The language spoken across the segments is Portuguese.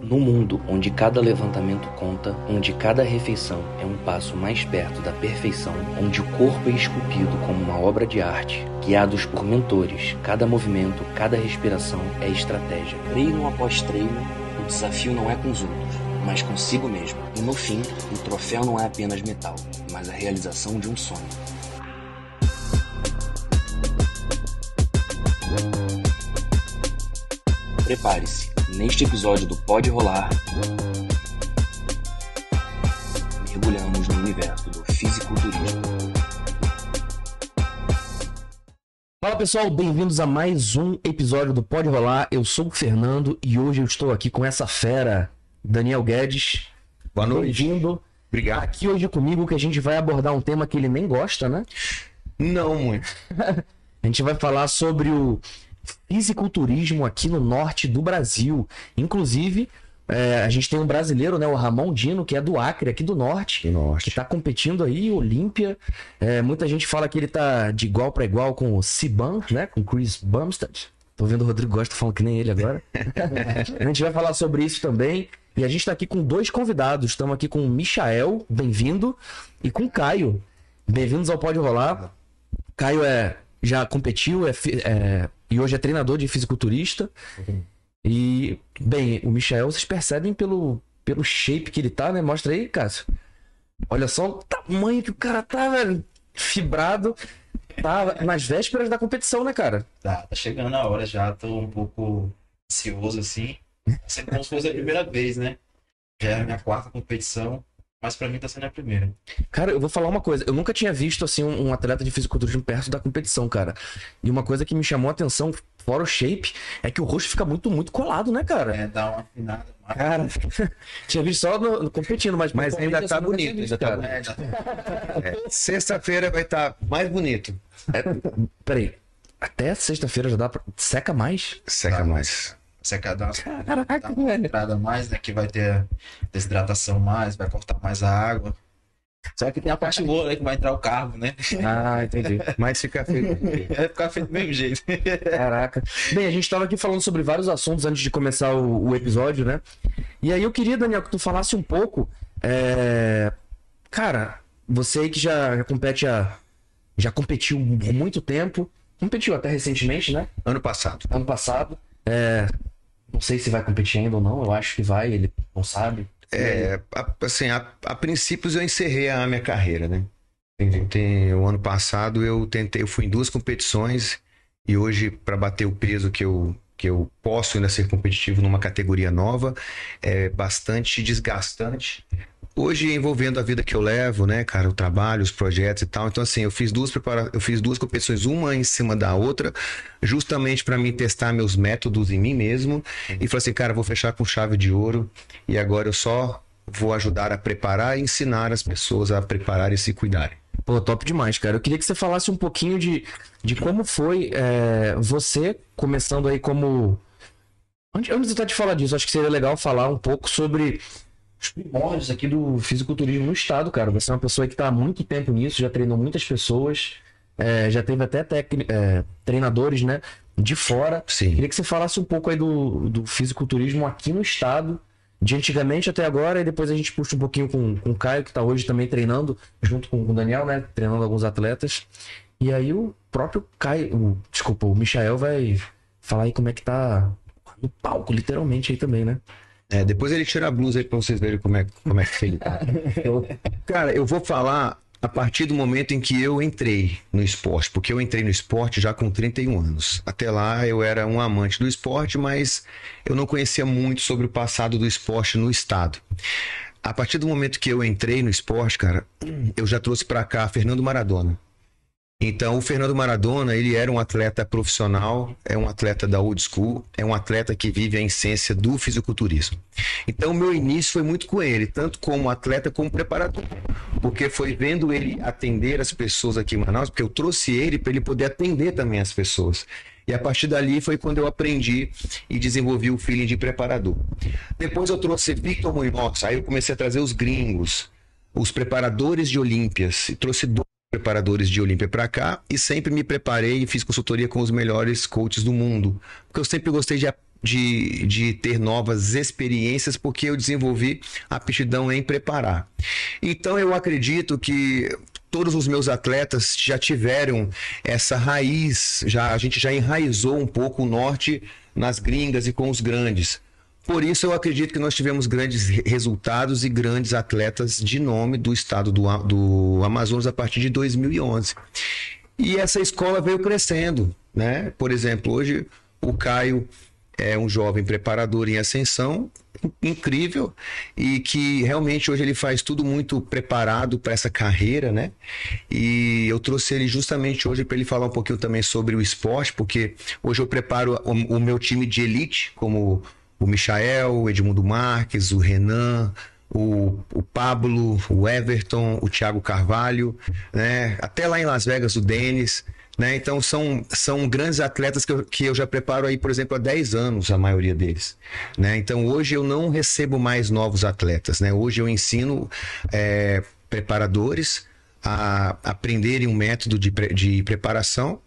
No mundo onde cada levantamento conta, onde cada refeição é um passo mais perto da perfeição, onde o corpo é esculpido como uma obra de arte, guiados por mentores, cada movimento, cada respiração é estratégia. Treino após treino, o desafio não é com os outros, mas consigo mesmo. E no fim, o troféu não é apenas metal, mas a realização de um sonho. Prepare-se. Neste episódio do Pode Rolar, mergulhamos no universo do fisiculturismo. Fala pessoal, bem-vindos a mais um episódio do Pode Rolar. Eu sou o Fernando e hoje eu estou aqui com essa fera, Daniel Guedes. Boa noite. Bem-vindo. Obrigado. Aqui hoje comigo que a gente vai abordar um tema que ele nem gosta, né? Não muito. A gente vai falar sobre o fisiculturismo aqui no norte do Brasil. Inclusive, é, a gente tem um brasileiro, né, o Ramon Dino, que é do Acre, aqui do norte, Norte. que está competindo aí, Olímpia. É, muita gente fala que ele tá de igual para igual com o Siban, né, com Chris Bumstead. Tô vendo o Rodrigo Gosta falando que nem ele agora. a gente vai falar sobre isso também. E a gente tá aqui com dois convidados. Estamos aqui com o Michael, bem-vindo, e com o Caio. Bem-vindos ao Pode Rolar. Caio é, já competiu é, é, e hoje é treinador de fisiculturista. E, bem, o Michael, vocês percebem pelo, pelo shape que ele tá, né? Mostra aí, Cássio. Olha só o tamanho que o cara tá, velho. Fibrado. Tá nas vésperas da competição, né, cara? Tá, tá chegando a hora já, tô um pouco ansioso assim. Sempre como se fosse a primeira vez, né? Já é a minha quarta competição, mas pra mim tá sendo a primeira. Cara, eu vou falar uma coisa. Eu nunca tinha visto, assim, um, um atleta de fisiculturismo perto da competição, cara. E uma coisa que me chamou a atenção, fora o shape, é que o rosto fica muito, muito colado, né, cara? É, dá uma afinada mais. Cara, tinha visto só no, no competindo, mas... Mas ainda tá assim, bonito, tinha ainda tá cara. É, tá- É, Sexta-feira vai estar mais bonito. Peraí, até sexta-feira já dá pra... Seca mais? Seca Tá. mais. Quer dar uma, dar Caraca, uma entrada mais, né? Que vai ter desidratação mais, vai cortar mais a água. Só que tem a parte boa, né? Que vai entrar o carbo, né? Ah, entendi. Mas fica feio. Vai ficar feito do mesmo jeito. Caraca. Bem, a gente tava aqui falando sobre vários assuntos antes de começar o, o episódio, né? E aí eu queria, Daniel, que tu falasse um pouco. é, Cara, você aí que já, já compete há. Já competiu há muito tempo. Competiu até recentemente, né? Ano passado. Ano passado. É, Não sei se vai competir ainda ou não. Eu acho que vai, ele não sabe. É, assim, a, a princípios eu encerrei a minha carreira, né? Tem- o ano passado eu tentei, eu fui em duas competições e hoje para bater o peso que eu que eu posso ainda ser competitivo numa categoria nova é bastante desgastante. Hoje envolvendo a vida que eu levo, né, cara, o trabalho, os projetos e tal. Então assim, eu fiz duas prepara... eu fiz duas competições uma em cima da outra, justamente para mim testar meus métodos em mim mesmo e falei assim, cara, vou fechar com chave de ouro e agora eu só vou ajudar a preparar e ensinar as pessoas a preparar e se cuidarem. Pô, top demais, cara. Eu queria que você falasse um pouquinho de, de como foi é, você começando aí como. Antes, até de falar disso, acho que seria legal falar um pouco sobre os primórdios aqui do fisiculturismo no estado, cara. Você é uma pessoa que está há muito tempo nisso, já treinou muitas pessoas, é, já teve até é, treinadores, né, de fora. Sim. Queria que você falasse um pouco aí do, do fisiculturismo aqui no estado, de antigamente até agora, e depois a gente puxa um pouquinho com, com o Caio, que tá hoje também treinando, junto com o Daniel, né? Treinando alguns atletas. E aí o próprio Caio, o- desculpa, o Michael vai falar aí como é que tá no palco, literalmente aí também, né? É, depois ele tira a blusa aí pra vocês verem como é, como é que ele tá. Cara, eu vou falar a partir do momento em que eu entrei no esporte, porque eu entrei no esporte já com 31 anos. Até lá eu era um amante do esporte, mas eu não conhecia muito sobre o passado do esporte no estado. A partir do momento que eu entrei no esporte, cara, eu já trouxe pra cá Fernando Maradona. Então, o Fernando Maradona, ele era um atleta profissional, é um atleta da old school, é um atleta que vive a essência do fisiculturismo. Então, meu início foi muito com ele, tanto como atleta como preparador. Porque foi vendo ele atender as pessoas aqui em Manaus, porque eu trouxe ele para ele poder atender também as pessoas. E a partir dali foi quando eu aprendi e desenvolvi o feeling de preparador. Depois eu trouxe Victor Munhoz, aí eu comecei a trazer os gringos, os preparadores de Olímpias, e trouxe dois preparadores de Olímpia para cá e sempre me preparei e fiz consultoria com os melhores coaches do mundo, porque eu sempre gostei de, de, de ter novas experiências, porque eu desenvolvi aptidão em preparar. Então eu acredito que todos os meus atletas já tiveram essa raiz, já a gente já enraizou um pouco o norte nas gringas e com os grandes. Por isso eu acredito que nós tivemos grandes resultados e grandes atletas de nome do estado do, do Amazonas a partir de 2011. E essa escola veio crescendo, né? Por exemplo, hoje o Caio é um jovem preparador em ascensão, incrível e que realmente hoje ele faz tudo muito preparado para essa carreira, né? E eu trouxe ele justamente hoje para ele falar um pouquinho também sobre o esporte, porque hoje eu preparo o, o meu time de elite, como o Michael, o Edmundo Marques, o Renan, o, o Pablo, o Everton, o Thiago Carvalho, né? Até lá em Las Vegas o Denis. Né? Então são, são grandes atletas que eu, que eu já preparo aí, por exemplo, há 10 anos, a maioria deles. Né? Então hoje eu não recebo mais novos atletas. Né? Hoje eu ensino é, preparadores a aprenderem um método de, de preparação.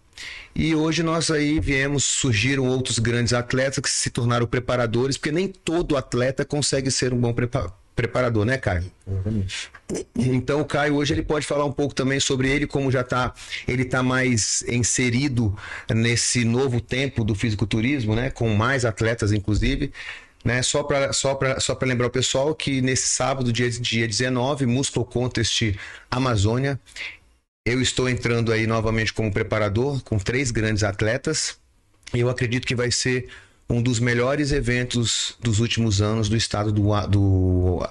E hoje nós aí viemos, surgiram outros grandes atletas que se tornaram preparadores, porque nem todo atleta consegue ser um bom preparador preparador, né, Caio? Exatamente. Então o Caio hoje ele pode falar um pouco também sobre ele, como já está, ele está mais inserido nesse novo tempo do fisiculturismo, né, com mais atletas inclusive. Né, só para só só lembrar o pessoal que nesse sábado, dia, dia 19, Muscle Contest Amazônia, eu estou entrando aí novamente como preparador com três grandes atletas. Eu acredito que vai ser um dos melhores eventos dos últimos anos do estado do, do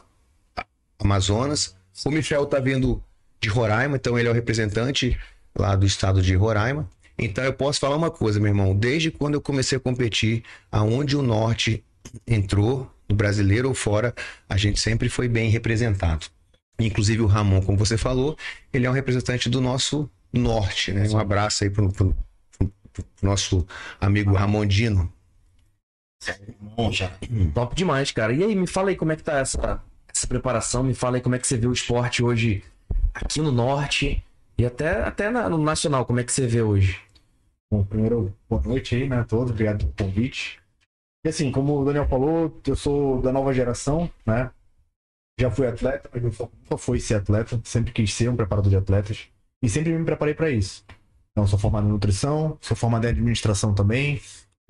Amazonas. O Michel está vindo de Roraima, então ele é o representante lá do estado de Roraima. Então eu posso falar uma coisa, meu irmão, desde quando eu comecei a competir, aonde o norte entrou, no brasileiro ou fora, a gente sempre foi bem representado. Inclusive o Ramon, como você falou, ele é um representante do nosso norte, né? Um abraço aí pro, pro, pro, pro nosso amigo Ramondino. Bom, já. Top demais, cara. E aí, me fala aí como é que tá essa, essa preparação, me fala aí como é que você vê o esporte hoje aqui no norte e até, até na, no nacional, como é que você vê hoje? Bom, primeiro, boa noite aí, né, a todos, obrigado pelo convite. E assim, como o Daniel falou, eu sou da nova geração, né? Já fui atleta, mas nunca fui ser atleta, sempre quis ser um preparador de atletas e sempre me preparei para isso. Então, sou formado em nutrição, sou formado em administração também,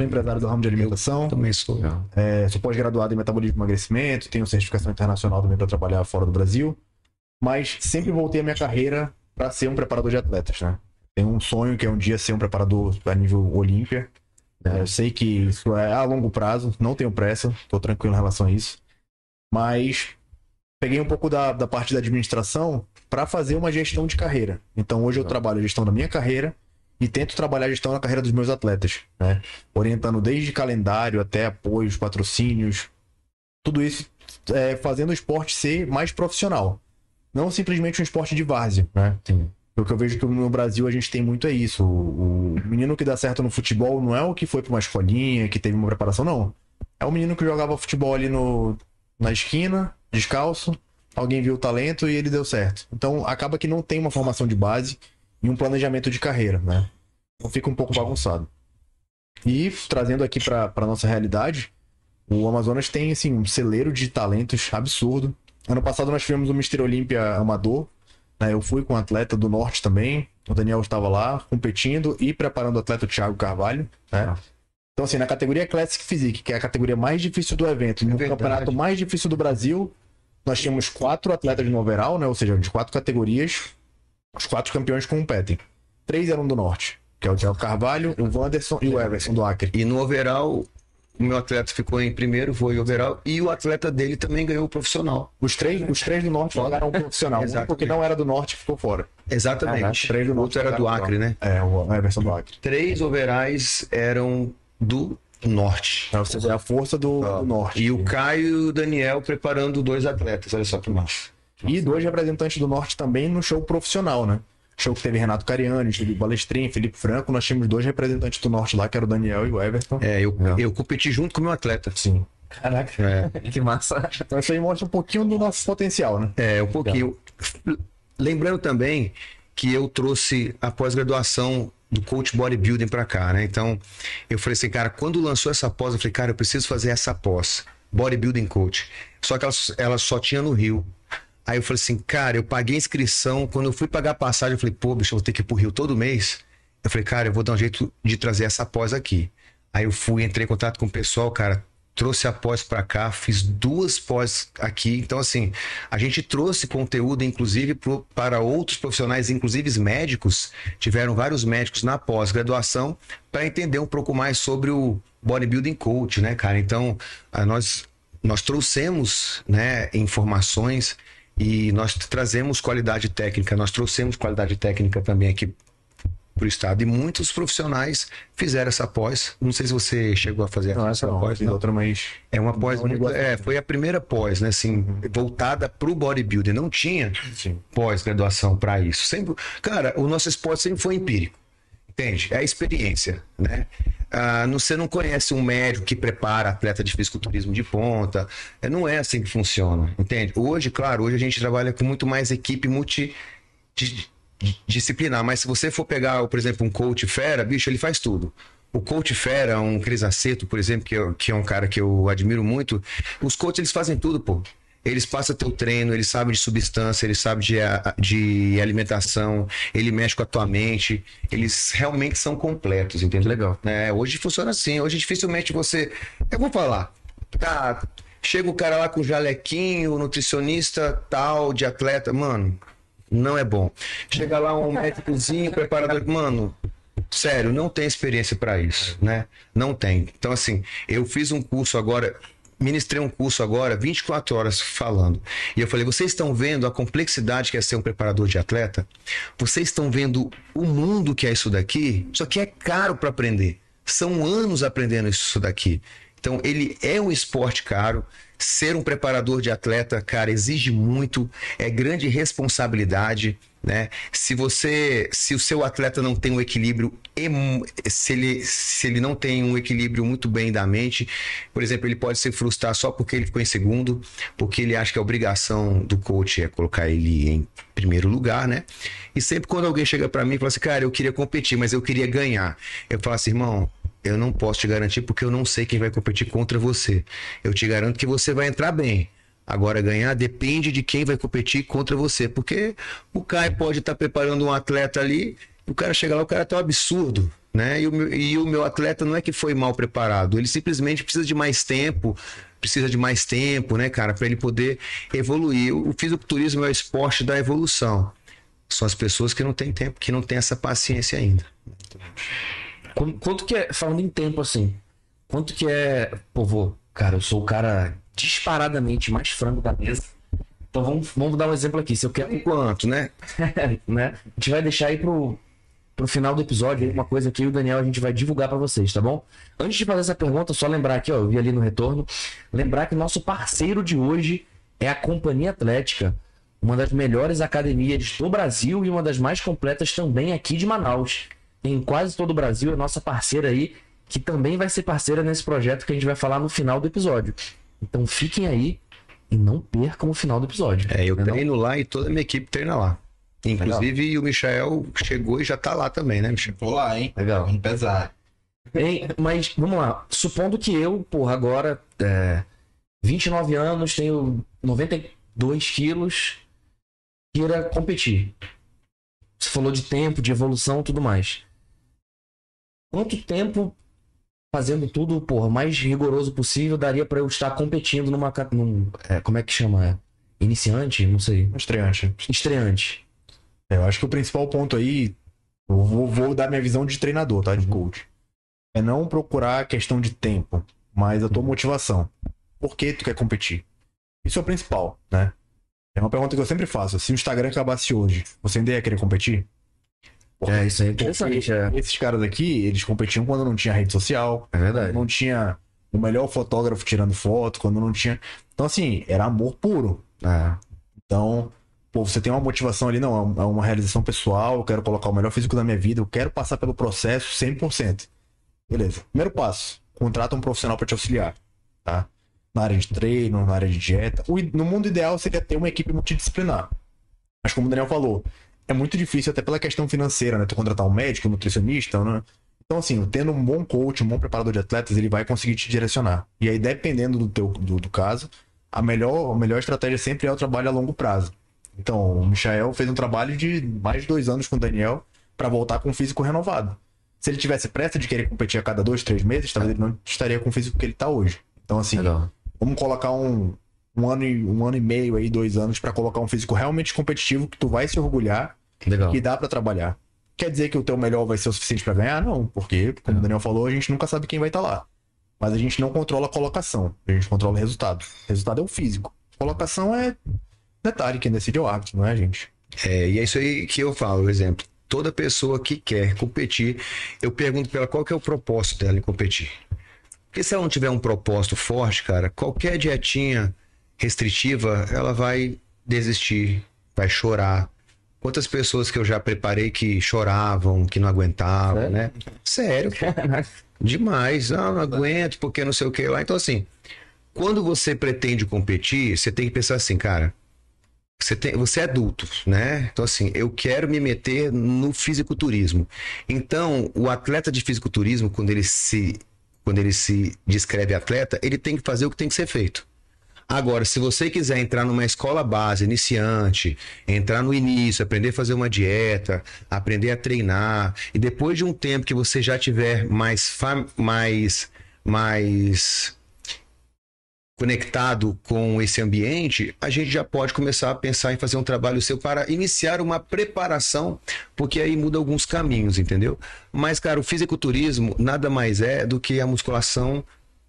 Sou empresário do ramo de alimentação. Também sou. É, sou pós-graduado em metabolismo e emagrecimento, tenho certificação internacional também para trabalhar fora do Brasil. Mas sempre voltei a minha carreira para ser um preparador de atletas, né? Tenho um sonho que é um dia ser um preparador a nível Olímpia. É, eu sei que isso é a longo prazo, não tenho pressa, estou tranquilo em relação a isso. Mas peguei um pouco da, da parte da administração para fazer uma gestão de carreira. Então hoje eu trabalho a gestão da minha carreira e tento trabalhar a gestão na carreira dos meus atletas, né? Orientando desde calendário até apoios, patrocínios, tudo isso é, fazendo o esporte ser mais profissional. Não simplesmente um esporte de várzea, né? Sim. O que eu vejo que no Brasil a gente tem muito é isso. O, o menino que dá certo no futebol não é o que foi para uma escolinha, que teve uma preparação, não. É o menino que jogava futebol ali no, na esquina, descalço, alguém viu o talento e ele deu certo. Então acaba que não tem uma formação de base e um planejamento de carreira, né? Então fica um pouco bagunçado. E trazendo aqui para nossa realidade, o Amazonas tem assim um celeiro de talentos absurdo. Ano passado nós tivemos o Mr. Olímpia Amador, né? Eu fui com um atleta do norte também. O Daniel estava lá competindo e preparando o atleta Thiago Carvalho, né? Então, assim, na categoria Classic Physique, que é a categoria mais difícil do evento, no campeonato mais difícil do Brasil, nós tínhamos quatro atletas no overall, né? Ou seja, de quatro categorias, os quatro campeões competem. Três eram do norte, que é o Thiago Carvalho, o Wanderson e o Everson do Acre. E no overall, o meu atleta ficou em primeiro, foi overall, e o atleta dele também ganhou o profissional. Os três, os três do norte jogaram o profissional. Um porque não era do norte ficou fora. Exatamente. três do norte o outro era do Acre, né? É, o Everson do Acre. Três overais eram do norte. Ou seja, a força do, do norte. E o Caio e o Daniel preparando dois atletas, olha só que massa. E dois representantes do Norte também no show profissional, né? Show que teve Renato Cariani, Felipe Balestrin, Felipe Franco. Nós tínhamos dois representantes do Norte lá, que era o Daniel e o Everton. É, eu, é. eu competi junto com o meu atleta. Sim. Caraca, é. que massa. Então isso aí mostra um pouquinho do nosso potencial, né? É, um pouquinho. Legal. Lembrando também que eu trouxe a pós-graduação do coach bodybuilding para cá, né? Então, eu falei assim, cara, quando lançou essa pós, eu falei, cara, eu preciso fazer essa pós, bodybuilding coach. Só que ela, ela só tinha no Rio. Aí eu falei assim, cara, eu paguei inscrição. Quando eu fui pagar a passagem, eu falei, pô, bicho, eu vou ter que ir pro Rio todo mês. Eu falei, cara, eu vou dar um jeito de trazer essa pós aqui. Aí eu fui, entrei em contato com o pessoal, cara, trouxe a pós para cá, fiz duas pós aqui. Então, assim, a gente trouxe conteúdo, inclusive, pro, para outros profissionais, inclusive médicos. Tiveram vários médicos na pós-graduação para entender um pouco mais sobre o bodybuilding coach, né, cara? Então, nós, nós trouxemos né, informações e nós trazemos qualidade técnica, nós trouxemos qualidade técnica também aqui para o estado e muitos profissionais fizeram essa pós. Não sei se você chegou a fazer não, essa não, pós. Não. outra, mas é uma pós muito, é, foi a primeira pós, né, assim, uhum. voltada para o bodybuilding. Não tinha pós-graduação para isso. Sempre, cara, o nosso esporte sempre foi empírico. Entende? É a experiência, né? Ah, você não conhece um médico que prepara atleta de fisiculturismo de ponta. É, não é assim que funciona, entende? Hoje, claro, hoje a gente trabalha com muito mais equipe multi disciplinar. Mas se você for pegar, por exemplo, um coach fera, bicho, ele faz tudo. O coach fera, um Cris Aceto, por exemplo, que, é, que é um cara que eu admiro muito. Os coaches, eles fazem tudo, pô. Eles passam teu treino, eles sabem de substância, eles sabem de, de alimentação, ele mexe com a tua mente. Eles realmente são completos, entendeu? Legal. É, hoje funciona assim. Hoje dificilmente você. Eu vou falar. Tá, chega o cara lá com jalequinho, nutricionista tal, de atleta. Mano, não é bom. Chega lá um médicozinho, preparador, mano, sério, não tem experiência para isso, né? Não tem. Então assim, eu fiz um curso agora, ministrei um curso agora, 24 horas falando. E eu falei: vocês estão vendo a complexidade que é ser um preparador de atleta? Vocês estão vendo o mundo que é isso daqui? Isso aqui é caro para aprender. São anos aprendendo isso daqui. Então, ele é um esporte caro. Ser um preparador de atleta, cara, exige muito, é grande responsabilidade, né? Se você, se o seu atleta não tem um equilíbrio, se ele, se ele não tem um equilíbrio muito bem da mente, por exemplo, ele pode se frustrar só porque ele ficou em segundo, porque ele acha que a obrigação do coach é colocar ele em primeiro lugar, né? E sempre quando alguém chega para mim e fala assim, cara, eu queria competir, mas eu queria ganhar, eu falo assim, irmão, eu não posso te garantir porque eu não sei quem vai competir contra você. Eu te garanto que você vai entrar bem. Agora, ganhar depende de quem vai competir contra você. Porque o Caio pode estar tá preparando um atleta ali, o cara chega lá, o cara tá um absurdo. Né? E o, meu, e o meu atleta não é que foi mal preparado, ele simplesmente precisa de mais tempo, precisa de mais tempo, né, cara, para ele poder evoluir. O fisiculturismo é o esporte da evolução. São as pessoas que não têm tempo, que não têm essa paciência ainda. Quanto que é, falando em tempo assim, quanto que é, pô, vou, cara, eu sou o cara disparadamente mais frango da mesa. Então vamos, vamos dar um exemplo aqui. Se eu quero. Quanto, né? né? A gente vai deixar aí pro, pro final do episódio uma coisa que o Daniel a gente vai divulgar para vocês, tá bom? Antes de fazer essa pergunta, só lembrar aqui, ó, eu vi ali no retorno, lembrar que nosso parceiro de hoje é a Companhia Atlética, uma das melhores academias do Brasil e uma das mais completas também aqui de Manaus em quase todo o Brasil, é nossa parceira aí, que também vai ser parceira nesse projeto que a gente vai falar no final do episódio. Então fiquem aí e não percam o final do episódio. É, eu treino não? lá e toda a minha equipe treina lá. Inclusive Legal. o Michael chegou e já tá lá também, né, Michel? Tô lá, hein? Legal. Vamos pesar. Hein, mas vamos lá. Supondo que eu, porra, agora, é, 29 anos, tenho 92 quilos, queira competir. Você falou de tempo, de evolução tudo mais quanto tempo fazendo tudo, porra, mais rigoroso possível daria para eu estar competindo numa num, é, como é que chama? Iniciante, não sei. Estreante. Estreante. É, eu acho que o principal ponto aí, eu vou, vou dar minha visão de treinador, tá, de uhum. coach. É não procurar a questão de tempo, mas a tua uhum. motivação. Por que tu quer competir? Isso é o principal, né? É uma pergunta que eu sempre faço. Se o Instagram acabasse hoje, você ainda ia querer competir? É, isso é interessante. É. Esses caras aqui, eles competiam quando não tinha rede social. É verdade. Não tinha o melhor fotógrafo tirando foto, quando não tinha. Então, assim, era amor puro. É. Então, pô, você tem uma motivação ali, não, é uma realização pessoal, eu quero colocar o melhor físico da minha vida, eu quero passar pelo processo 100%. Beleza. Primeiro passo, contrata um profissional para te auxiliar, tá? Na área de treino, na área de dieta. No mundo ideal seria ter uma equipe multidisciplinar. Mas como o Daniel falou, é muito difícil até pela questão financeira, né? Tu contratar um médico, um nutricionista, né? Então, assim, tendo um bom coach, um bom preparador de atletas, ele vai conseguir te direcionar. E aí, dependendo do teu do, do caso, a melhor, a melhor estratégia sempre é o trabalho a longo prazo. Então, o Michael fez um trabalho de mais de dois anos com o Daniel para voltar com o físico renovado. Se ele tivesse pressa de querer competir a cada dois, três meses, talvez ele não estaria com o físico que ele está hoje. Então, assim, Legal. vamos colocar um, um, ano, e, um ano e meio aí, dois anos, para colocar um físico realmente competitivo que tu vai se orgulhar Legal. que dá para trabalhar. Quer dizer que o teu melhor vai ser o suficiente para ganhar? Não, porque, como o Daniel falou, a gente nunca sabe quem vai estar lá. Mas a gente não controla a colocação, a gente controla o resultado. O resultado é o físico. Colocação é detalhe, quem decide é o árbitro, não é a gente. É, e é isso aí que eu falo, por exemplo. Toda pessoa que quer competir, eu pergunto pra ela qual que é o propósito dela em competir. Porque se ela não tiver um propósito forte, cara, qualquer dietinha restritiva, ela vai desistir, vai chorar. Quantas pessoas que eu já preparei que choravam, que não aguentavam, Sério? né? Sério, demais. Ah, não aguento, porque não sei o que lá. Então, assim, quando você pretende competir, você tem que pensar assim, cara, você, tem, você é adulto, né? Então, assim, eu quero me meter no fisiculturismo. Então, o atleta de fisiculturismo, quando ele se, quando ele se descreve atleta, ele tem que fazer o que tem que ser feito. Agora, se você quiser entrar numa escola base, iniciante, entrar no início, aprender a fazer uma dieta, aprender a treinar, e depois de um tempo que você já tiver mais, mais, mais conectado com esse ambiente, a gente já pode começar a pensar em fazer um trabalho seu para iniciar uma preparação, porque aí muda alguns caminhos, entendeu? Mas, cara, o fisiculturismo nada mais é do que a musculação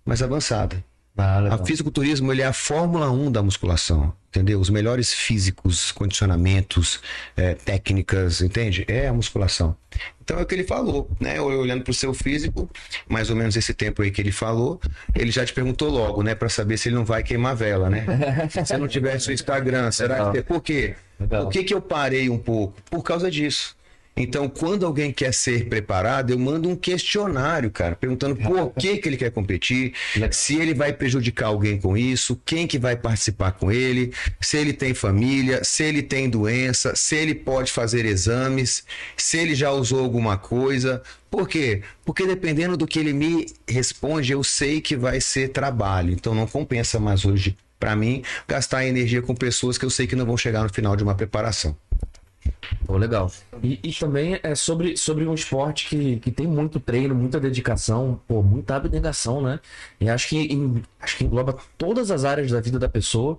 mais avançada. Ah. A fisiculturismo ele é a Fórmula 1 da musculação, entendeu? Os melhores físicos, condicionamentos, eh, técnicas, entende? É a musculação. Então é o que ele falou, né? Olhando para o seu físico, mais ou menos esse tempo aí que ele falou, ele já te perguntou logo, né? Para saber se ele não vai queimar vela, né? se não tivesse o Instagram, será que... Por quê? Por que, que eu parei um pouco? Por causa disso. Então, quando alguém quer ser preparado, eu mando um questionário, cara, perguntando por que, que ele quer competir, se ele vai prejudicar alguém com isso, quem que vai participar com ele, se ele tem família, se ele tem doença, se ele pode fazer exames, se ele já usou alguma coisa. Por quê? Porque dependendo do que ele me responde, eu sei que vai ser trabalho. Então não compensa mais hoje para mim gastar energia com pessoas que eu sei que não vão chegar no final de uma preparação. Pô, legal. E, e também é sobre, sobre um esporte que, que tem muito treino, muita dedicação, pô, muita abnegação, né? E acho que, em- acho que engloba todas as áreas da vida da pessoa.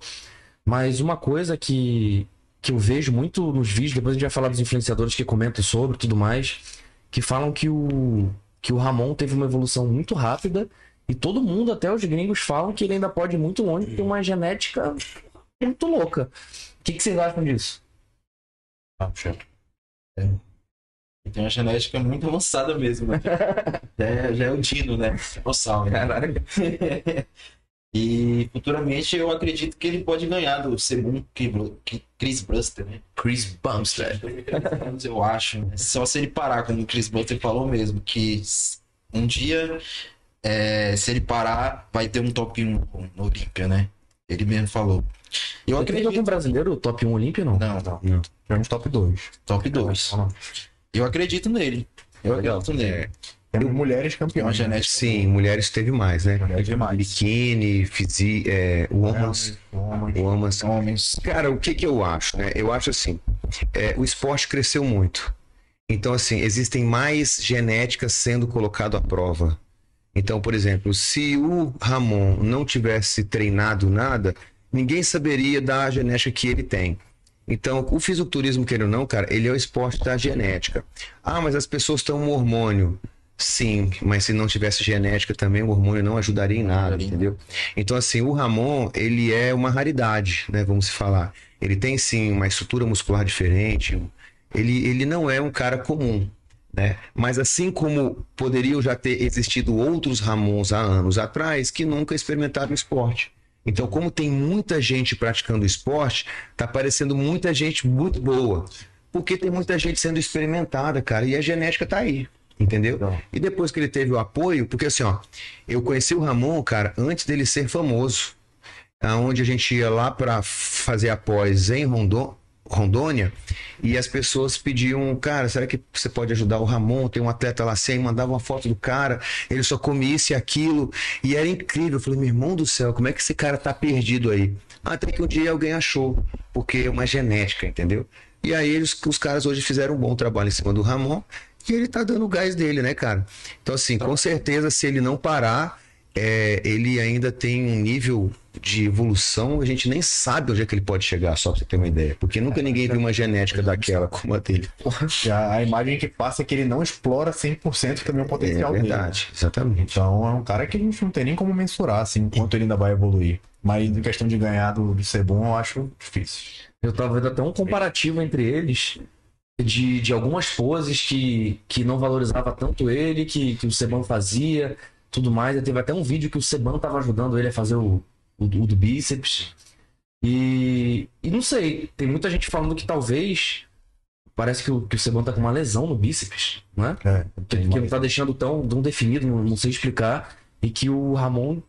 Mas uma coisa que, que eu vejo muito nos vídeos, depois a gente vai falar dos influenciadores que comentam sobre tudo mais, que falam que o, que o Ramon teve uma evolução muito rápida e todo mundo, até os gringos, falam que ele ainda pode ir muito longe, tem uma genética muito louca. O que, que vocês acham disso? Puxa. É. Ele tem uma genética muito avançada mesmo, né? já, é, já é o Dino, né? Dinossauro, né? Caralho. E futuramente eu acredito que ele pode ganhar do Sebum Chris Buster, né? Chris Bumstead. Eu acho. né? Só se ele parar, como o Chris Buster falou mesmo, que um dia, é, se ele parar, vai ter um top 1 no Olímpia, né? Ele mesmo falou. Eu Tem algum acredito. brasileiro top 1 Olímpia, não? Não, não. Tivemos top 2. Top 2. Eu acredito nele. Eu Legal. acredito nele. Temos mulheres campeões. né? Sim, mulheres teve mais, né? Mulheres demais. Biquíni, fisi, é, women's, Homens. women's. Homens. Cara, o que que eu acho, né? Eu acho assim, é, o esporte cresceu muito. Então, assim, existem mais genéticas sendo colocado à prova. Então, por exemplo, se o Ramon não tivesse treinado nada, ninguém saberia da genética que ele tem. Então, o fisiculturismo, queira ou não, cara, ele é o esporte da genética. Ah, mas as pessoas estão no hormônio. Sim, mas se não tivesse genética também, o hormônio não ajudaria em nada, entendeu? Então, assim, o Ramon, ele é uma raridade, né? Vamos falar. Ele tem, sim, uma estrutura muscular diferente. Ele, ele não é um cara comum, né? Mas assim como poderiam já ter existido outros Ramons há anos atrás que nunca experimentaram esporte. Então, como tem muita gente praticando esporte, tá aparecendo muita gente muito boa. Porque tem muita gente sendo experimentada, cara, e a genética tá aí. Entendeu? Legal. E depois que ele teve o apoio, porque assim, ó, eu conheci o Ramon, cara, antes dele ser famoso. Aonde a gente ia lá para fazer após em Rondon, Rondônia e as pessoas pediam, cara, será que você pode ajudar o Ramon? Tem um atleta lá assim, mandava uma foto do cara, ele só come isso e aquilo, e era incrível. Eu falei, meu irmão do céu, como é que esse cara tá perdido aí? Até que um dia alguém achou, porque é uma genética, entendeu? E aí eles, os caras hoje fizeram um bom trabalho em cima do Ramon e ele tá dando o gás dele, né, cara? Então, assim, com certeza, se ele não parar, é, ele ainda tem um nível de evolução, a gente nem sabe onde é que ele pode chegar, só pra você ter uma ideia. Porque nunca ninguém viu uma genética daquela como a dele. Já a imagem que passa é que ele não explora 100% também o potencial é dele. verdade, exatamente. Então é um cara que a gente não tem nem como mensurar, assim, quanto ele ainda vai evoluir. Mas em questão de ganhar do, de ser bom, eu acho difícil. Eu tava vendo até um comparativo entre eles de, de algumas poses que, que não valorizava tanto ele, que, que o Seban fazia, tudo mais. Teve até um vídeo que o Seban tava ajudando ele a fazer o, o, o do bíceps. E, e não sei, tem muita gente falando que talvez. Parece que o, que o Seban tá com uma lesão no bíceps, não é? É, Que, que não tá deixando tão, tão definido, não, não sei explicar. E que o Ramon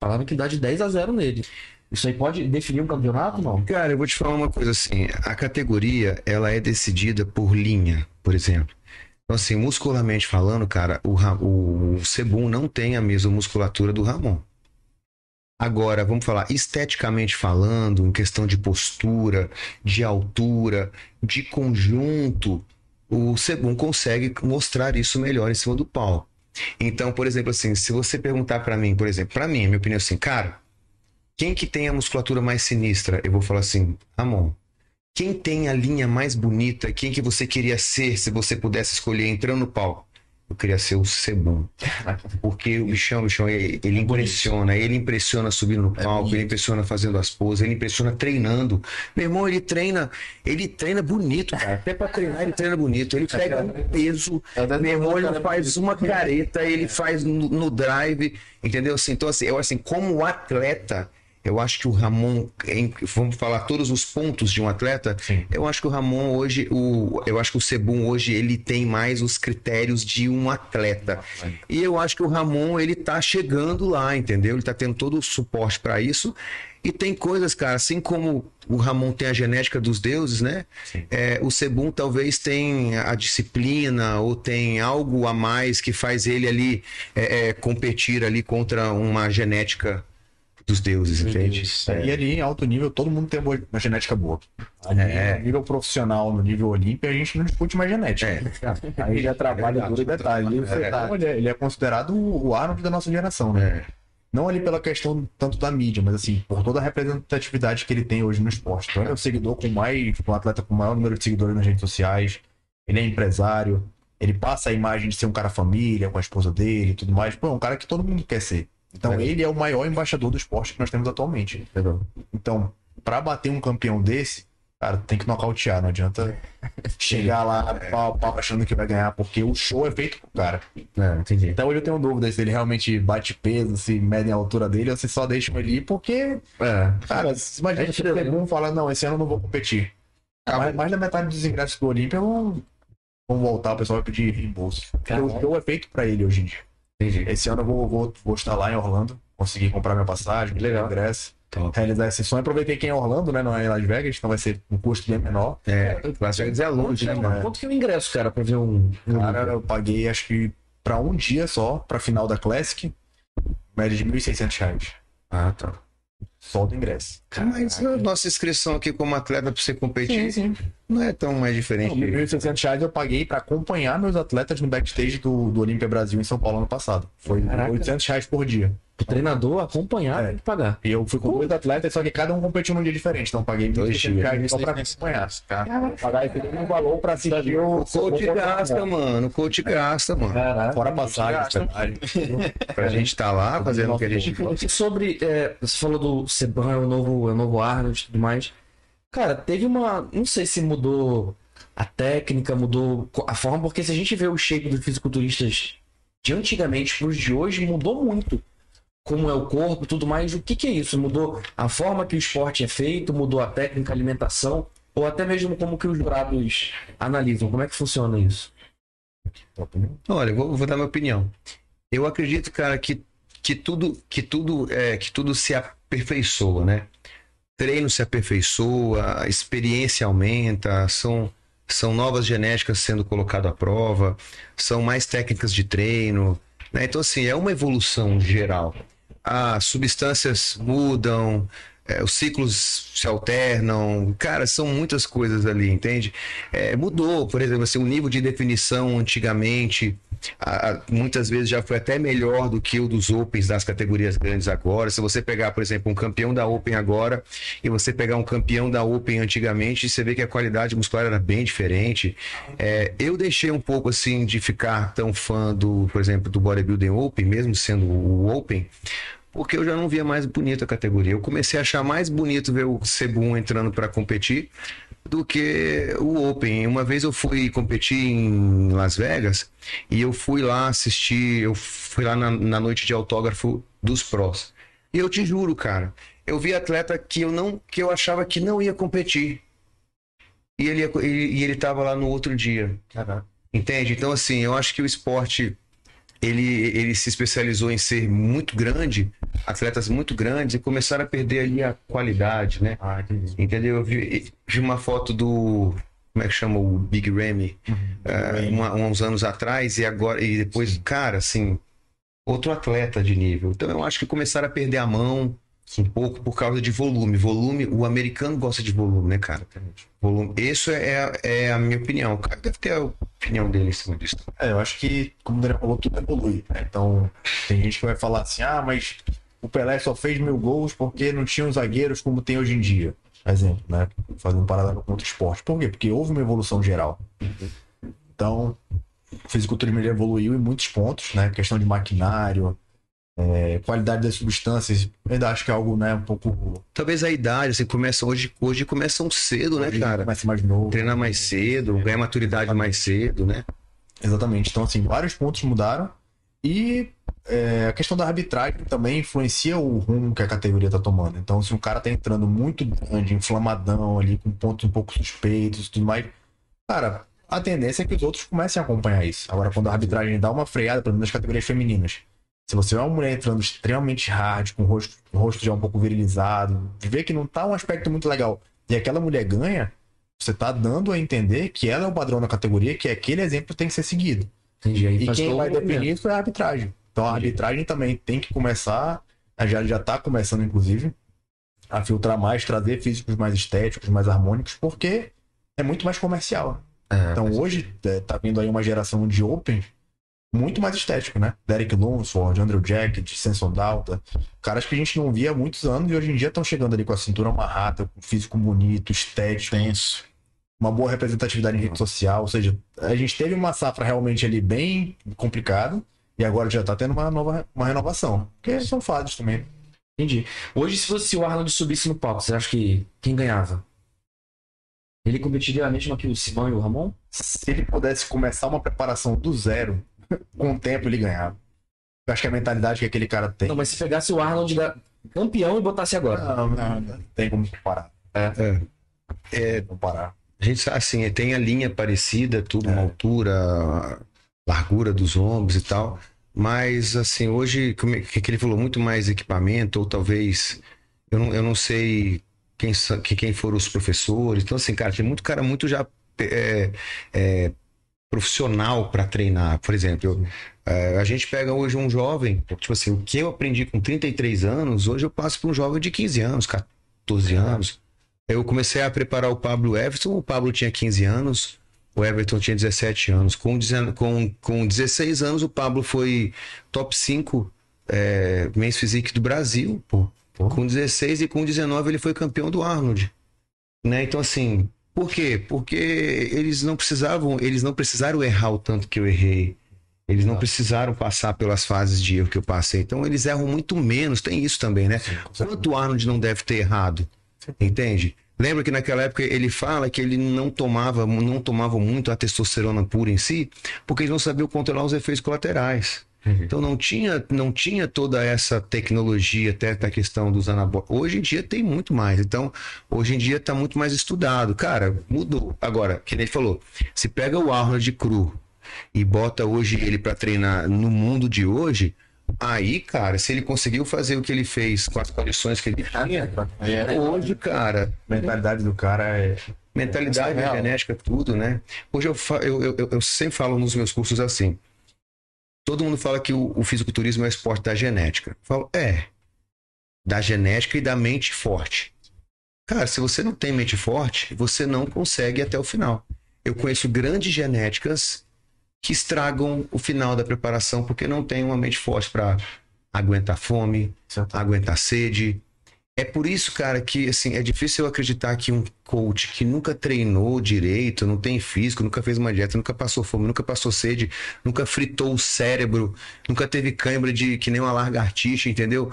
falaram que dá de 10 a 0 nele. Isso aí pode definir um campeonato, não? Cara, eu vou te falar uma coisa assim, a categoria, ela é decidida por linha, por exemplo. Então, assim, muscularmente falando, cara, o, Ra- o Sebum não tem a mesma musculatura do Ramon. Agora, vamos falar esteticamente falando, em questão de postura, de altura, de conjunto, o Sebum consegue mostrar isso melhor em cima do palco. Então, por exemplo, assim, se você perguntar pra mim, por exemplo, pra mim, minha opinião assim, cara, quem que tem a musculatura mais sinistra? Eu vou falar assim, Ramon. Quem tem a linha mais bonita? Quem que você queria ser se você pudesse escolher entrando no palco? Eu queria ser o Sebum. Porque o bichão, o bichão, ele, ele impressiona. Ele impressiona subindo no palco, ele impressiona fazendo as poses, ele impressiona treinando. Meu irmão, ele treina, ele treina bonito, cara. Até pra treinar, ele treina bonito. Ele pega um peso. Meu irmão, ele faz uma careta, ele faz no, no drive, entendeu? Assim, então, assim, eu, assim, como atleta, eu acho que o Ramon, em- vamos falar todos os pontos de um atleta, Sim. eu acho que o Ramon hoje, o, eu acho que o Sebum hoje, ele tem mais os critérios de um atleta. E eu acho que o Ramon, ele tá chegando lá, entendeu? Ele tá tendo todo o suporte para isso. E tem coisas, cara, assim como o Ramon tem a genética dos deuses, né? É, o Sebum talvez tenha a disciplina ou tem algo a mais que faz ele ali é, é, competir ali contra uma genética dos deuses, entende? É, E ali em alto nível, todo mundo tem uma genética boa. Ali, É. No nível profissional, no nível olímpico, a gente não discute mais genética. É. Aí já trabalha verdade, duro e detalhe. Ele, verdade. ele é- ele é considerado o Arnold da nossa geração, né? É. Não ali pela questão tanto da mídia, mas assim, por toda a representatividade que ele tem hoje no esporte. Então ele é o seguidor com mais, um atleta com o maior número de seguidores nas redes sociais, ele é empresário, ele passa a imagem de ser um cara família, com a esposa dele e tudo mais. Pô, é um cara que todo mundo quer ser. Então É. ele é o maior embaixador do esporte que nós temos atualmente. Então, pra bater um campeão desse, cara, tem que nocautear, não adianta chegar lá pau, pau, achando que vai ganhar, porque o show é feito pro cara. É, entendi. Então hoje eu tenho dúvida se ele realmente bate peso, se medem a altura dele, ou se só deixam ele ir, porque, É. cara, se- imagina É que o diferente. um fala, não, esse ano eu não vou competir. Ah, mais, mais da metade dos ingressos do Olímpia vão, vão voltar, o pessoal vai pedir reembolso. Porque o show é feito pra ele hoje em dia. Entendi. Esse ano eu vou, vou, vou estar lá em Orlando, conseguir comprar minha passagem, Legal. ingresso, Top. realizar esse sonho. Aproveitei que é em Orlando, né? Não é em Las Vegas, então vai ser um custo bem menor. É, Las Vegas é longe, né, mano? Quanto que é o ingresso, cara, pra ver um. Cara, eu paguei acho que pra um dia só, pra final da Classic, média de 1.600 reais. Ah, tá. Só do ingresso. Mas a nossa inscrição aqui como atleta pra você competir sim. não é tão mais diferente. Não, 1.600 reais eu paguei pra acompanhar meus atletas no backstage do, do Olímpia Brasil em São Paulo ano passado. Foi Caraca. 800 reais por dia. O treinador acompanhar É. tem que pagar. E eu fui com dois atletas, só que cada um competiu num dia diferente. Então eu paguei Dois 1.600 dias. só pra acompanhar. Pagar esse mesmo valor pra assistir o... O coach gasta, mano. O coach gasta, mano. Caraca. Fora a passagem. Pra gente estar lá fazendo o que a gente. E sobre. é, você falou do Seban, é o novo, é o novo Arnold e tudo mais. Cara, teve uma. Não sei se mudou a técnica, mudou a forma, porque se a gente vê o shape dos fisiculturistas de antigamente pros de hoje, mudou muito. Como é o corpo tudo mais. O que, que é isso? Mudou a forma que o esporte é feito, mudou a técnica, a alimentação, ou até mesmo como que os jurados analisam. Como é que funciona isso? Olha, vou, vou dar minha opinião. Eu acredito, cara, que, que tudo, que tudo, é, que tudo se aperfeiçoa, né? treino se aperfeiçoa, a experiência aumenta, são, são novas genéticas sendo colocadas à prova, são mais técnicas de treino. Né? Então, assim, é uma evolução geral. As substâncias mudam, é, os ciclos se alternam, cara, são muitas coisas ali, entende? É, mudou, por exemplo, assim, o nível de definição antigamente a, muitas vezes já foi até melhor do que o dos Opens das categorias grandes agora. Se você pegar, por exemplo, um campeão da Open agora e você pegar um campeão da Open antigamente, você vê que a qualidade muscular era bem diferente. É, eu deixei um pouco assim de ficar tão fã do, por exemplo, do Bodybuilding Open, mesmo sendo o Open, porque eu já não via mais bonita a categoria. Eu comecei a achar mais bonito ver o Cebum entrando para competir do que o Open. Uma vez eu fui competir em Las Vegas e eu fui lá assistir, eu fui lá na, na noite de autógrafo dos prós. E eu te juro, cara, eu vi atleta que eu não que eu achava que não ia competir. E ele, e ele tava lá no outro dia. Caraca. Entende? Então, assim, eu acho que o esporte ele, ele se especializou em ser muito grande, atletas muito grandes, e começaram a perder ali a qualidade, né? Ah, Entendeu? Eu vi, vi, uma foto do. Como é que chama? O Big Ramy, uhum, uh, uma, uns anos atrás, e agora. E depois, Sim. cara, assim. Outro atleta de nível. Então eu acho que começaram a perder a mão um pouco por causa de volume. Volume, o americano gosta de volume, né, cara? Volume. Isso é, é a minha opinião. O cara deve ter a opinião dele em cima disso. É, eu acho que, como o Daniel falou, tudo evolui. Né? Então, tem gente que vai falar assim: ah, mas o Pelé só fez mil gols porque não tinham zagueiros como tem hoje em dia. Exemplo, né? Fazendo um paralelo com outro esporte. Por quê? Porque houve uma evolução geral. Então, o fisiculturismo evoluiu em muitos pontos, né? Questão de maquinário, é, qualidade das substâncias, ainda acho que é algo, né, um pouco. Talvez a idade, assim, começa hoje, hoje começam cedo, né, hoje né, cara? Começa mais novo. Treinar mais cedo, ganhar maturidade mais cedo, né? Exatamente. Então, assim, vários pontos mudaram. E é, a questão da arbitragem também influencia o rumo que a categoria tá tomando. Então, se um cara tá entrando muito grande, inflamadão ali, com pontos um pouco suspeitos e tudo mais, cara, a tendência é que os outros comecem a acompanhar isso. Agora, quando a arbitragem dá uma freada, pelo menos nas categorias femininas, se você é uma mulher entrando extremamente hard, com o rosto, o rosto já um pouco virilizado, vê que não tá um aspecto muito legal, e aquela mulher ganha, você tá dando a entender que ela é o padrão da categoria, que aquele exemplo tem que ser seguido. Entendi. Aí e quem vai definir isso é a arbitragem. Então a arbitragem também tem que começar, já, já tá começando, inclusive, a filtrar mais, trazer físicos mais estéticos, mais harmônicos, porque é muito mais comercial. É, então hoje é, tá vindo aí uma geração de Open muito mais estético, né? Derek Lunsford, Andrew Jacket, Senson Dalta. Caras que a gente não via há muitos anos e hoje em dia estão chegando ali com a cintura amarrada, com físico bonito, estético. Tenso. Uma boa representatividade em rede social. Ou seja, a gente teve uma safra realmente ali bem complicada e agora já tá tendo uma nova uma renovação. Porque são fases também. Entendi. Hoje, se fosse o Arnold subisse no palco, você acha que quem ganhava? Ele competiria a mesma que o Simão e o Ramon? Se ele pudesse começar uma preparação do zero, com o tempo ele ganhava. Eu acho que é a mentalidade que aquele cara tem. Não, mas se pegasse o Arnold da... campeão e botasse agora. Não, não, não tem como comparar. É. é. é comparar. A gente assim, tem a linha parecida, tudo, é. uma altura, largura dos ombros e tal. Mas assim, hoje, como é que ele falou, muito mais equipamento, ou talvez. Eu não, eu não sei quem, quem foram os professores. Então, assim, cara, tem muito cara muito já é, é, profissional para treinar. Por exemplo, é, a gente pega hoje um jovem, tipo assim, o que eu aprendi com 33 anos, hoje eu passo para um jovem de 15 anos, 14 anos. Eu comecei a preparar o Pablo Everton, o Pablo tinha 15 anos, o Everton tinha 17 anos. Com, com, com 16 anos, o Pablo foi top 5 é, Men's Physique do Brasil, pô. pô. Com 16 e com 19 ele foi campeão do Arnold. Né? Então, assim, por quê? Porque eles não precisavam, eles não precisaram errar o tanto que eu errei. Eles não precisaram passar pelas fases de erro que eu passei. Então eles erram muito menos. Tem isso também, né? Quanto o Arnold não deve ter errado? Entende? Lembra que naquela época ele fala que ele não tomava, não tomava muito a testosterona pura em si, porque ele não sabia controlar os efeitos colaterais. Uhum. Então não tinha, não tinha toda essa tecnologia, até a questão dos anabólicos. Hoje em dia tem muito mais. Então, hoje em dia está muito mais estudado. Cara, mudou. Agora, que ele falou, se pega o Arnold cru e bota hoje ele para treinar no mundo de hoje, Aí, cara, se ele conseguiu fazer o que ele fez com as condições que ele tinha, hoje, cara, A mentalidade do cara é. mentalidade, Real. genética, tudo, né? Hoje eu, eu, eu, eu sempre falo nos meus cursos assim. Todo mundo fala que o, o fisiculturismo é o esporte da genética. Eu falo, é. Da genética e da mente forte. Cara, se você não tem mente forte, você não consegue ir até o final. Eu conheço grandes genéticas que estragam o final da preparação porque não tem uma mente forte para aguentar fome, aguentar sede. É por isso, cara, que assim, é difícil eu acreditar que um coach que nunca treinou direito, não tem físico, nunca fez uma dieta, nunca passou fome, nunca passou sede, nunca fritou o cérebro, nunca teve cãibra de que nem uma lagartixa, entendeu?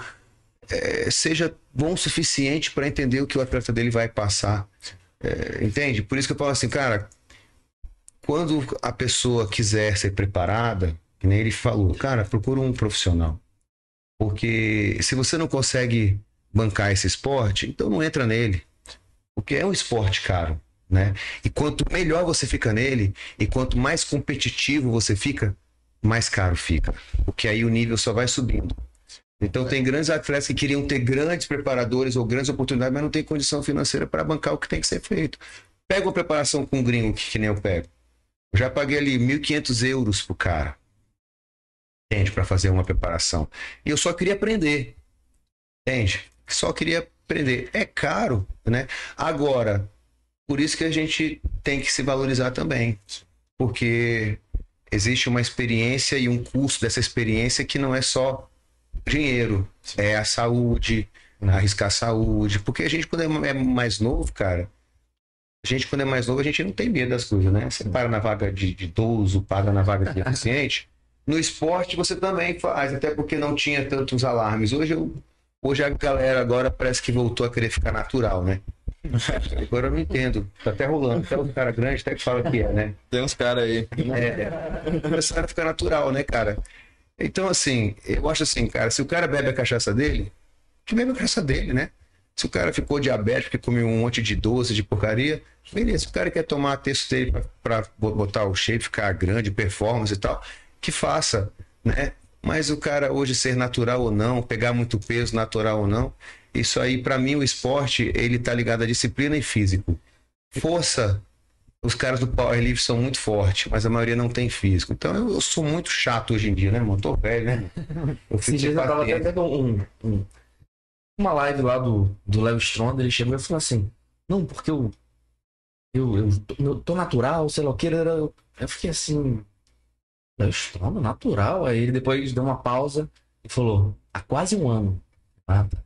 É, seja bom o suficiente para entender o que o atleta dele vai passar. É, entende? Por isso que eu falo assim, cara, quando a pessoa quiser ser preparada, nem ele falou, cara, procura um profissional. Porque se você não consegue bancar esse esporte, então não entra nele. Porque é um esporte caro, né? E quanto melhor você fica nele, e quanto mais competitivo você fica, mais caro fica. Porque aí o nível só vai subindo. Então tem grandes atletas que queriam ter grandes preparadores ou grandes oportunidades, mas não tem condição financeira para bancar o que tem que ser feito. Pega uma preparação com um gringo, que, que nem eu pego. Eu já paguei ali 1.500 euros pro cara. Entende? Para fazer uma preparação. E eu só queria aprender. Entende? Só queria aprender. É caro, né? Agora, por isso que a gente tem que se valorizar também. Porque existe uma experiência e um custo dessa experiência que não é só dinheiro, é a saúde, arriscar a saúde. Porque a gente, quando é mais novo, cara, a gente, quando é mais novo, a gente não tem medo das coisas, né? Você para na vaga de, de idoso, paga na vaga de deficiente. No esporte você também faz, até porque não tinha tantos alarmes. Hoje, eu, hoje a galera agora parece que voltou a querer ficar natural, né? Agora eu não entendo. Tá até rolando. Até o cara grande até que fala que é, né? Tem uns caras aí. É, começaram a ficar natural, né, cara? Então, assim, eu acho assim, cara, se o cara bebe a cachaça dele, que bebe a cachaça dele, né? Se o cara ficou diabético porque comeu um monte de doce, de porcaria, beleza. Se o cara quer tomar texto dele pra, pra botar o shape, ficar grande, performance e tal, que faça, né? Mas o cara hoje ser natural ou não, pegar muito peso, natural ou não, isso aí, pra mim, o esporte, ele tá ligado à disciplina e físico. Força, os caras do powerlift são muito fortes, mas a maioria não tem físico. Então eu, eu sou muito chato hoje em dia, né, irmão? Tô velho, né? Eu fico tava vendo um, um- uma live lá do, do Léo Stronda, ele chegou e falou assim, não, porque eu, eu, eu, eu tô natural, sei lá o que, eu, eu fiquei assim, Léo Stronda, natural? Aí ele depois deu uma pausa e falou, há quase um ano. Ah, tá.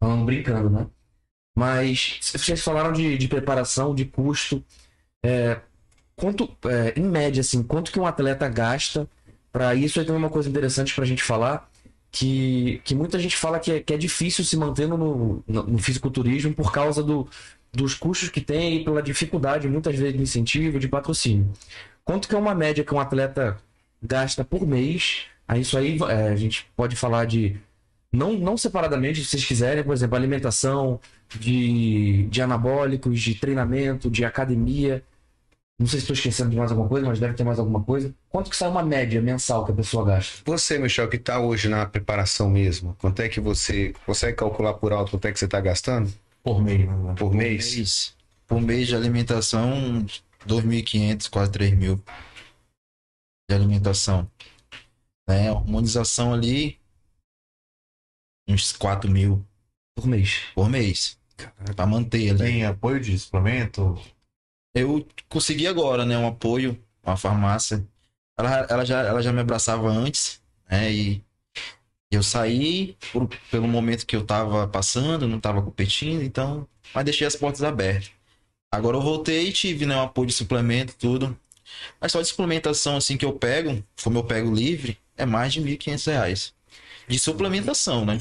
Falando brincando, né? Mas vocês falaram de, de preparação, de custo. É, quanto, é, em média, assim, quanto que um atleta gasta para isso? Aí tem uma coisa interessante pra gente falar, que, que muita gente fala que é, que é difícil se manter no, no, fisiculturismo por causa do, dos custos que tem e pela dificuldade, muitas vezes, de incentivo, de patrocínio. Quanto que é uma média que um atleta gasta por mês? Isso aí é, a gente pode falar de não, não separadamente, se vocês quiserem, por exemplo, alimentação, de, de anabólicos, de treinamento, de academia. Não sei se estou esquecendo de mais alguma coisa, mas deve ter mais alguma coisa. Quanto que sai uma média mensal que a pessoa gasta? Você, Michel, que tá hoje na preparação mesmo, quanto é que você consegue calcular por alto quanto é que você tá gastando Por mês, né? por mês? Por mês de alimentação, 2.500, quase 3.000 de alimentação. Né? Hormonização ali, uns 4 mil Por mês. por mês. Pra manter ali. Tem apoio de suplemento? Eu consegui agora, né? Um apoio, uma farmácia. Ela, ela, já, ela já me abraçava antes, né? E eu saí por- pelo momento que eu tava passando, não tava competindo, então. Mas deixei as portas abertas. Agora eu voltei e tive, né? Um apoio de suplemento, tudo. Mas só de suplementação, assim, que eu pego, como eu pego livre, é mais de 1.500 reais. De suplementação, né?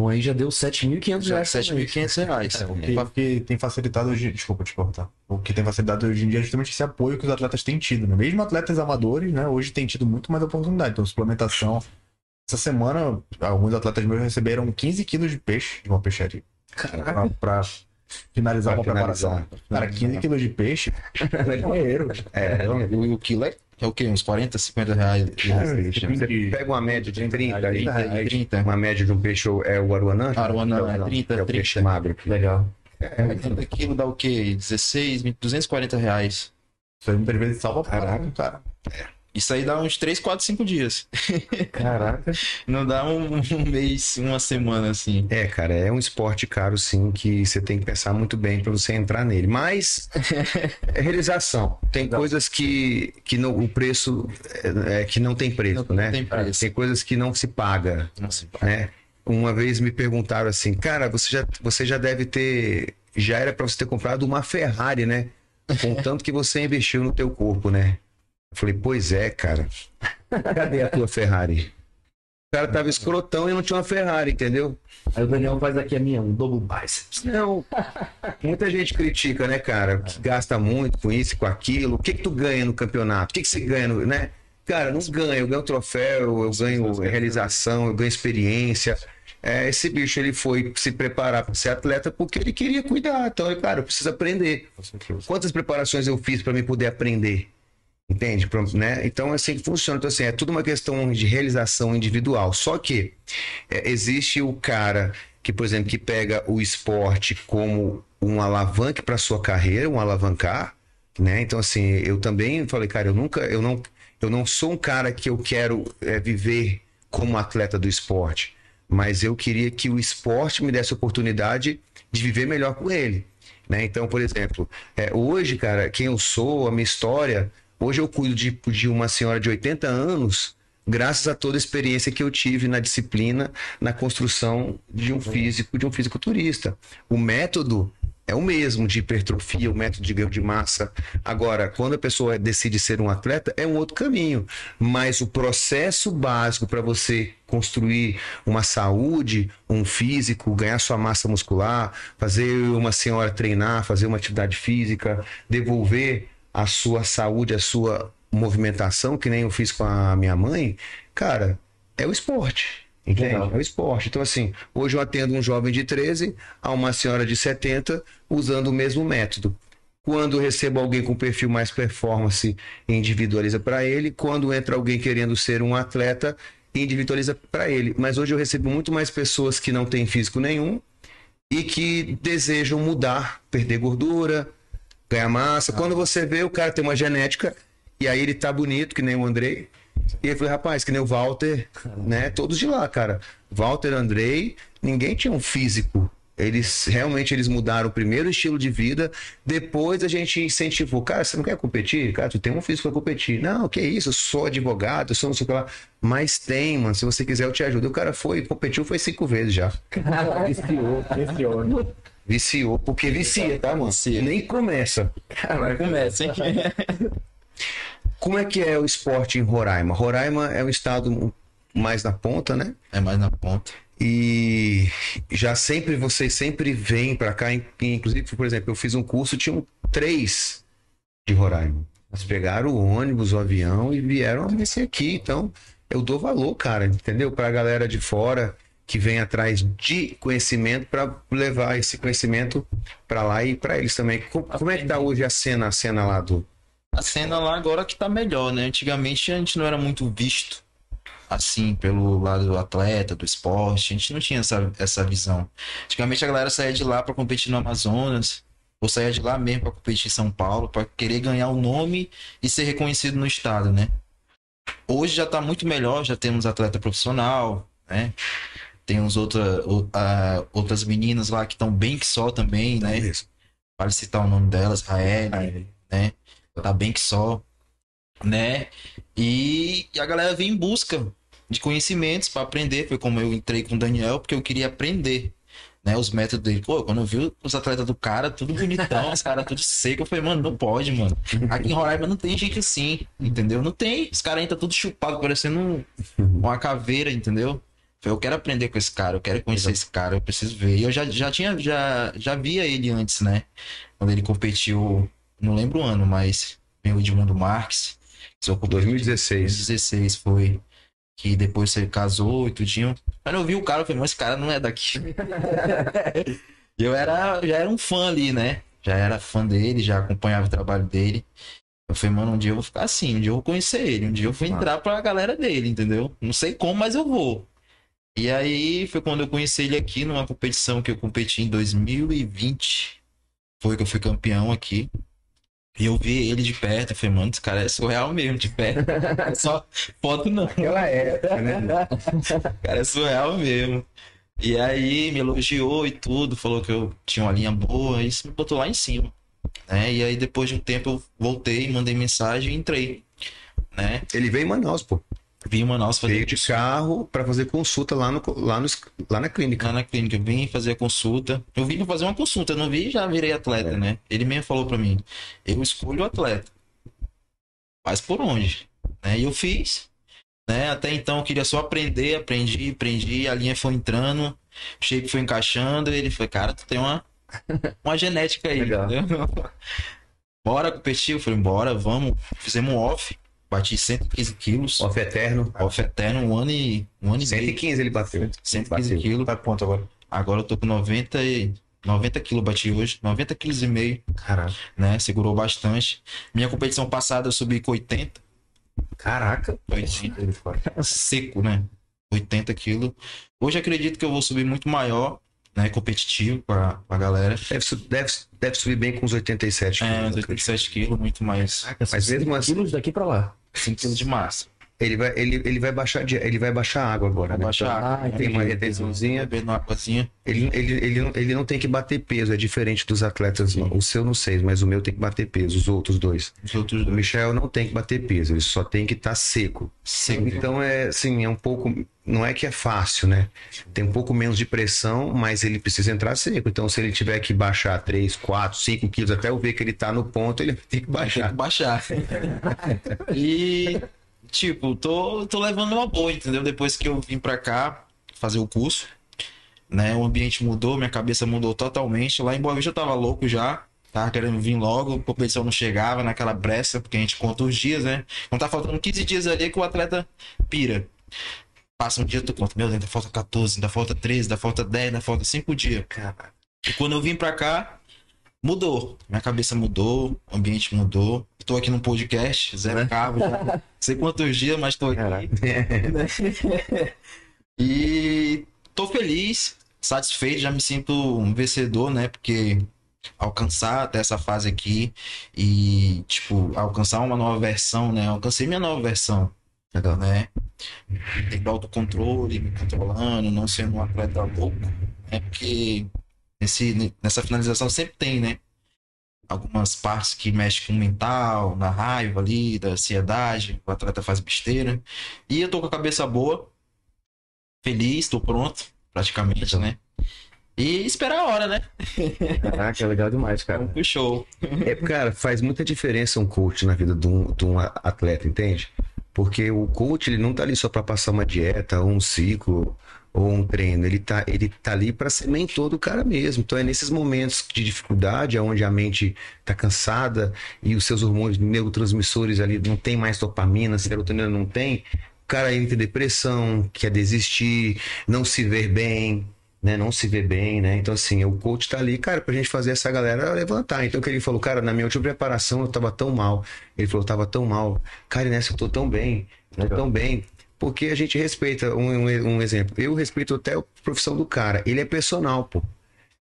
Então aí já deu 7.500 Já reais. por mês. 7.500 reais. É, o que, o que tem facilitado hoje. Desculpa te cortar. O que tem facilitado hoje em dia é justamente esse apoio que os atletas têm tido, né? Mesmo atletas amadores, né? Hoje têm tido muito mais oportunidade. Então, suplementação. Essa semana, alguns atletas meus receberam 15 quilos de peixe de uma peixaria. Caraca. Pra, pra finalizar Pra uma preparação. finalizar. Cara, 15 quilos de peixe é dinheiro. É, O, o quilo é, é o quê? Uns 40, 50 reais? você pega uma média de 30, aí, 30, reais. 30. uma média de um peixe é o aruanã? Aruanã, Que é 30, que é o peixe 30. magro. Legal. É, 30 quilos dá o quê? 16, 20, 240 reais. Isso aí muitas vezes salva pra caralho, cara. Isso aí dá uns 3, 4, 5 dias. Caraca. Não dá um, um mês, uma semana assim. É, cara, é um esporte caro, sim, que você tem que pensar muito bem para você entrar nele. Mas é realização. Tem coisas que, que não, o preço é, é que não tem preço, Não né? tem preço. Tem coisas que não se paga, Nossa, né? Uma vez me perguntaram assim, cara, você já, você já deve ter, já era para você ter comprado uma Ferrari, né? Com tanto que você investiu no teu corpo, né? Eu falei, pois é, cara. Cadê a tua Ferrari? O cara tava escrotão e não tinha uma Ferrari, entendeu? Aí o Daniel faz aqui a minha, um double biceps. Não. Muita gente critica, né, cara? Que gasta muito com isso, com aquilo. O que que tu ganha no campeonato? O que que você ganha, no, né? Cara, não ganho. Eu ganho troféu, eu ganho realização, eu ganho experiência. É, esse bicho, ele foi se preparar para ser atleta porque ele queria cuidar. Então, cara, eu preciso aprender. Quantas preparações eu fiz para me poder aprender? Entende? Pra- né? Então, é assim que funciona. Então, assim, é tudo uma questão de realização individual. Só que é, existe o cara que, por exemplo, que pega o esporte como um alavanque para sua carreira, um alavancar, né? Então, assim, eu também falei, cara, eu nunca, eu não, eu não sou um cara que eu quero é, viver como atleta do esporte, mas eu queria que o esporte me desse a oportunidade de viver melhor com ele. Né? Então, por exemplo, é, hoje, cara, quem eu sou, a minha história, hoje eu cuido de, de uma senhora de 80 anos, graças a toda a experiência que eu tive na disciplina, na construção de um físico, de um fisiculturista. O método é o mesmo de hipertrofia, o método de ganho de massa. Agora, quando a pessoa decide ser um atleta, é um outro caminho. Mas o processo básico para você construir uma saúde, um físico, ganhar sua massa muscular, fazer uma senhora treinar, fazer uma atividade física, devolver a sua saúde, a sua movimentação, que nem eu fiz com a minha mãe, cara, é o esporte. Entende? Legal. É o esporte. Então, assim, hoje eu atendo um jovem de 13 a uma senhora de 70 usando o mesmo método. Quando recebo alguém com perfil mais performance, individualiza para ele. Quando entra alguém querendo ser um atleta, individualiza para ele. Mas hoje eu recebo muito mais pessoas que não têm físico nenhum e que desejam mudar, perder gordura, ganhar massa. Quando você vê, o cara tem uma genética e aí ele tá bonito, que nem o Andrei. E eu falei, rapaz, que nem o Walter, né? Todos de lá, cara. Walter, Andrei, ninguém tinha um físico. Eles realmente eles mudaram o primeiro estilo de vida, depois a gente incentivou. Cara, você não quer competir? Cara, tu tem um físico pra competir. Não, que isso, eu sou advogado, eu sou não sei o que lá. Mas tem, mano. Se você quiser, eu te ajudo. E o cara foi, competiu, foi cinco vezes já. Viciou. Esse homem. Viciou, porque vicia, tá, mano? Vicia. Nem começa. Vai começa, hein? Como é que é o esporte em Roraima? Roraima é um estado mais na ponta, né? É mais na ponta. E já sempre, vocês sempre vêm pra cá. in- Inclusive, por exemplo, eu fiz um curso, tinham três de Roraima. Eles pegaram o ônibus, o avião e vieram descer aqui. Então, eu dou valor, cara, entendeu? Pra galera de fora que vem atrás de conhecimento para levar esse conhecimento pra lá e pra eles também. Co- Como, é que tá hoje a cena, a cena lá do. A cena lá agora que tá melhor, né? Antigamente a gente não era muito visto assim pelo lado do atleta, do esporte. A gente não tinha essa, essa visão. Antigamente a galera saía de lá pra competir no Amazonas, ou saía de lá mesmo pra competir em São Paulo, pra querer ganhar o nome e ser reconhecido no estado, né? Hoje já tá muito melhor, já temos atleta profissional, né? Temos outra, o- a- outras meninas lá que estão bem que só também, né? Isso. Vale citar o nome delas, Raeli, né? Tá bem que só, né? E, e a galera vem em busca de conhecimentos para aprender. Foi como eu entrei com o Daniel, porque eu queria aprender, né? Os métodos dele. Pô, quando eu vi os atletas do cara, tudo bonitão, os caras tudo seco, eu falei, mano, não pode, mano. Aqui em Roraima não tem gente assim, entendeu? Não tem. Os caras entram tudo chupado, parecendo um- uma caveira, entendeu? Falei, Eu quero aprender com esse cara, eu quero conhecer esse cara, eu preciso ver. E eu já, já tinha, já, já via ele antes, né? Quando ele competiu, não lembro o ano, mas veio o Edmundo Marques. que ocupou 2016. 2016 foi. Que depois você casou e tudinho. Aí eu vi o cara, eu falei, mas esse cara não é daqui. eu era, já era um fã ali, né? Já era fã dele, já acompanhava o trabalho dele. Eu falei, mano, um dia eu vou ficar assim, um dia eu vou conhecer ele, um dia eu vou entrar pra galera dele, entendeu? Não sei como, mas eu vou. E aí foi quando eu conheci ele aqui numa competição que eu competi em 2020. Foi que eu fui campeão aqui. E eu vi ele de perto, eu falei, mano, esse cara é surreal mesmo, de perto. Só foto não. Aquela época, né? O cara é surreal mesmo. E aí me elogiou e tudo, falou que eu tinha uma linha boa, isso me botou lá em cima. Né? E aí depois de um tempo eu voltei, mandei mensagem e entrei. Né? Ele veio em Manaus, pô. Vim em Manaus fazer Veio de carro pra fazer consulta lá, no, lá, no, lá na clínica. lá na clínica, eu vim fazer a consulta. Eu vim pra fazer uma consulta, eu não vi já virei atleta, né? Ele mesmo falou pra mim, eu escolho o atleta. Faz por onde? Né? E eu fiz. Né? Até então eu queria só aprender, aprendi, aprendi, a linha foi entrando, o shape foi encaixando, ele foi, cara, tu tem uma, uma genética aí, Legal. entendeu? Bora competir, eu falei, bora, vamos. Fizemos um off, bati 115 quilos, Off eterno. off eterno, um ano e, um ano e meio. 115 ele bateu. 115 Bateu. quilos. Tá quanto agora? Agora eu tô com 90 e 90 quilos bati hoje, 90 quilos e meio, Caraca. né? Segurou bastante. Minha competição passada eu subi com 80, Caraca. 80 seco, né? 80 quilos. Hoje acredito que eu vou subir muito maior, né? Competitivo com a, com a galera. Deve, deve, deve subir bem com uns 87 É, quilos, acredito. 87 quilos, muito mais. Mas mesmo assim, Quilos daqui pra lá. 5 quilos de massa. Ele vai, ele, ele vai baixar de- ele vai baixar água agora, Vou né? baixar Ah, água, Tem né? uma retençãozinha. Bebendo águazinha. Ele, ele, ele, não, ele não tem que bater peso, é diferente dos atletas. O seu não sei, mas o meu tem que bater peso, os outros dois. Os outros O dois. Michel não tem que bater peso, ele só tem que estar seco. Seco. Então é assim, é um pouco. Não é que é fácil, né? Tem um pouco menos de pressão, mas ele precisa entrar seco. Então, se ele tiver que baixar 3, 4, 5 quilos, até eu ver que ele tá no ponto, ele tem que Tem que baixar. baixar. e, tipo, tô, tô levando uma boa, entendeu? Depois que eu vim pra cá fazer o curso, né? O ambiente mudou, minha cabeça mudou totalmente. Lá em Boa Vista eu tava louco já. Tava querendo vir logo, a competição não chegava naquela pressa, porque a gente conta os dias, né? Não tá faltando 15 dias ali que o atleta pira. Passa um dia, tu conta, meu Deus, ainda falta 14, ainda falta 13, ainda falta 10, ainda falta 5 dias. E quando eu vim pra cá, mudou. Minha cabeça mudou, o ambiente mudou. Tô aqui num podcast, zero carro, já não sei quantos dias, mas tô aqui. E tô feliz, satisfeito, já me sinto um vencedor, né? Porque alcançar até essa fase aqui e, tipo, alcançar uma nova versão, né? Alcancei minha nova versão, Legal. né? Tendo autocontrole, me controlando, não sendo um atleta louco, né? Porque nesse, nessa finalização sempre tem, né? Algumas partes que mexem com o mental, na raiva ali, da ansiedade, o atleta faz besteira. E eu tô com a cabeça boa, feliz, tô pronto, praticamente, né? E esperar a hora, né? Caraca, é legal demais, cara. Pro show. É, cara, faz muita diferença um coach na vida de um, de um atleta, entende? Porque o coach, ele não tá ali só para passar uma dieta, ou um ciclo, ou um treino. Ele tá, ele tá ali para ser mentor do cara mesmo. Então é nesses momentos de dificuldade, onde a mente tá cansada e os seus hormônios neurotransmissores ali não tem mais dopamina, serotonina não tem. O cara entra em depressão, quer desistir, não se ver bem, né? Não se vê bem, né? Então, assim, o coach tá ali, cara, pra gente fazer essa galera levantar. Então, que ele falou, cara, na minha última preparação eu tava tão mal. Ele falou, tava tão mal. Cara, nessa eu tô tão bem, tô Legal. tão bem. Porque a gente respeita, um, um, exemplo, eu respeito até a profissão do cara. Ele é personal, pô.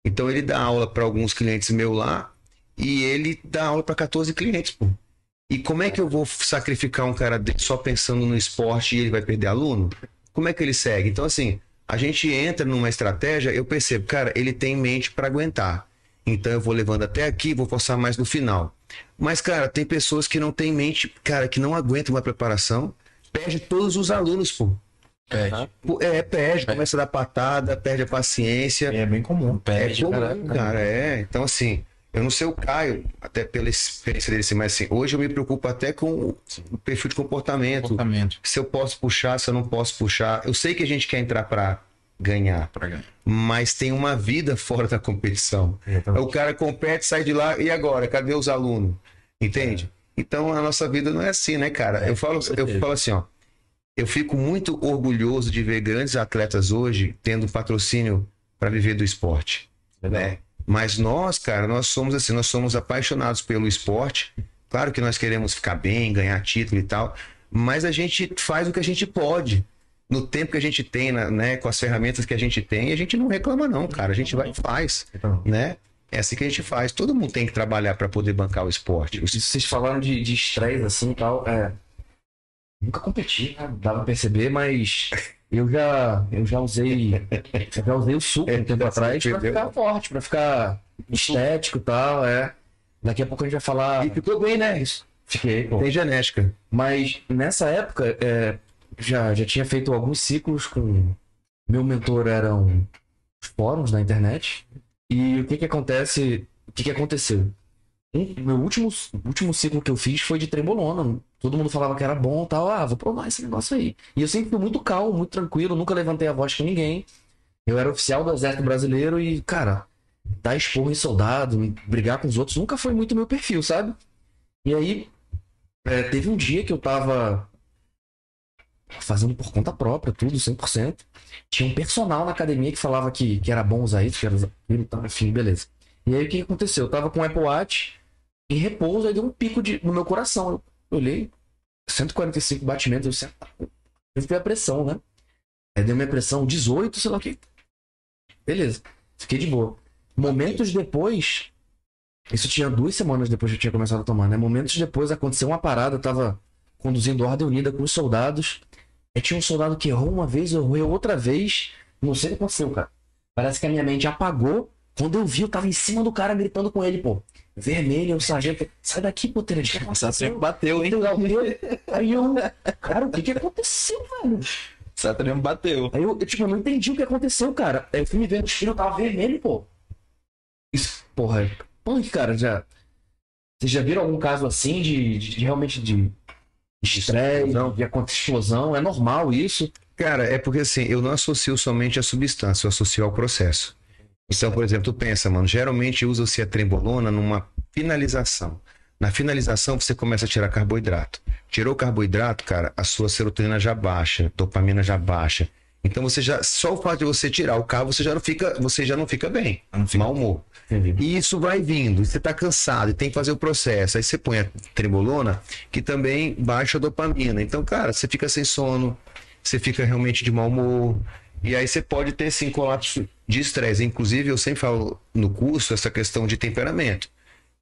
Então, ele dá aula para alguns clientes meus lá e ele dá aula para 14 clientes, pô. E como é que eu vou sacrificar um cara só pensando no esporte e ele vai perder aluno? Como é que ele segue? Então, assim, a gente entra numa estratégia, eu percebo, cara, ele tem mente para aguentar. Então eu vou levando até aqui, vou forçar mais no final. Mas, cara, tem pessoas que não têm mente, cara, que não aguentam uma preparação, perde todos os alunos, pô. Perde. Pô, É, perde, começa a dar patada, perde a paciência. É bem comum. É Perde. comum, caraca. cara, é. Então, assim, eu não sei o Caio, até pela experiência dele, assim, mas assim, hoje eu me preocupo até com o perfil de comportamento. Comportamento. Se eu posso puxar, se eu não posso puxar. Eu sei que a gente quer entrar pra ganhar, Pra ganhar. mas tem uma vida fora da competição. O cara compete, sai de lá, e agora? Cadê os alunos? Entende? Então a nossa vida não é assim, né, cara? eu falo, eu falo assim, ó. Eu fico muito orgulhoso de ver grandes atletas hoje tendo patrocínio para viver do esporte. Legal. Né? Mas nós, cara, nós somos assim, nós somos apaixonados pelo esporte. Claro que nós queremos ficar bem, ganhar título e tal, mas a gente faz o que a gente pode. No tempo que a gente tem, né, com as ferramentas que a gente tem, a gente não reclama não, cara. A gente vai e faz, né? É assim que a gente faz. Todo mundo tem que trabalhar para poder bancar o esporte. Vocês falaram de, de estresse assim e tal. É. Nunca competi, né? dá pra perceber, mas eu já, eu já usei. Eu já usei o suco um tempo atrás pra ficar forte, pra ficar estético e tal, é. Daqui a pouco a gente vai falar. E ficou bem, né? Isso. Fiquei, pô. Tem genética. Mas nessa época, é, já, já tinha feito alguns ciclos com. Meu mentor eram os fóruns da internet. E o que que acontece? O que que aconteceu? Um- meu último, último ciclo que eu fiz foi de trembolona. Todo mundo falava que era bom e tal. Ah, vou provar esse negócio aí. E eu sempre fui muito calmo, muito tranquilo, nunca levantei a voz com ninguém. Eu era oficial do Exército Brasileiro e, cara, dar esporro em soldado, brigar com os outros, nunca foi muito meu perfil, sabe? E aí, é, teve um dia que eu tava fazendo por conta própria, tudo, 100%. Tinha um personal na academia que falava que, que era bom usar isso, que era usar aquilo, e tal, enfim, beleza. E aí o que aconteceu? Eu tava com o Apple Watch em repouso, aí deu um pico de, no meu coração. Eu olhei, 145 batimentos, eu disse, "Ah, eu fui a pressão, né? Aí deu minha pressão 18, sei lá o que. Beleza, fiquei de boa. Momentos depois, isso tinha duas semanas depois que eu tinha começado a tomar, né? Momentos depois aconteceu uma parada, eu tava conduzindo ordem unida com os soldados. Aí tinha um soldado que errou uma vez, errou outra vez. Não sei o que aconteceu, cara. Parece que a minha mente apagou. Quando eu vi, eu tava em cima do cara gritando com ele, pô. Vermelho, o sargento. Sai daqui, pô. O sempre bateu, hein? Aí eu. Cara, o que que aconteceu, velho? Saturno bateu. Aí eu, eu, tipo, eu não entendi o que aconteceu, cara. Aí eu fui me ver no espelho, eu tava vermelho, pô. Isso, porra, é punk, cara, já. Vocês já viram algum caso assim de, de- de realmente de estresse, de explosão? É normal isso? Cara, é porque assim, eu não associo somente a substância, eu associo ao processo. Então, por exemplo, tu pensa, mano, geralmente usa-se a trembolona numa finalização. Na finalização, você começa a tirar carboidrato. Tirou o carboidrato, cara, a sua serotonina já baixa, dopamina já baixa. Então você já, só o fato de você tirar o carbo, você já não fica, você já não fica bem, Não fica- mau humor. Entendi. E isso vai vindo, você tá cansado e tem que fazer o processo. Aí você põe a trembolona, que também baixa a dopamina. Então, cara, você fica sem sono, você fica realmente de mau humor. E aí você pode ter sim colapso de estresse. Inclusive, eu sempre falo no curso essa questão de temperamento.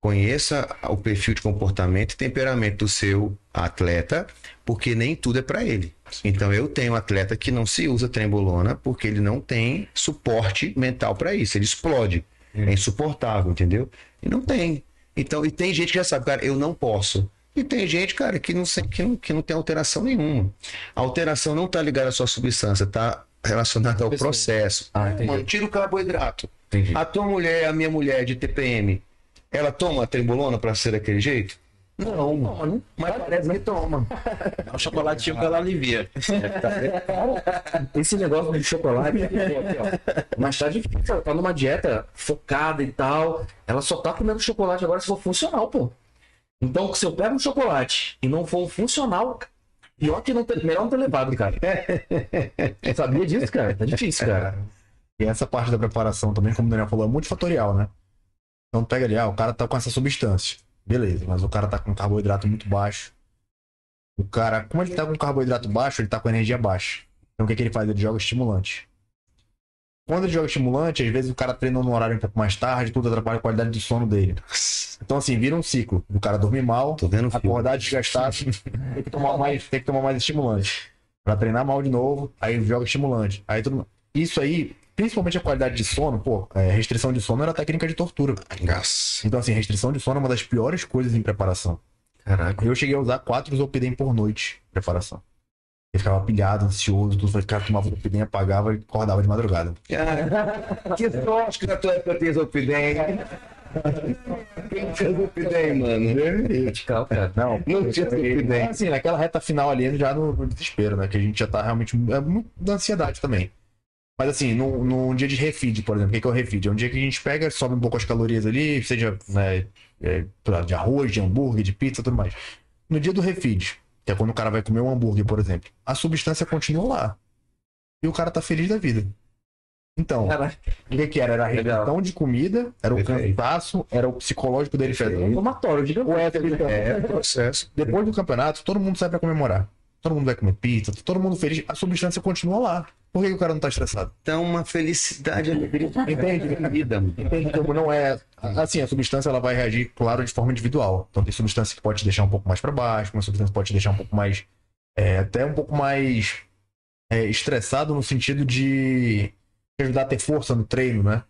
Conheça o perfil de comportamento e temperamento do seu atleta, porque nem tudo é para ele. Então eu tenho um atleta que não se usa trembolona porque ele não tem suporte mental para isso, ele explode. É insuportável, entendeu? E não tem. Então, e tem gente que já sabe, cara, eu não posso. E tem gente, cara, que não, que não, que não tem alteração nenhuma. A alteração não está ligada à sua substância, está relacionada ao processo. Ah. Mano, tira o carboidrato. Entendi. A tua mulher, a minha mulher de TPM, ela toma trembolona para ser daquele jeito? Não, Não, mas parece que toma. É o chocolatinho que ela alivia. Esse negócio de chocolate, aqui, ó, mas tá difícil, ela tá numa dieta focada e tal. Ela só tá comendo chocolate agora se for funcional, pô. Então, se eu pego um chocolate e não for um funcional, pior que não ter, melhor não ter levado, cara. Você sabia disso, cara? Tá difícil, cara. E essa parte da preparação também, como o Daniel falou, é multifatorial, né? Então pega ali, ah, o cara tá com essa substância. Beleza, mas o cara tá com carboidrato muito baixo. O cara, como ele tá com carboidrato baixo, ele tá com energia baixa. Então o que, que ele faz? Ele joga estimulante. Quando ele joga estimulante, às vezes o cara treina num horário um pouco mais tarde, tudo atrapalha a qualidade do sono dele. Então, assim, vira um ciclo. O cara dormir mal, acordar desgastado, tem que tomar mais, tem que tomar mais estimulante. Pra treinar mal de novo, aí joga estimulante. Aí tudo. Isso aí, principalmente a qualidade de sono, pô, é, restrição de sono era técnica de tortura. Nossa. Então, assim, restrição de sono é uma das piores coisas em preparação. Caraca. Eu cheguei a usar quatro Zolpidem por noite em preparação. Eu ficava pilhado, ansioso, tudo. O cara tomava Zolpidem, apagava e acordava de madrugada. Cara, que sorte que na tua época tem Zolpidem. Quem tinha Zolpidem, mano? Radical, cara. Não, Não tinha Zolpidem. Assim, naquela reta final ali, já no, no desespero, né? Que a gente já tá realmente. É muito da ansiedade também. Mas assim, num, num dia de refeed, por exemplo, o que é o refeed? É um dia que a gente pega, sobe um pouco as calorias ali, seja né, é, de arroz, de hambúrguer, de pizza tudo mais. No dia do refeed, que é quando o cara vai comer um hambúrguer, por exemplo, a substância continua lá. E o cara tá feliz da vida. Então, o que, que era? Era a de comida, era o Perfeito. cansaço, era o psicológico dele um tomatório gigante. Ou é? É processo. Depois do campeonato, todo mundo sai pra comemorar. Todo mundo vai comer pizza, todo mundo feliz. A substância continua lá. Por que, que o cara não tá estressado? Então, uma felicidade, alegria. Entende? Vida. Entende como não é. Assim, a substância ela vai reagir, claro, de forma individual. Então tem substância que pode te deixar um pouco mais pra baixo, uma substância que pode te deixar um pouco mais. é, até um pouco mais é, estressado no sentido de te ajudar a ter força no treino, né?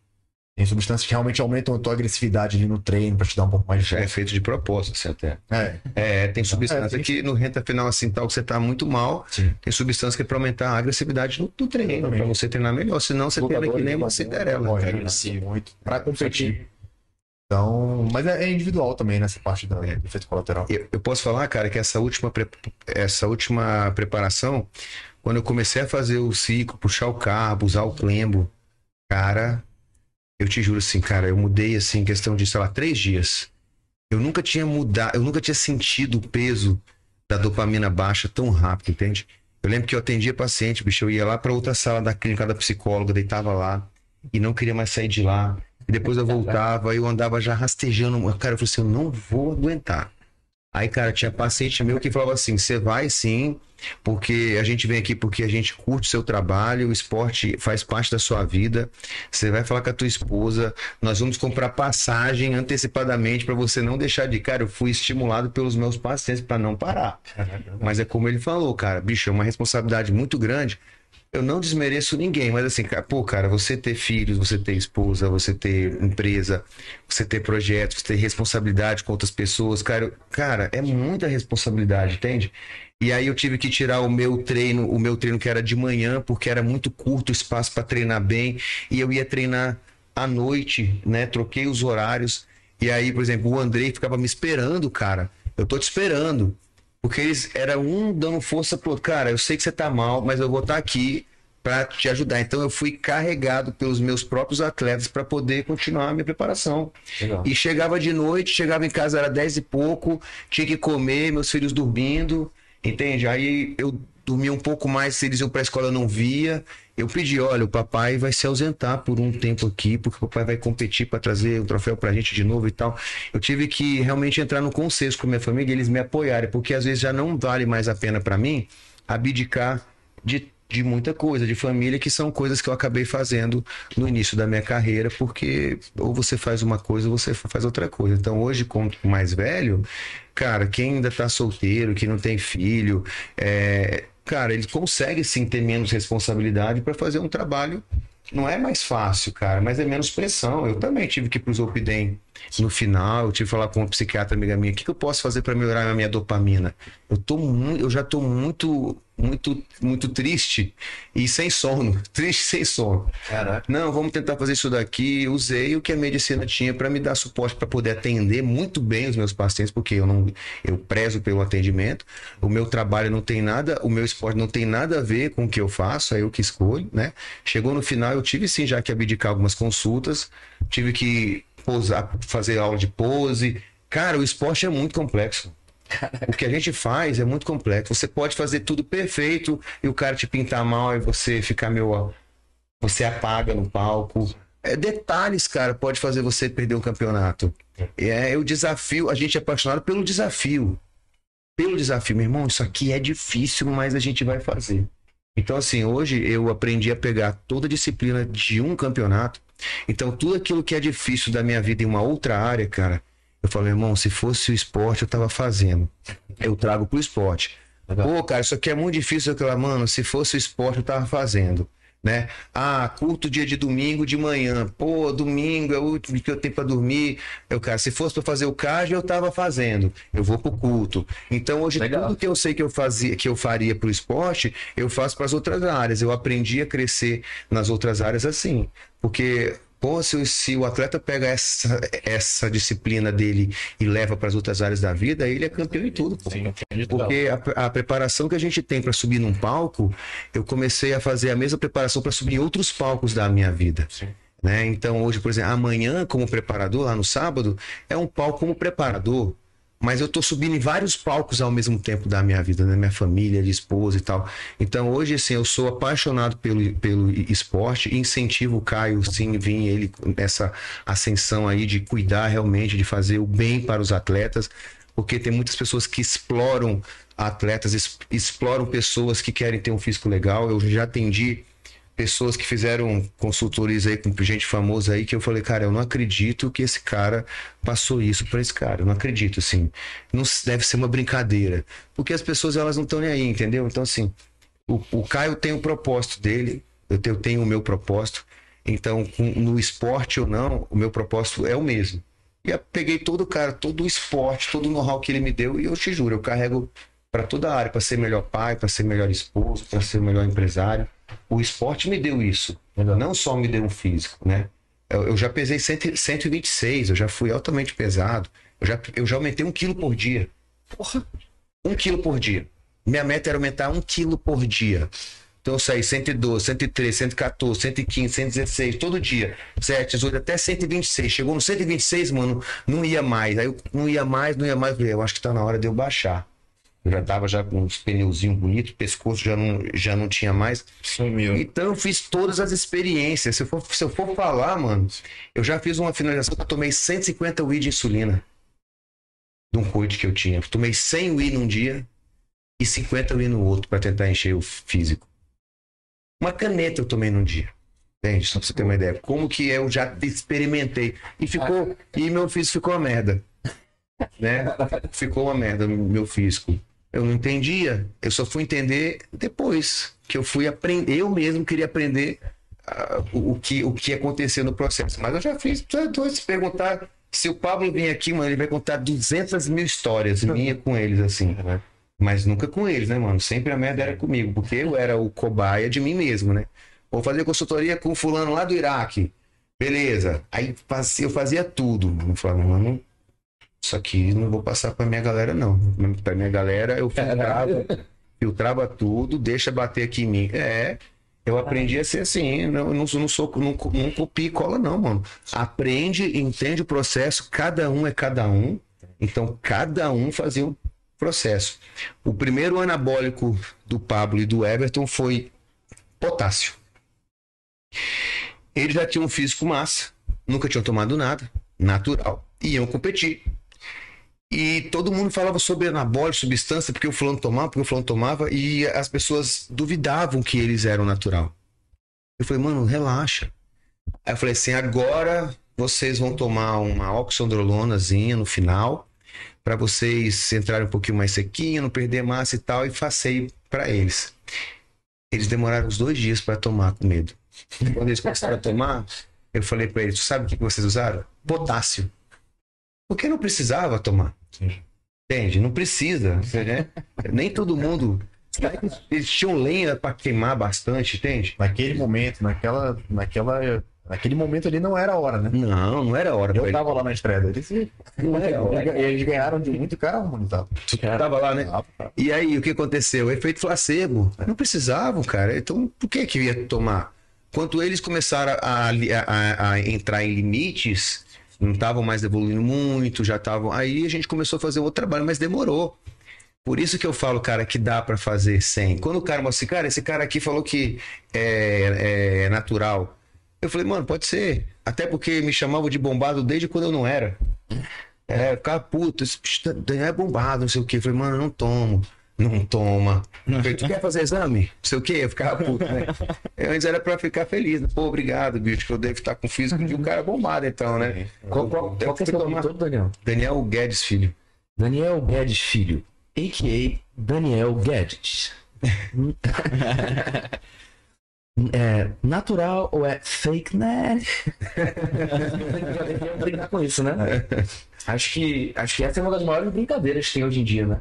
Tem substâncias que realmente aumentam a tua agressividade ali no treino pra te dar um pouco mais de é feito de propósito, assim, até. É, É, tem substância É, que no renta final, assim, tal, que você tá muito mal, Sim. tem substância que é pra aumentar a agressividade no, no treino, Exatamente. pra você treinar melhor. Senão você treina que nem uma Cinderela. Corre, cara. agressivo, muito. Pra competir. Então, mas é é individual também nessa parte da, É. do efeito colateral. Eu, eu posso falar, cara, que essa última, essa última preparação, quando eu comecei a fazer o ciclo, puxar o cabo, usar o clembo, cara, eu te juro assim, cara, eu mudei assim, questão de, sei lá, três dias. Eu nunca tinha mudado, eu nunca tinha sentido o peso da dopamina baixa tão rápido, entende? Eu lembro que eu atendia paciente, bicho, eu ia lá pra outra sala da clínica da psicóloga, deitava lá e não queria mais sair de lá. E depois eu voltava, eu andava já rastejando. Cara, eu falei assim, eu não vou aguentar. Aí, cara, tinha paciente meu que falava assim: você vai sim, porque a gente vem aqui porque a gente curte o seu trabalho, o esporte faz parte da sua vida. Você vai falar com a tua esposa, nós vamos comprar passagem antecipadamente para você não deixar de. Cara, eu fui estimulado pelos meus pacientes para não parar. Mas é como ele falou, cara, bicho, é uma responsabilidade muito grande. Eu não desmereço ninguém, mas assim, pô, cara, você ter filhos, você ter esposa, você ter empresa, você ter projetos, você ter responsabilidade com outras pessoas, cara, eu- cara, é muita responsabilidade, entende? E aí eu tive que tirar o meu treino, o meu treino que era de manhã, porque era muito curto o espaço para treinar bem, e eu ia treinar à noite, né? Troquei os horários. E aí, por exemplo, o Andrei ficava me esperando, cara. Eu tô te esperando. Porque eles era um dando força pro outro. Cara, eu sei que você tá mal, mas eu vou estar aqui para te ajudar. Então eu fui carregado pelos meus próprios atletas para poder continuar a minha preparação. Legal. E chegava de noite, chegava em casa era 10 e pouco, tinha que comer, meus filhos dormindo, entende? Aí eu dormia um pouco mais, se eles iam para a escola eu não via. Eu pedi, olha, o papai vai se ausentar por um tempo aqui, porque o papai vai competir para trazer o troféu pra gente de novo e tal. Eu tive que realmente entrar no consenso com a minha família e eles me apoiarem, porque às vezes já não vale mais a pena para mim abdicar de de muita coisa, de família, que são coisas que eu acabei fazendo no início da minha carreira, porque ou você faz uma coisa ou você faz outra coisa. Então, hoje, como mais velho, cara, quem ainda tá solteiro, que não tem filho, é, cara, ele consegue sim ter menos responsabilidade para fazer um trabalho. Não é mais fácil, cara, mas é menos pressão. Eu também tive que ir pro Zolpidem no final, eu tive que falar com uma psiquiatra amiga minha, o que, que eu posso fazer para melhorar a minha dopamina? Eu tô eu já tô muito, muito, muito triste e sem sono, triste sem sono. Caraca. Não, vamos tentar fazer isso daqui. Usei o que a medicina tinha para me dar suporte para poder atender muito bem os meus pacientes, porque eu não, eu prezo pelo atendimento. O meu trabalho não tem nada, o meu esporte não tem nada a ver com o que eu faço, é eu que escolho, né? Chegou no final, eu tive sim já que abdicar algumas consultas, tive que posar, fazer aula de pose. Cara, o esporte é muito complexo. O que a gente faz é muito complexo. Você pode fazer tudo perfeito e o cara te pintar mal e você ficar meio. Você apaga no palco. É, detalhes, cara, pode fazer você perder um campeonato. É o desafio. A gente é apaixonado pelo desafio. Pelo desafio, meu irmão, isso aqui é difícil, mas a gente vai fazer. Então, assim, hoje eu aprendi a pegar toda a disciplina de um campeonato. Então, tudo aquilo que é difícil da minha vida em uma outra área, cara, eu falo, irmão, se fosse o esporte, eu tava fazendo. Eu trago pro esporte. Legal. Pô, cara, isso aqui é muito difícil. Eu falo, mano, se fosse o esporte, eu tava fazendo. Né? Ah, curto dia de domingo de manhã. Pô, domingo é o último que eu tenho pra dormir. Eu, cara, se fosse pra fazer o cardio, eu tava fazendo. Eu vou pro culto. Então, hoje, Legal. tudo que eu sei que eu fazia, que eu faria pro esporte, eu faço para as outras áreas. Eu aprendi a crescer nas outras áreas assim. Porque, pô, se, o- se o atleta pega essa, essa disciplina dele e leva para as outras áreas da vida, ele é campeão em tudo. Pô. Sim, Porque a, a preparação que a gente tem para subir num palco, eu comecei a fazer a mesma preparação para subir em outros palcos da minha vida. Sim. Né? Então, hoje, por exemplo, amanhã, como preparador, lá no sábado, é um palco como preparador. Mas eu tô subindo em vários palcos ao mesmo tempo da minha vida, né? Minha família, de esposa e tal. Então hoje, assim, eu sou apaixonado pelo, pelo esporte, incentivo o Caio, sim, vir ele nessa ascensão aí de cuidar realmente, de fazer o bem para os atletas, porque tem muitas pessoas que exploram atletas, exploram pessoas que querem ter um físico legal. Eu já atendi pessoas que fizeram consultorias aí com gente famosa aí que eu falei, cara, eu não acredito que esse cara passou isso para esse cara. Eu não acredito, assim. Não deve ser uma brincadeira. Porque as pessoas, elas não estão nem aí, entendeu? Então, assim, o, o Caio tem o propósito dele, eu te- eu tenho o meu propósito. Então, com- no esporte ou não, o meu propósito é o mesmo. E eu peguei todo o cara, todo o esporte, todo o know-how que ele me deu, e eu te juro, eu carrego para toda a área, para ser melhor pai, para ser melhor esposo, para ser melhor empresário. O esporte me deu isso. Não só me deu um físico, né? Eu, eu já pesei 100, 126, eu já fui altamente pesado. Eu já, eu já aumentei um quilo por dia. Porra! Um quilo por dia. Minha meta era aumentar um quilo por dia. Então eu saí 112, 113, 114, 115, 116, todo dia. 7, 18, até 126. Chegou no 126, mano, não ia mais. Aí eu não ia mais, não ia mais. Eu falei, Eu acho que tá na hora de eu baixar. Eu já tava já com uns pneuzinhos bonitos, pescoço já não, já não tinha mais. Sumiu. Então eu fiz todas as experiências. Se eu for, se eu for falar, mano, eu já fiz uma finalização que eu tomei 150 Wii de insulina. De um coide que eu tinha. Eu tomei 100 Wii num dia e 50 Wii no outro para tentar encher o físico. Uma caneta eu tomei num dia. Entende? Só pra você ter uma ideia. Como que eu já experimentei. E ficou. E meu físico ficou uma merda. Né? Ficou uma merda, meu físico. Eu não entendia. Eu só fui entender depois. Que eu fui aprender. Eu mesmo queria aprender ah, o, o que, o que aconteceu no processo. Mas eu já fiz. Já tô se perguntar. Se o Pablo vir aqui, mano, ele vai contar 200 mil histórias minha com eles, assim. Mas nunca com eles, né, mano? Sempre a merda era comigo, porque eu era o cobaia de mim mesmo, né? Vou fazer consultoria com fulano lá do Iraque. Beleza. Aí eu fazia tudo. Eu falava, mano, isso aqui não vou passar pra minha galera, não. Pra minha galera, eu filtrava, filtrava tudo, deixa bater aqui em mim. É, eu aprendi a ser assim. Não, não, sou- não sou, não, não copia e cola, não, mano. Aprende, entende o processo, cada um é cada um. Então, cada um fazia um processo. O primeiro anabólico do Pablo e do Everton foi potássio. Eles já tinham um físico massa, nunca tinham tomado nada, natural, e iam competir. E todo mundo falava sobre anabólico, substância, porque o fulano tomava, porque o fulano tomava, e as pessoas duvidavam que eles eram natural. Eu falei, mano, relaxa. Aí eu falei assim, agora vocês vão tomar uma oxandrolonazinha no final, para vocês entrarem um pouquinho mais sequinho, não perder massa e tal, e passei para eles. Eles demoraram uns dois dias para tomar com medo. Quando eles começaram a tomar, eu falei para eles: sabe o que vocês usaram? Potássio. Porque não precisava tomar. Entende? Não precisa. Né? Nem todo mundo. Eles tinham lenha para queimar bastante, entende? Naquele momento, naquela, naquela, naquele momento ali não era a hora, né? Não, não era hora Eu eles. tava lá na estreia deles e Não era hora. eles ganharam de muito cara harmonizado. Tu tava lá, né? E aí, o que aconteceu? Efeito placebo. Não precisavam, cara. Então, por que que ia tomar? Quando eles começaram a, a- a entrar em limites, não estavam mais evoluindo muito, já estavam. Aí a gente começou a fazer outro trabalho, mas demorou. Por isso que eu falo, cara, que dá pra fazer sem. Quando o cara mostra assim, cara, esse cara aqui falou que é, é natural. Eu falei, mano, pode ser. Até porque me chamavam de bombado desde quando eu não era. É, ficava puto, tá- é bombado, não sei o quê. Eu falei, mano, não tomo. Não toma. Falei, tu quer fazer exame? Não sei o quê, eu ficava puto, né? Eu, antes era pra ficar feliz. né? Pô, obrigado, bicho, que eu devo estar com físico de um cara bombado, então, né? Qual, qual, Eu qual que é seu nome Daniel? Daniel Guedes, filho. Daniel Guedes Filho, a.k.a. Daniel Guedes. é natural ou é fake, né? Brincar com isso, né? Acho que, acho que essa é uma das maiores brincadeiras que tem hoje em dia, né?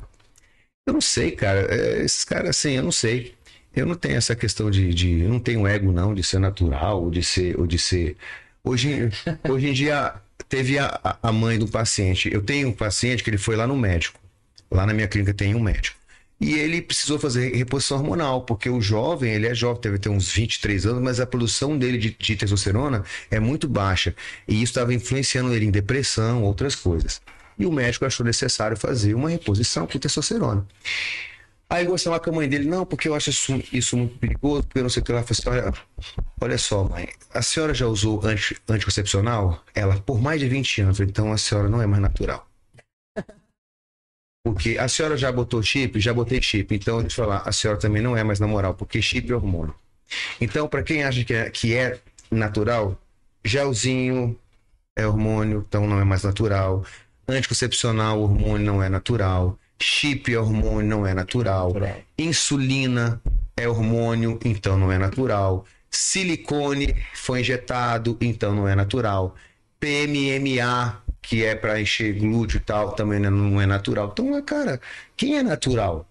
Eu não sei, cara. É, Esses caras, assim, eu não sei. Eu não tenho essa questão de, de. Eu não tenho ego, não, de ser natural, ou de ser. Ou de ser... Hoje, hoje em dia, teve a, a mãe do paciente. Eu tenho um paciente que ele foi lá no médico. Lá na minha clínica tem um médico. E ele precisou fazer reposição hormonal, porque o jovem, ele é jovem, deve ter uns 23 anos, mas a produção dele de, de testosterona é muito baixa. E isso estava influenciando ele em depressão, outras coisas. E o médico achou necessário fazer uma reposição com testosterona. Aí falar com a mãe dele, não, porque eu acho isso, isso muito perigoso, porque eu não sei o que. Eu falei assim, olha, olha só, mãe, a senhora já usou anti, anticoncepcional? Ela, por mais de 20 anos. Então a senhora não é mais natural. Porque a senhora já botou chip? Já botei chip. Então, deixa eu falar, a senhora também não é mais na moral, porque chip é hormônio. Então, para quem acha que é, que é natural, gelzinho é hormônio, então não é mais natural. Anticoncepcional, hormônio não é natural. Chip é hormônio, não é natural. natural. Insulina é hormônio, então não é natural. Silicone foi injetado, então não é natural. PMMA, que é para encher glúteo e tal, também não é natural. Então, cara, quem é natural?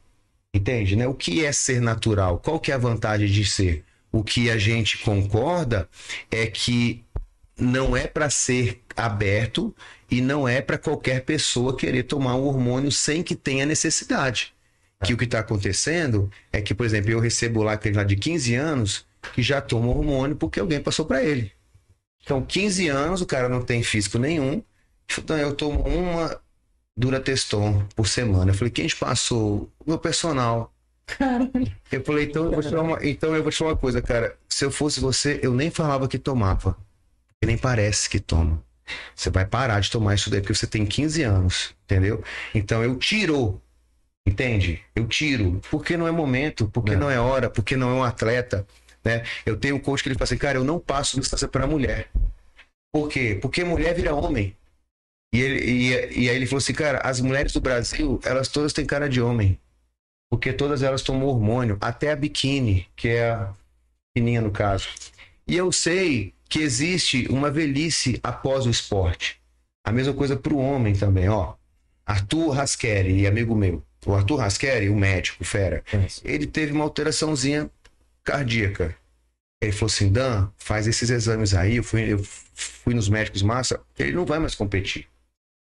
Entende, né? O que é ser natural? Qual que é a vantagem de ser? O que a gente concorda é que não é para ser aberto e não é para qualquer pessoa querer tomar um hormônio sem que tenha necessidade. É. Que o que está acontecendo é que, por exemplo, eu recebo lá aquele lá de 15 anos que já toma hormônio porque alguém passou para ele. Então, 15 anos, o cara não tem físico nenhum. Então, eu tomo uma Durateston por semana. Eu falei, quem te passou? O meu personal. Caramba. Eu falei, então eu, vou te uma, então eu vou te falar uma coisa, cara. Se eu fosse você, eu nem falava que tomava. Nem parece que toma. Você vai parar de tomar isso daí porque você tem 15 anos, entendeu? Então eu tiro, entende? Eu tiro, porque não é momento, porque não, não é hora, porque não é um atleta, né? Eu tenho um coach que ele fala assim, cara, eu não passo distância para mulher. Por quê? Porque mulher vira homem. E, ele, e, e aí ele falou assim, cara, as mulheres do Brasil, elas todas têm cara de homem. Porque todas elas tomam hormônio, até a biquíni, que é a fininha no caso. E eu sei que existe uma velhice após o esporte. A mesma coisa para o homem também, ó. Arthur Rasqueri, amigo meu. O Arthur Rasqueri, o médico, fera, ele teve uma alteraçãozinha cardíaca. Ele falou assim: Dan, faz esses exames aí. Eu fui, eu fui nos médicos massa. Ele não vai mais competir.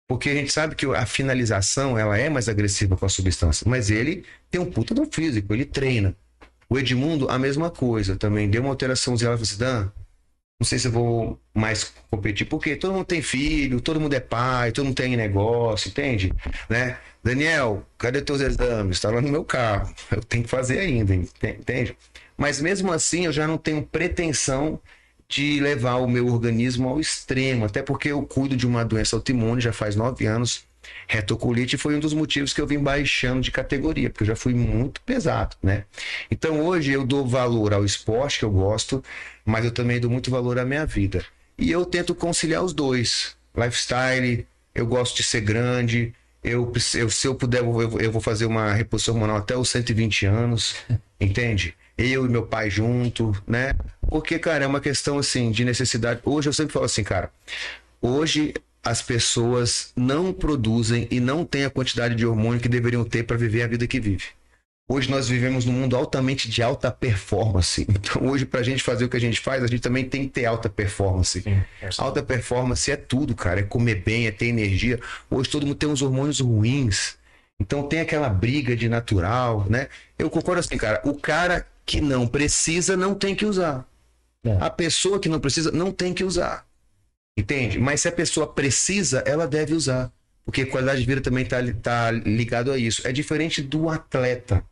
Porque a gente sabe que a finalização ela é mais agressiva com a substância. Mas ele tem um puta do físico, ele treina. O Edmundo, a mesma coisa também. Deu uma alteraçãozinha. Ela falou assim: Dan, não sei se eu vou mais competir, porque todo mundo tem filho, todo mundo é pai, todo mundo tem negócio, entende? Né? Daniel, cadê teus exames? Está lá no meu carro. Eu tenho que fazer ainda, entende? Mas mesmo assim, eu já não tenho pretensão de levar o meu organismo ao extremo, até porque eu cuido de uma doença autoimune já faz nove anos Retocolite foi um dos motivos que eu vim baixando de categoria, porque eu já fui muito pesado, né? Então hoje eu dou valor ao esporte que eu gosto, mas eu também dou muito valor à minha vida. E eu tento conciliar os dois. Lifestyle, eu gosto de ser grande, eu, eu se eu puder, eu, eu vou fazer uma reposição hormonal até os 120 anos, entende? Eu e meu pai junto, né? Porque, cara, é uma questão assim de necessidade. Hoje eu sempre falo assim, cara. Hoje as pessoas não produzem e não têm a quantidade de hormônio que deveriam ter para viver a vida que vive. Hoje nós vivemos num mundo altamente de alta performance. Então, hoje, para a gente fazer o que a gente faz, a gente também tem que ter alta performance. Sim, é alta performance é tudo, cara. É comer bem, é ter energia. Hoje todo mundo tem uns hormônios ruins. Então tem aquela briga de natural, né? Eu concordo assim, cara. O cara que não precisa não tem que usar. É. A pessoa que não precisa não tem que usar. Entende? Mas se a pessoa precisa, ela deve usar. Porque qualidade de vida também está tá ligado a isso. É diferente do atleta.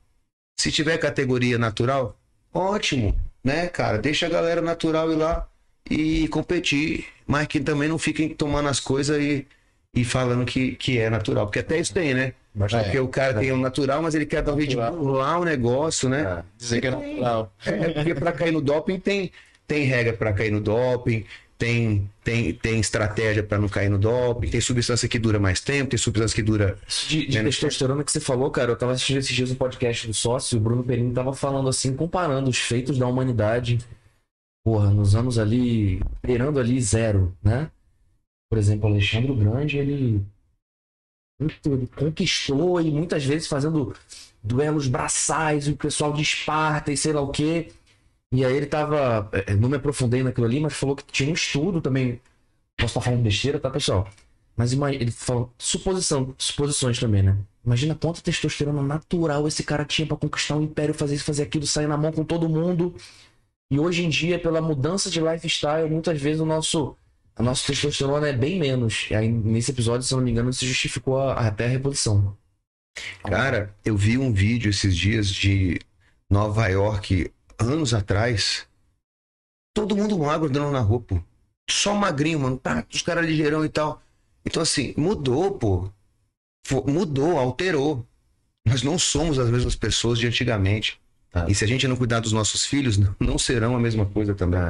Se tiver categoria natural, ótimo, né, cara? Deixa a galera natural ir lá e competir. Mas que também não fiquem tomando as coisas e, e falando que, que é natural. Porque até isso tem, né? Mas porque é, o cara é. tem o natural, mas ele quer dar um vídeo lá o negócio, né? É, dizer que é natural. É, porque para cair no doping tem, tem regra para cair no doping, tem, tem, tem estratégia para não cair no doping, tem substância que dura mais tempo, tem substância que dura. De, de testosterona que você falou, cara, eu tava assistindo esses dias um podcast do sócio, o Bruno Perini tava falando assim, comparando os feitos da humanidade, porra, nos anos ali, beirando ali zero, né? Por exemplo, Alexandre o Grande, ele, ele conquistou e muitas vezes fazendo duelos braçais, o pessoal de Esparta e sei lá o quê. E aí ele tava. É, não me aprofundei naquilo ali, mas falou que tinha um estudo também. Posso estar falando besteira, tá, pessoal? Mas ele falou. Suposição, suposições também, né? Imagina quanta testosterona natural esse cara tinha para conquistar um império, fazer isso, fazer aquilo, sair na mão com todo mundo. E hoje em dia, pela mudança de lifestyle, muitas vezes o nosso a nossa testosterona é bem menos. E aí, nesse episódio, se eu não me engano, se justificou até a reposição. Cara, eu vi um vídeo esses dias de Nova York, anos atrás. Todo mundo magro andando na rua, pô. Só magrinho, mano. Tá, os caras ligeirão e tal. Então, assim, mudou, pô. Mudou, alterou. Nós não somos as mesmas pessoas de antigamente. Tá. E se a gente não cuidar dos nossos filhos, não- serão a mesma coisa também.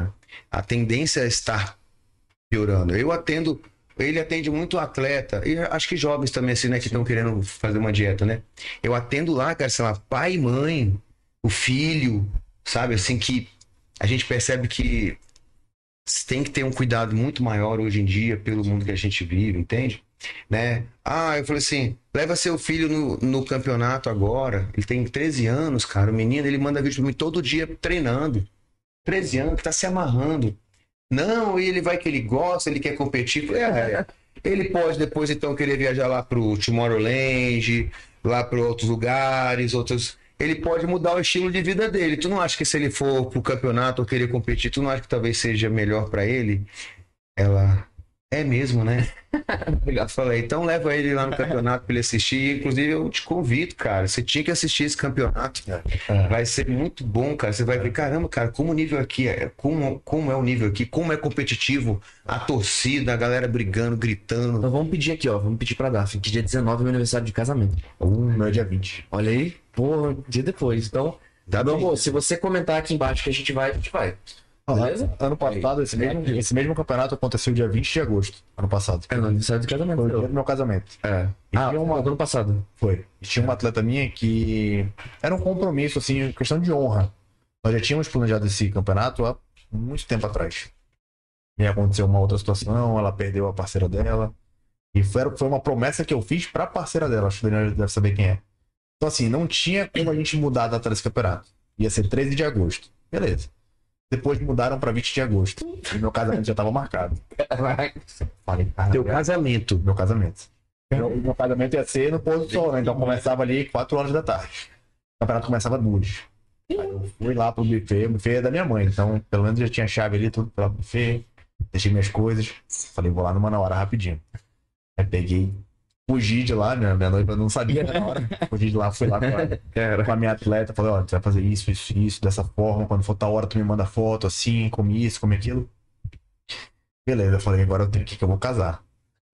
A tendência é estar piorando. Eu atendo, ele atende muito atleta, e acho que jovens também, assim, né, que estão querendo fazer uma dieta, né? Eu atendo lá, cara, sei lá, pai e mãe, o filho, sabe? Assim, que a gente percebe que tem que ter um cuidado muito maior hoje em dia pelo mundo que a gente vive, entende? Né? Ah, eu falei assim, leva seu filho no, no campeonato agora, ele tem 13 anos, cara, o menino, ele manda vídeo pra mim todo dia treinando. 13 anos, tá se amarrando. Não, ele vai que ele gosta, ele quer competir. É, ele pode depois então querer viajar lá pro Tomorrowland, lá para outros lugares, outros. Ele pode mudar o estilo de vida dele. Tu não acha que se ele for pro campeonato ou querer competir, tu não acha que talvez seja melhor para ele? Ela é mesmo, né? Eu falei, então leva ele lá no campeonato para ele assistir. Inclusive, eu te convido, cara. Você tinha que assistir esse campeonato. Vai ser muito bom, cara. Você vai ver, caramba, cara, como o nível aqui é. Como, como é o nível aqui, como é competitivo, a torcida, a galera brigando, gritando. Então vamos pedir aqui, ó. Vamos pedir pra Daphne, que dia 19 é meu aniversário de casamento. O meu é dia 20. Olha aí, pô, dia depois. Então, bem. amor, se você comentar aqui embaixo que a gente vai, a gente vai. Beleza? Ano passado, esse mesmo, esse mesmo campeonato aconteceu dia 20 de agosto. Ano passado. É no aniversário de casamento. Foi o dia do meu casamento. É. E Ah, tinha uma- do ano passado. Foi. E tinha uma atleta minha que era um compromisso, assim, questão de honra. Nós já tínhamos planejado esse campeonato há muito tempo atrás. E aconteceu uma outra situação, ela perdeu a parceira dela. E foi, foi uma promessa que eu fiz pra parceira dela, acho que o Daniel deve saber quem é. Então, assim, não tinha como a gente mudar a data desse campeonato. Ia ser 13 de agosto. Beleza. Depois mudaram pra 20 de agosto. E meu casamento já tava marcado. Falei, cara, Teu casamento. meu casamento. Meu, meu casamento ia ser no pôr do sol, né? Então começava ali 4 horas da tarde. O campeonato começava duas. Aí eu fui lá pro buffet, o buffet é da minha mãe, então pelo menos já tinha chave ali, tudo pelo buffet. Deixei minhas coisas. Falei, vou lá numa na hora rapidinho. Aí peguei, fugi de lá, minha, minha noiva não sabia na hora. Fugi de lá, fui lá com a, com a minha atleta, falei, ó, tu vai fazer isso, isso, isso, dessa forma, quando for tal hora tu me manda foto, assim, come isso, come aquilo. Beleza, eu falei, agora eu tenho que que eu vou casar.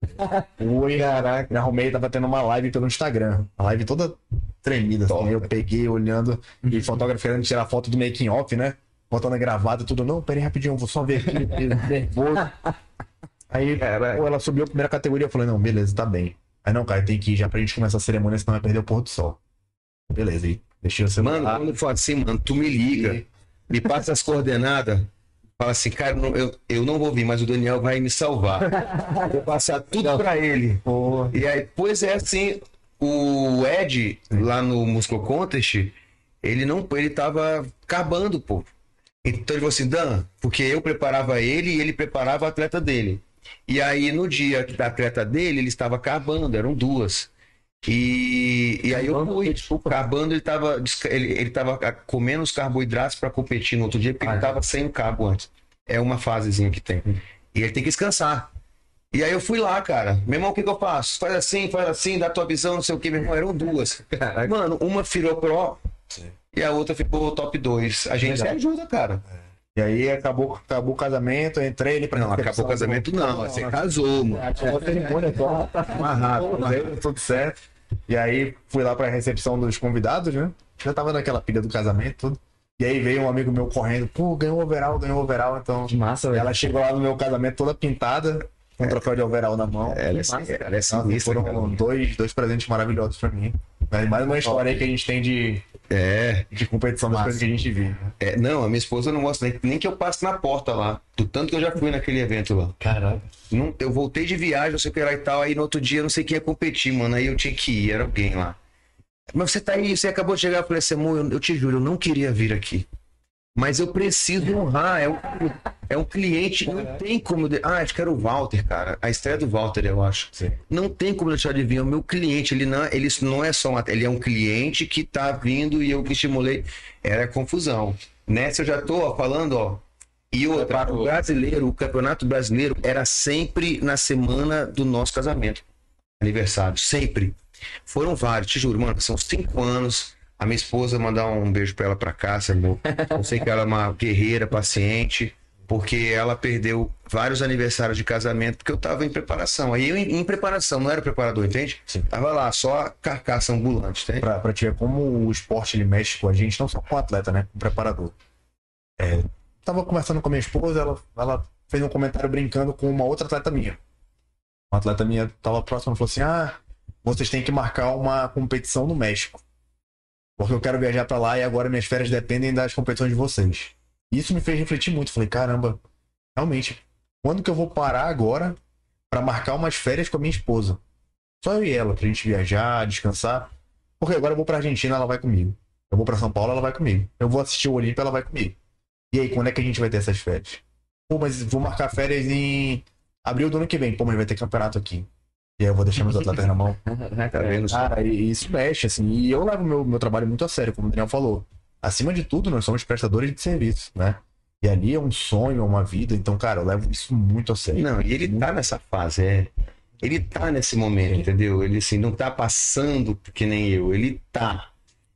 Fui, caraca, me arrumei, tava tendo uma live pelo Instagram. A live toda tremida, assim. Eu peguei olhando e o fotógrafo querendo tirar foto do making off, né? Botando a gravata e tudo. Não, peraí rapidinho, vou só ver aqui. nervoso. Aí, pô, ela subiu a primeira categoria. Eu falei, não, beleza, tá bem. Aí, não, cara, tem que ir já pra gente começar a cerimônia, senão vai perder o pôr do sol. Beleza, aí deixei o celular. Mano, quando for assim, mano, tu me liga, me passa as coordenadas, fala assim, cara, não- eu, eu não vou vir, mas o Daniel vai me salvar. Vou passar tudo pra ele. Pô, E aí, pois é assim, o Ed, lá no Muscle Contest, ele não, ele tava acabando, pô. Então ele falou assim, Dan, porque eu preparava ele e ele preparava o atleta dele. E aí, no dia da atleta dele, ele estava acabando, eram duas. E, e aí eu fui, desculpa. acabando, ele tava, desca- ele, ele tava comendo os carboidratos para competir no outro dia, porque Ah, ele é. tava sem o carbo antes. É uma fasezinha que tem. E ele tem que descansar. E aí eu fui lá, cara. Meu irmão, o que, que eu faço? Faz assim, faz assim, dá tua visão, não sei o que, meu irmão. Eram duas. Mano, uma virou pro e a outra ficou top 2. A gente se ajuda, cara. E aí acabou, acabou o casamento, entrei ali pra Não, acabou o casamento, não. Você casou, mano. Acabou a cerimônia só. Amarrado, né? tudo certo. E aí fui lá pra recepção dos convidados, né? Já tava naquela pilha do casamento, tudo. E aí veio um amigo meu correndo, pô, ganhou overall, ganhou overall, então. Que massa, velho. Ela chegou lá no meu casamento toda pintada, com um troféu de overall na mão. Ela é, massa, ela é Nossa, sinistra, foram cara. dois, dois presentes maravilhosos pra mim. Mas mais uma história aí que a gente tem de, É, de competição das Massa. coisas que a gente vive. é, não, a minha esposa não gosta nem, nem que eu passe na porta lá. Do tanto que eu já fui naquele evento lá. Caraca. Não, eu voltei de viagem, não sei o que lá e tal. Aí no outro dia eu não sei quem ia competir, mano. Aí eu tinha que ir, era alguém lá. Mas você tá aí, você acabou de chegar. Eu falei assim, amor, eu, eu te juro, eu não queria vir aqui. Mas eu preciso honrar. É um, é um cliente, não tem como. de- Ah, acho que era o Walter, cara. A estreia do Walter, eu acho. Sim. Não tem como deixar de vir. É o meu cliente. Ele não, ele não é só um, ele é um cliente que tá vindo e eu que estimulei. Era confusão. Nessa eu já tô ó, falando, ó. E o, para o brasileiro, o campeonato brasileiro era sempre na semana do nosso casamento. Aniversário, sempre. Foram vários, te juro, mano, são cinco anos. A minha esposa mandar um beijo pra ela pra casa, amor. Eu sei que ela é uma guerreira, paciente, porque ela perdeu vários aniversários de casamento porque eu tava em preparação. Aí eu em, em preparação, não era preparador, entende? Sim. Tava lá, só carcaça ambulante, entende? Pra, pra te ver como o esporte ele mexe com a gente, não só com o atleta, né? Com o preparador. É, tava conversando com a minha esposa, ela, ela fez um comentário brincando com uma outra atleta minha. Uma atleta minha tava próxima e falou assim: Ah, vocês têm que marcar uma competição no México. Porque eu quero viajar pra lá e agora minhas férias dependem das competições de vocês. Isso me fez refletir muito. Falei, caramba, realmente, quando que eu vou parar agora pra marcar umas férias com a minha esposa? Só eu e ela, pra gente viajar, descansar. Porque agora eu vou pra Argentina, ela vai comigo. Eu vou pra São Paulo, ela vai comigo. Eu vou assistir o Olímpia, ela vai comigo. E aí, quando é que a gente vai ter essas férias? Pô, mas vou marcar férias em abril do ano que vem. Pô, mas vai ter campeonato aqui. E eu vou deixar meus atletas na mão. Tá vendo? Cara, e isso mexe, assim. E eu levo meu, meu trabalho muito a sério, como o Daniel falou. Acima de tudo, nós somos prestadores de serviço, né? E ali é um sonho, é uma vida. Então, cara, eu levo isso muito a sério. Não, e ele tá nessa fase, é. Ele tá nesse momento, entendeu? Ele assim, não tá passando que nem eu, ele tá.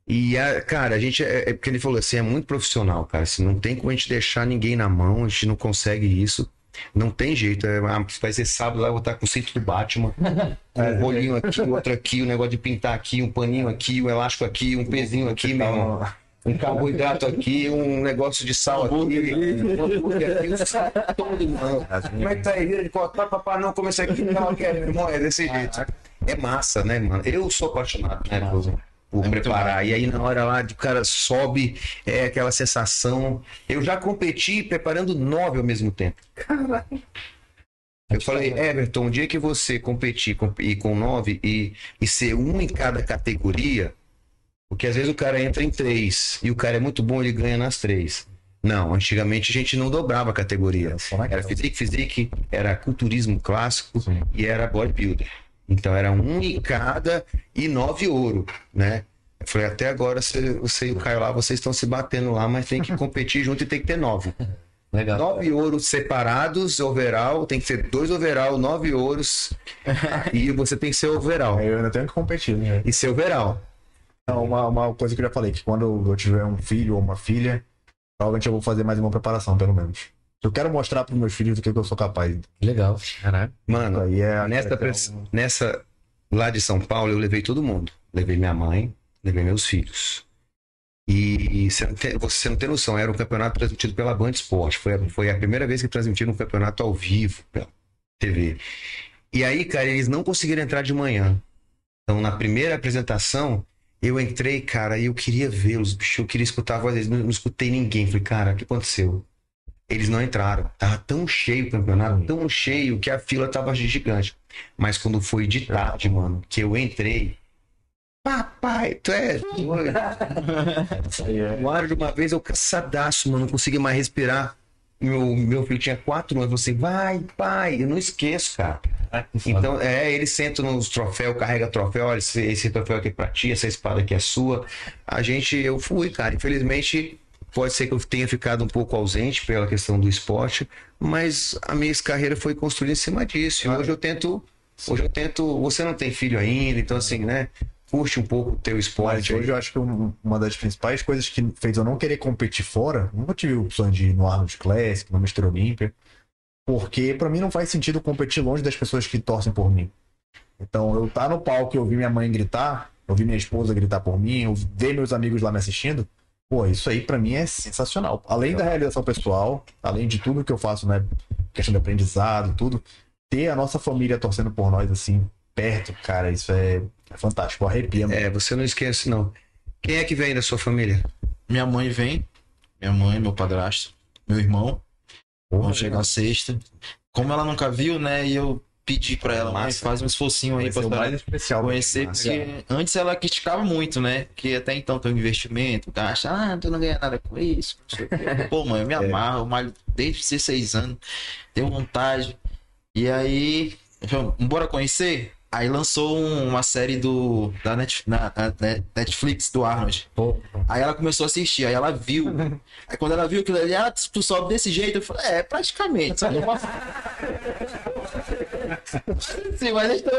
E, a, cara, a gente, é, é porque ele falou assim, é muito profissional, cara. Assim, não tem como a gente deixar ninguém na mão, a gente não consegue isso. Não tem jeito. É, ah, vai ser sábado lá, eu vou estar com o cinto do Batman. Um rolinho aqui, outro aqui, um negócio de pintar aqui, um paninho aqui, um elástico aqui, um pezinho aqui, meu irmão. Um carboidrato aqui, um negócio de sal aqui, um aqui, um sal todo. Como é que tá aí? De costas, papá, não, comecei aqui, não, quero, meu irmão, é desse jeito. É massa, né, mano? Eu sou apaixonado, né, por, É preparar. E aí, na hora lá, de o cara sobe, é aquela sensação. Eu já competi preparando nove ao mesmo tempo. Eu falei, Everton, um dia que você competir com, e com nove e, e ser um em cada categoria, porque às vezes o cara entra em três e o cara é muito bom, ele ganha nas três. Não, antigamente a gente não dobrava a categoria. Era physique, physique, era culturismo clássico Sim. e era bodybuilder. Então era um em cada e nove ouro, né? Eu falei, até agora você, você e o Caio lá, vocês estão se batendo lá, mas tem que competir junto e tem que ter nove. Legal. Nove ouros separados, overall, tem que ser dois overall, nove ouros. e você tem que ser overall. Eu ainda tenho que competir, né? E ser overall. Não, uma, uma coisa que eu já falei, que quando eu tiver um filho ou uma filha, provavelmente eu vou fazer mais uma preparação, pelo menos. Eu quero mostrar para meus filhos do que que eu sou capaz. Legal. Caraca. Mano, Aí é nessa, nessa lá de São Paulo, eu levei todo mundo. Levei minha mãe, levei meus filhos. E você não tem, você não tem noção, era um campeonato transmitido pela Band Esporte. Foi, a- foi a primeira vez que transmitiram um campeonato ao vivo pela TV. E aí, cara, eles não conseguiram entrar de manhã. Então, na primeira apresentação, eu entrei, cara, e eu queria vê-los, bicho, eu queria escutar a voz deles, não, não escutei ninguém. Falei, cara, o que aconteceu? Eles não entraram. Tava tão cheio o campeonato, tão cheio, que a fila tava gigante. Mas quando foi de tarde, mano, que eu entrei. Papai, tu é doido. Ar de uma vez eu cansadaço, mano, não conseguia mais respirar. Meu, meu filho tinha quatro anos, você vai, pai, eu não esqueço, cara. Então, é, ele senta nos troféus, carrega troféu, olha, esse, esse troféu aqui é pra ti, essa espada aqui é sua. A gente, eu fui, cara. Infelizmente, pode ser que eu tenha ficado um pouco ausente pela questão do esporte, mas a minha carreira foi construída em cima disso. E hoje eu tento, hoje eu tento, você não tem filho ainda, então assim, né? Curte um pouco o teu Mas esporte. hoje eu acho que um- uma das principais coisas que fez eu não querer competir fora, nunca tive o sonho de ir no Arnold Classic, no Mr. Olympia, porque pra mim não faz sentido competir longe das pessoas que torcem por mim. Então, eu tá no palco e ouvir minha mãe gritar, ouvir minha esposa gritar por mim, eu ver meus amigos lá me assistindo, pô, isso aí pra mim é sensacional. Além da realização pessoal, além de tudo que eu faço, né, questão de aprendizado, tudo, ter a nossa família torcendo por nós assim, perto, cara, isso é, é fantástico, arrepia. É, você não esquece, não. Quem é que vem da sua família? Minha mãe vem, minha mãe, meu padrasto, meu irmão. Porra, Vão chegar sexta. Como ela nunca viu, né? E eu pedi pra ela, mãe, faz um esforcinho aí ela mais especial. conhecer, porque antes ela criticava muito, né? Que até então tem um investimento, gasta, ah, tu não ganha nada com isso. Pô, mãe, eu me amarro, eu malho desde 16 anos, tenho vontade. E aí, falei, bora conhecer? Aí lançou um- uma série do da Net- na- na Netflix do Arnold. Aí ela começou a assistir, aí ela viu. Aí quando ela viu aquilo ali, ah, tu sobe desse jeito, eu falei, é, praticamente. Só que eu posso- Sim, mas eles estão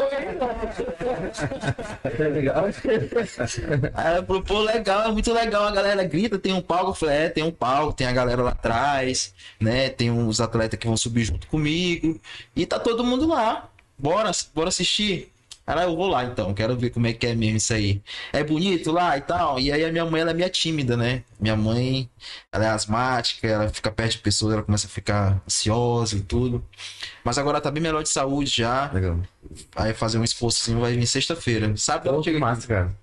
é legal. Aí ela falou, pô, legal, é muito legal, a galera grita, tem um palco, eu falei, é, tem um palco, tem a galera lá atrás, né? Tem uns atletas que vão subir junto comigo. E tá todo mundo lá. Bora, bora assistir. Aí eu vou lá então, quero ver como é que é mesmo isso aí. É bonito lá e tal. E aí a minha mãe, ela é meio tímida, né? Minha mãe, ela é asmática, ela fica perto de pessoas, ela começa a ficar ansiosa e tudo. Mas agora tá bem melhor de saúde já. Legal. Vai fazer um esforçozinho, vai vir sexta-feira. Sabe? Ela chega massa, cara.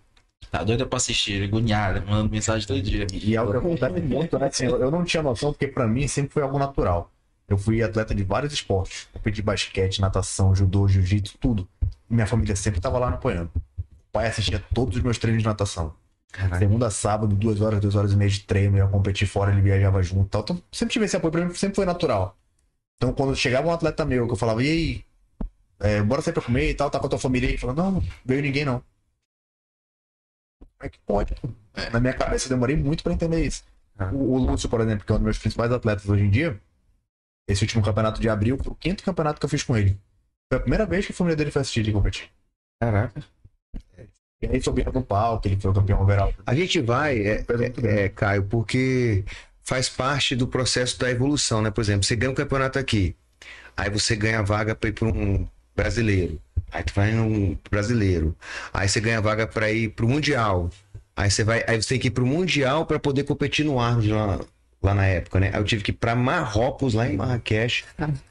Tá doida pra assistir, agoniada, mandando mensagem todo dia. E é algo que acontece muito, né? Assim, eu não tinha noção, porque pra mim sempre foi algo natural. Eu fui atleta de vários esportes. De basquete, natação, judô, jiu-jitsu, tudo. Minha família sempre tava lá apoiando. O pai assistia todos os meus treinos de natação. Segunda a sábado, duas horas, duas horas e meia de treino, eu ia competir fora, ele viajava junto e tal. Então, sempre tive esse apoio, pra mim sempre foi natural. Então, quando chegava um atleta meu, que eu falava, e aí, é, bora sair pra comer e tal, tá com a tua família aí? Falava, não, não veio ninguém não. Como é que pode? pô? Na minha cabeça, eu demorei muito pra entender isso. Ah. O, o Lúcio, por exemplo, que é um dos meus principais atletas hoje em dia, esse último campeonato de abril foi o quinto campeonato que eu fiz com ele. Foi a primeira vez que a família dele foi assistir ele competir. Caraca. E aí subiram no palco, ele foi o campeão overall. A gente vai, é, é, é, Caio, porque faz parte do processo da evolução, né? Por exemplo, você ganha um campeonato aqui, aí você ganha a vaga para ir para um brasileiro, aí tu vai num brasileiro, aí você ganha a vaga para ir para o mundial, aí você vai, aí você tem que ir para o mundial para poder competir no Arnold lá, lá na época, né? Aí eu tive que ir para Marrocos lá em Marrakech,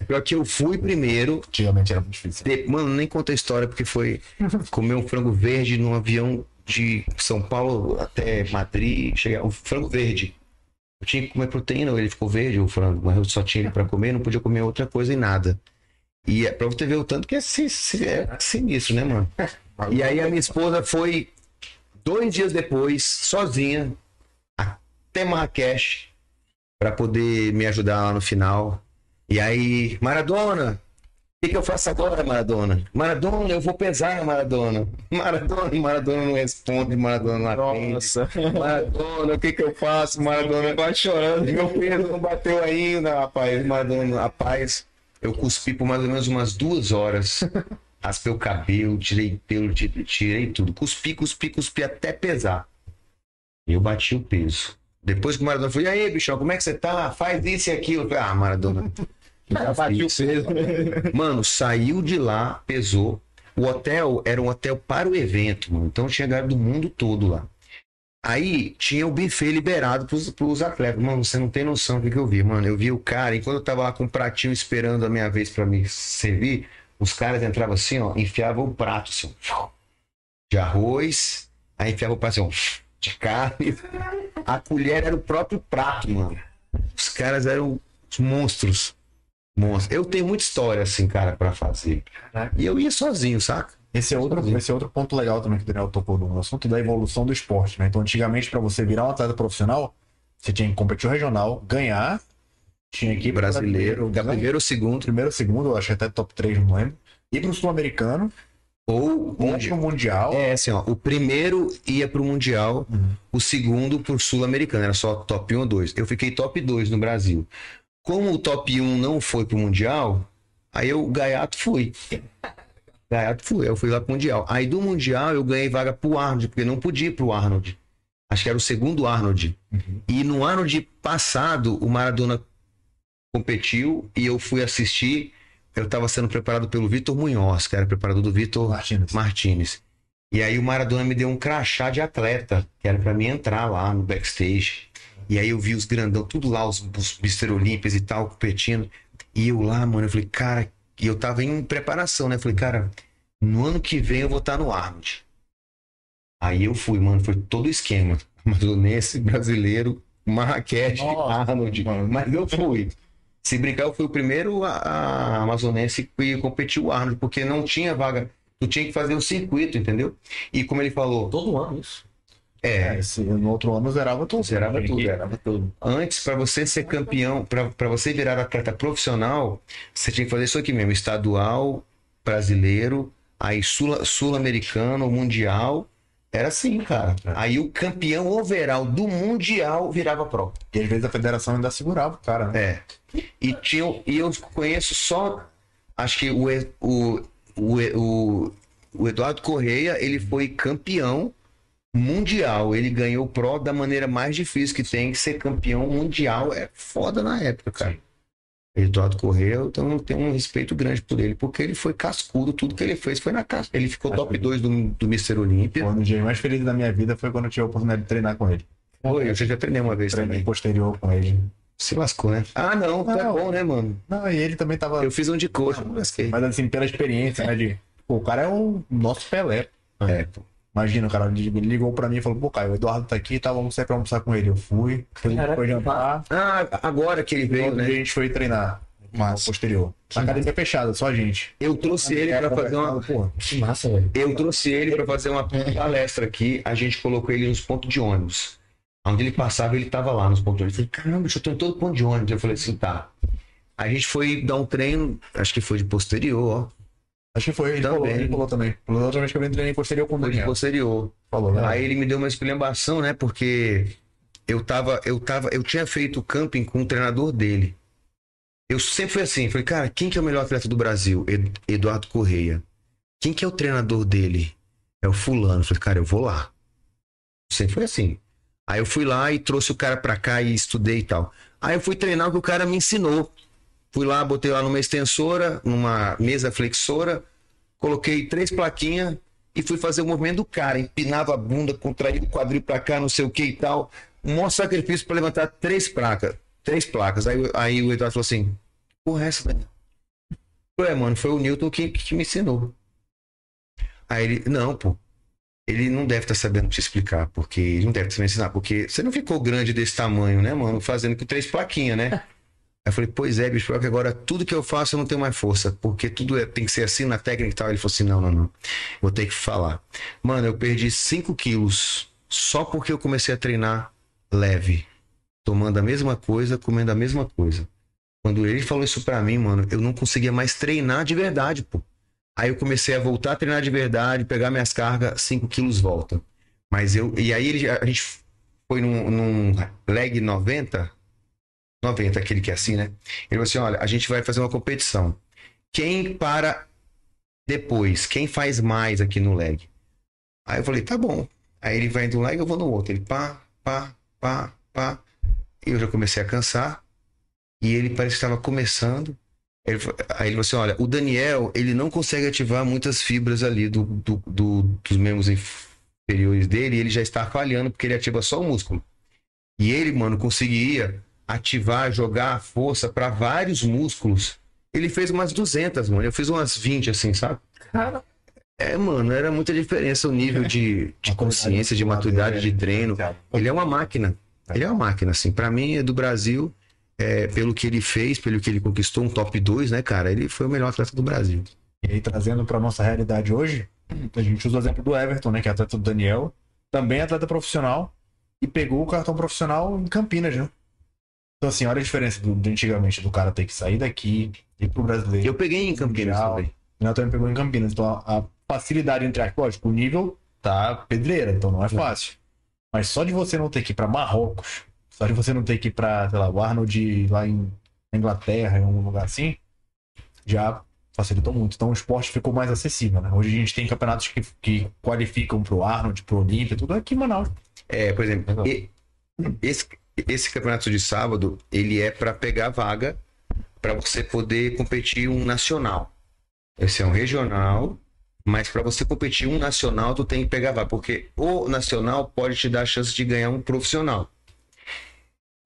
pior que eu fui primeiro, Antigamente era muito difícil. de- Mano, nem conta a história, porque foi comer um frango verde num avião de São Paulo até Madrid. Cheguei, um frango verde. Eu tinha que comer proteína, ele ficou verde, o frango, mas eu só tinha pra comer, não podia comer outra coisa e nada. E é pra você ver o tanto que é, é sinistro, né, mano? E aí a minha esposa foi dois dias depois, sozinha, até Marrakech, pra poder me ajudar lá no final. E aí, Maradona, que, que eu faço agora, Maradona? Maradona, eu vou pesar, Maradona. Maradona, Maradona não responde, Maradona não atende. Maradona, o que, que eu faço, Maradona? Quase chorando. Meu peso não bateu ainda, rapaz. Maradona, rapaz, eu cuspi por mais ou menos umas duas horas. Raspei o cabelo, tirei pelo, tirei, tudo. Cuspi, cuspi, cuspi até pesar. E eu bati o peso. Depois que o Maradona falou, e aí, bichão, como é que você tá? Faz isso e aquilo. Ah, Maradona. Já bati o peso. Mano, saiu de lá, pesou. O hotel era um hotel para o evento, mano. Então tinha galera do mundo todo lá. Aí tinha o buffet liberado pros, pros atletas. Mano, você não tem noção do que eu vi, mano. Eu vi o cara, enquanto eu tava lá com um pratinho esperando a minha vez pra me servir, os caras entravam assim, ó, enfiavam o prato assim, de arroz, aí enfiavam o prato assim, de carne. A colher era o próprio prato, mano. Os caras eram os monstros. Monstros. Eu tenho muita história, assim, cara, pra fazer. E eu ia sozinho, saca? Esse é, outro, Sozinho. esse é outro ponto legal também que o Daniel tocou no assunto da evolução do esporte, né? Então, antigamente, para você virar um atleta profissional, você tinha que competir o regional, ganhar, tinha que ir Brasileiro. Da ganhar- primeiro ou segundo. primeiro, segundo, eu acho até top 3, não lembro. Ir pro sul-americano, Ou ir pro mundial. É assim, ó. O primeiro ia pro Mundial, Uhum. o segundo pro Sul-Americano. Era só top 1 ou 2. Eu fiquei top 2 no Brasil. Como o top 1 não foi pro Mundial, aí eu, Gaiato, fui. Gaiato fui. Eu fui lá pro Mundial. Aí do Mundial eu ganhei vaga pro Arnold, porque não podia ir pro Arnold. Acho que era o segundo Arnold. Uhum. E no Arnold passado, o Maradona competiu e eu fui assistir. Eu estava sendo preparado pelo Vitor Munhoz, que era preparador do Vitor Martins. Martinez. E aí o Maradona me deu um crachá de atleta, que era pra mim entrar lá no backstage. E aí eu vi os grandão, tudo lá, os, os Mr. Olímpias e tal, competindo. E eu lá, mano, eu falei, cara, e eu tava em preparação, né? Eu falei, cara, no ano que vem eu vou estar no Arnold. Aí eu fui, mano, foi todo o esquema. Amazonense, brasileiro, Marrakech, Nossa, Arnold. mano. Mas eu fui. Se brincar, eu fui o primeiro a, a amazonense que competiu o Arnold, porque não tinha vaga. Tu tinha que fazer o circuito, entendeu? E como ele falou, Todo ano isso. É, É, esse- no outro ano zerava tudo. Zerava tudo, Zerava tudo. antes, para você ser campeão, para você virar atleta profissional, você tinha que fazer isso aqui mesmo: estadual, brasileiro, Aí sul- sul-americano, mundial, era assim, cara. É. Aí o campeão overall do mundial virava pro. E às vezes a federação ainda segurava o cara, né? É. E, tinha, e eu conheço só. Acho que o, o, o, o, o Eduardo Correia, ele foi campeão mundial. Ele ganhou o Pro da maneira mais difícil que tem, que ser campeão mundial. É foda na época, cara. Eduardo Correia, eu tenho, tenho um respeito grande por ele, porque ele foi cascudo, tudo que ele fez foi na casca. Ele ficou top 2 do, do Mr. Olímpia. Dos dias mais felizes da minha vida foi quando eu tive a oportunidade de treinar com ele. Foi, eu já treinei uma vez Treinei também. posterior com ele. Se lascou, né? Ah, não, tá Não. bom, né, mano? Não, e ele também tava. Eu fiz um de coxa. Mas assim, pela experiência, né? De. Pô, o cara é o nosso Pelé. É, pô. Imagina, o cara ele ligou pra mim e falou, pô, Caio, o Eduardo tá aqui, tá, vamos sair pra almoçar com ele. Eu fui, foi, Caraca. foi jantar, Ah, agora que ele veio, né? a gente foi treinar. Massa. Posterior. Na academia fechada, só a gente. Eu trouxe ele pra fazer uma. Pô, Que massa, velho. Eu trouxe ele pra fazer uma palestra aqui. A gente colocou ele nos pontos de ônibus. Onde ele passava, ele tava lá nos pontos de ônibus. Eu falei, caramba, eu tô em todo ponto de ônibus. Eu falei assim, tá. A gente foi dar um treino, acho que foi de posterior, ó. Acho que foi, ele Também. falou, ele falou também. Outra vez que eu vim treinei posterior com o Daniel. posterior. Falou, né? Aí ele me deu uma esculhambação, né? Porque eu tava, eu tava, eu tinha feito camping com o treinador dele. Eu sempre fui assim, falei, cara, quem que é o melhor atleta do Brasil? Ed- Eduardo Correia. Quem que é o treinador dele? É o fulano. Eu falei, cara, eu vou lá. Sempre foi assim. Aí eu fui lá e trouxe o cara pra cá e estudei e tal. Aí eu fui treinar o que o cara me ensinou. Fui lá, botei lá numa extensora, numa mesa flexora, coloquei três plaquinhas e fui fazer o movimento do cara. Empinava a bunda, contraía o quadril pra cá, não sei o que e tal. Um maior sacrifício pra levantar três placas. Três placas. Aí, aí o Eduardo falou assim: Porra, é essa, Daniel? Ué, mano, foi o Newton que, que me ensinou. Aí ele, não, pô. Ele não deve estar sabendo te explicar, porque ele não deve te ensinar, porque você não ficou grande desse tamanho, né, mano? Fazendo com três plaquinhas, né? Aí eu falei, pois é, bicho, que agora tudo que eu faço eu não tenho mais força, porque tudo é, tem que ser assim na técnica e tal. Ele falou assim: não, não, não. Vou ter que falar. Mano, eu perdi 5 quilos só porque eu comecei a treinar leve. Tomando a mesma coisa, comendo a mesma coisa. Quando ele falou isso pra mim, mano, eu não conseguia mais treinar de verdade, pô. Aí eu comecei a voltar a treinar de verdade, pegar minhas cargas, 5 quilos volta. Mas eu. E aí ele- a gente foi num, num leg 90. 90, aquele que é assim, né? Ele falou assim: olha, a gente vai fazer uma competição. Quem para depois? Quem faz mais aqui no leg? Aí eu falei, tá bom. Aí ele vai de um leg, eu vou no outro. Ele pá, pá, pá, pá. E eu já comecei a cansar. E ele parece que estava começando. Ele aí ele falou assim: olha, o Daniel, ele não consegue ativar muitas fibras ali do, do- do- dos membros inferiores dele. Ele já está falhando porque ele ativa só o músculo. E ele, mano, conseguia ativar, jogar a força para vários músculos. Ele fez umas 200, mano. Eu fiz umas 20, assim, sabe? Cara, É, mano, era muita diferença o nível de, de consciência, de maturidade de treino. Ele é uma máquina. Ele é uma máquina, assim. Pra mim, é do Brasil, é, pelo que ele fez, pelo que ele conquistou, um top 2, né, cara? Ele foi o melhor atleta do Brasil. E aí, trazendo pra nossa realidade hoje, a gente usa o exemplo do Everton, né? Que é atleta do Daniel, também é atleta profissional, e pegou o cartão profissional em Campinas, né? Então, assim, olha a diferença do, de antigamente, do cara ter que sair daqui, ir pro brasileiro. Eu peguei em Campinas Mundial. também. O Daniel também pegou em Campinas. Então, a, a facilidade entre aspas, lógico, o nível tá pedreira, então não é fácil. Mas só de você não ter que ir pra Marrocos, só de você não ter que ir pra, sei lá, o Arnold lá em Inglaterra, em algum lugar assim, já facilitou muito. Então o esporte ficou mais acessível, né? Hoje a gente tem campeonatos que, que qualificam pro Arnold, pro Olímpia, tudo aqui em Manaus. É, por exemplo, e- esse, esse campeonato de sábado, ele é para pegar vaga para você poder competir um nacional. Esse é um regional, mas para você competir um nacional, tu tem que pegar vaga, porque o nacional pode te dar a chance de ganhar um profissional.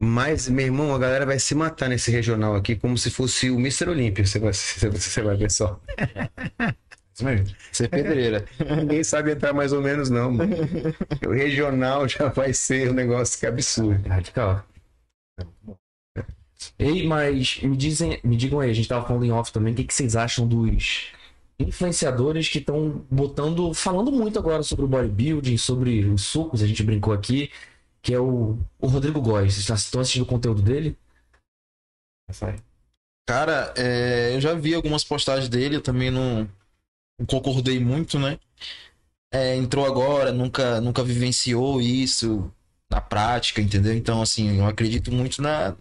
Mas, meu irmão, a galera vai se matar nesse regional aqui como se fosse o Mr. Olímpia. Você vai, você, você vai ver só. Mesmo. Ser pedreira. Ninguém sabe entrar mais ou menos, não, mano. O regional já vai ser um negócio que é absurdo. radical. Ei, mas me dizem, me digam aí, a gente tava falando em off também, o que, que vocês acham dos influenciadores que estão botando, falando muito agora sobre o bodybuilding, sobre os sucos, a gente brincou aqui, que é o, o Rodrigo Góes. Vocês estão assistindo o conteúdo dele? Cara, é, eu já vi algumas postagens dele, eu também não, concordei muito, né? É, entrou agora, nunca, nunca vivenciou isso na prática, entendeu? Então, assim, eu acredito muito na,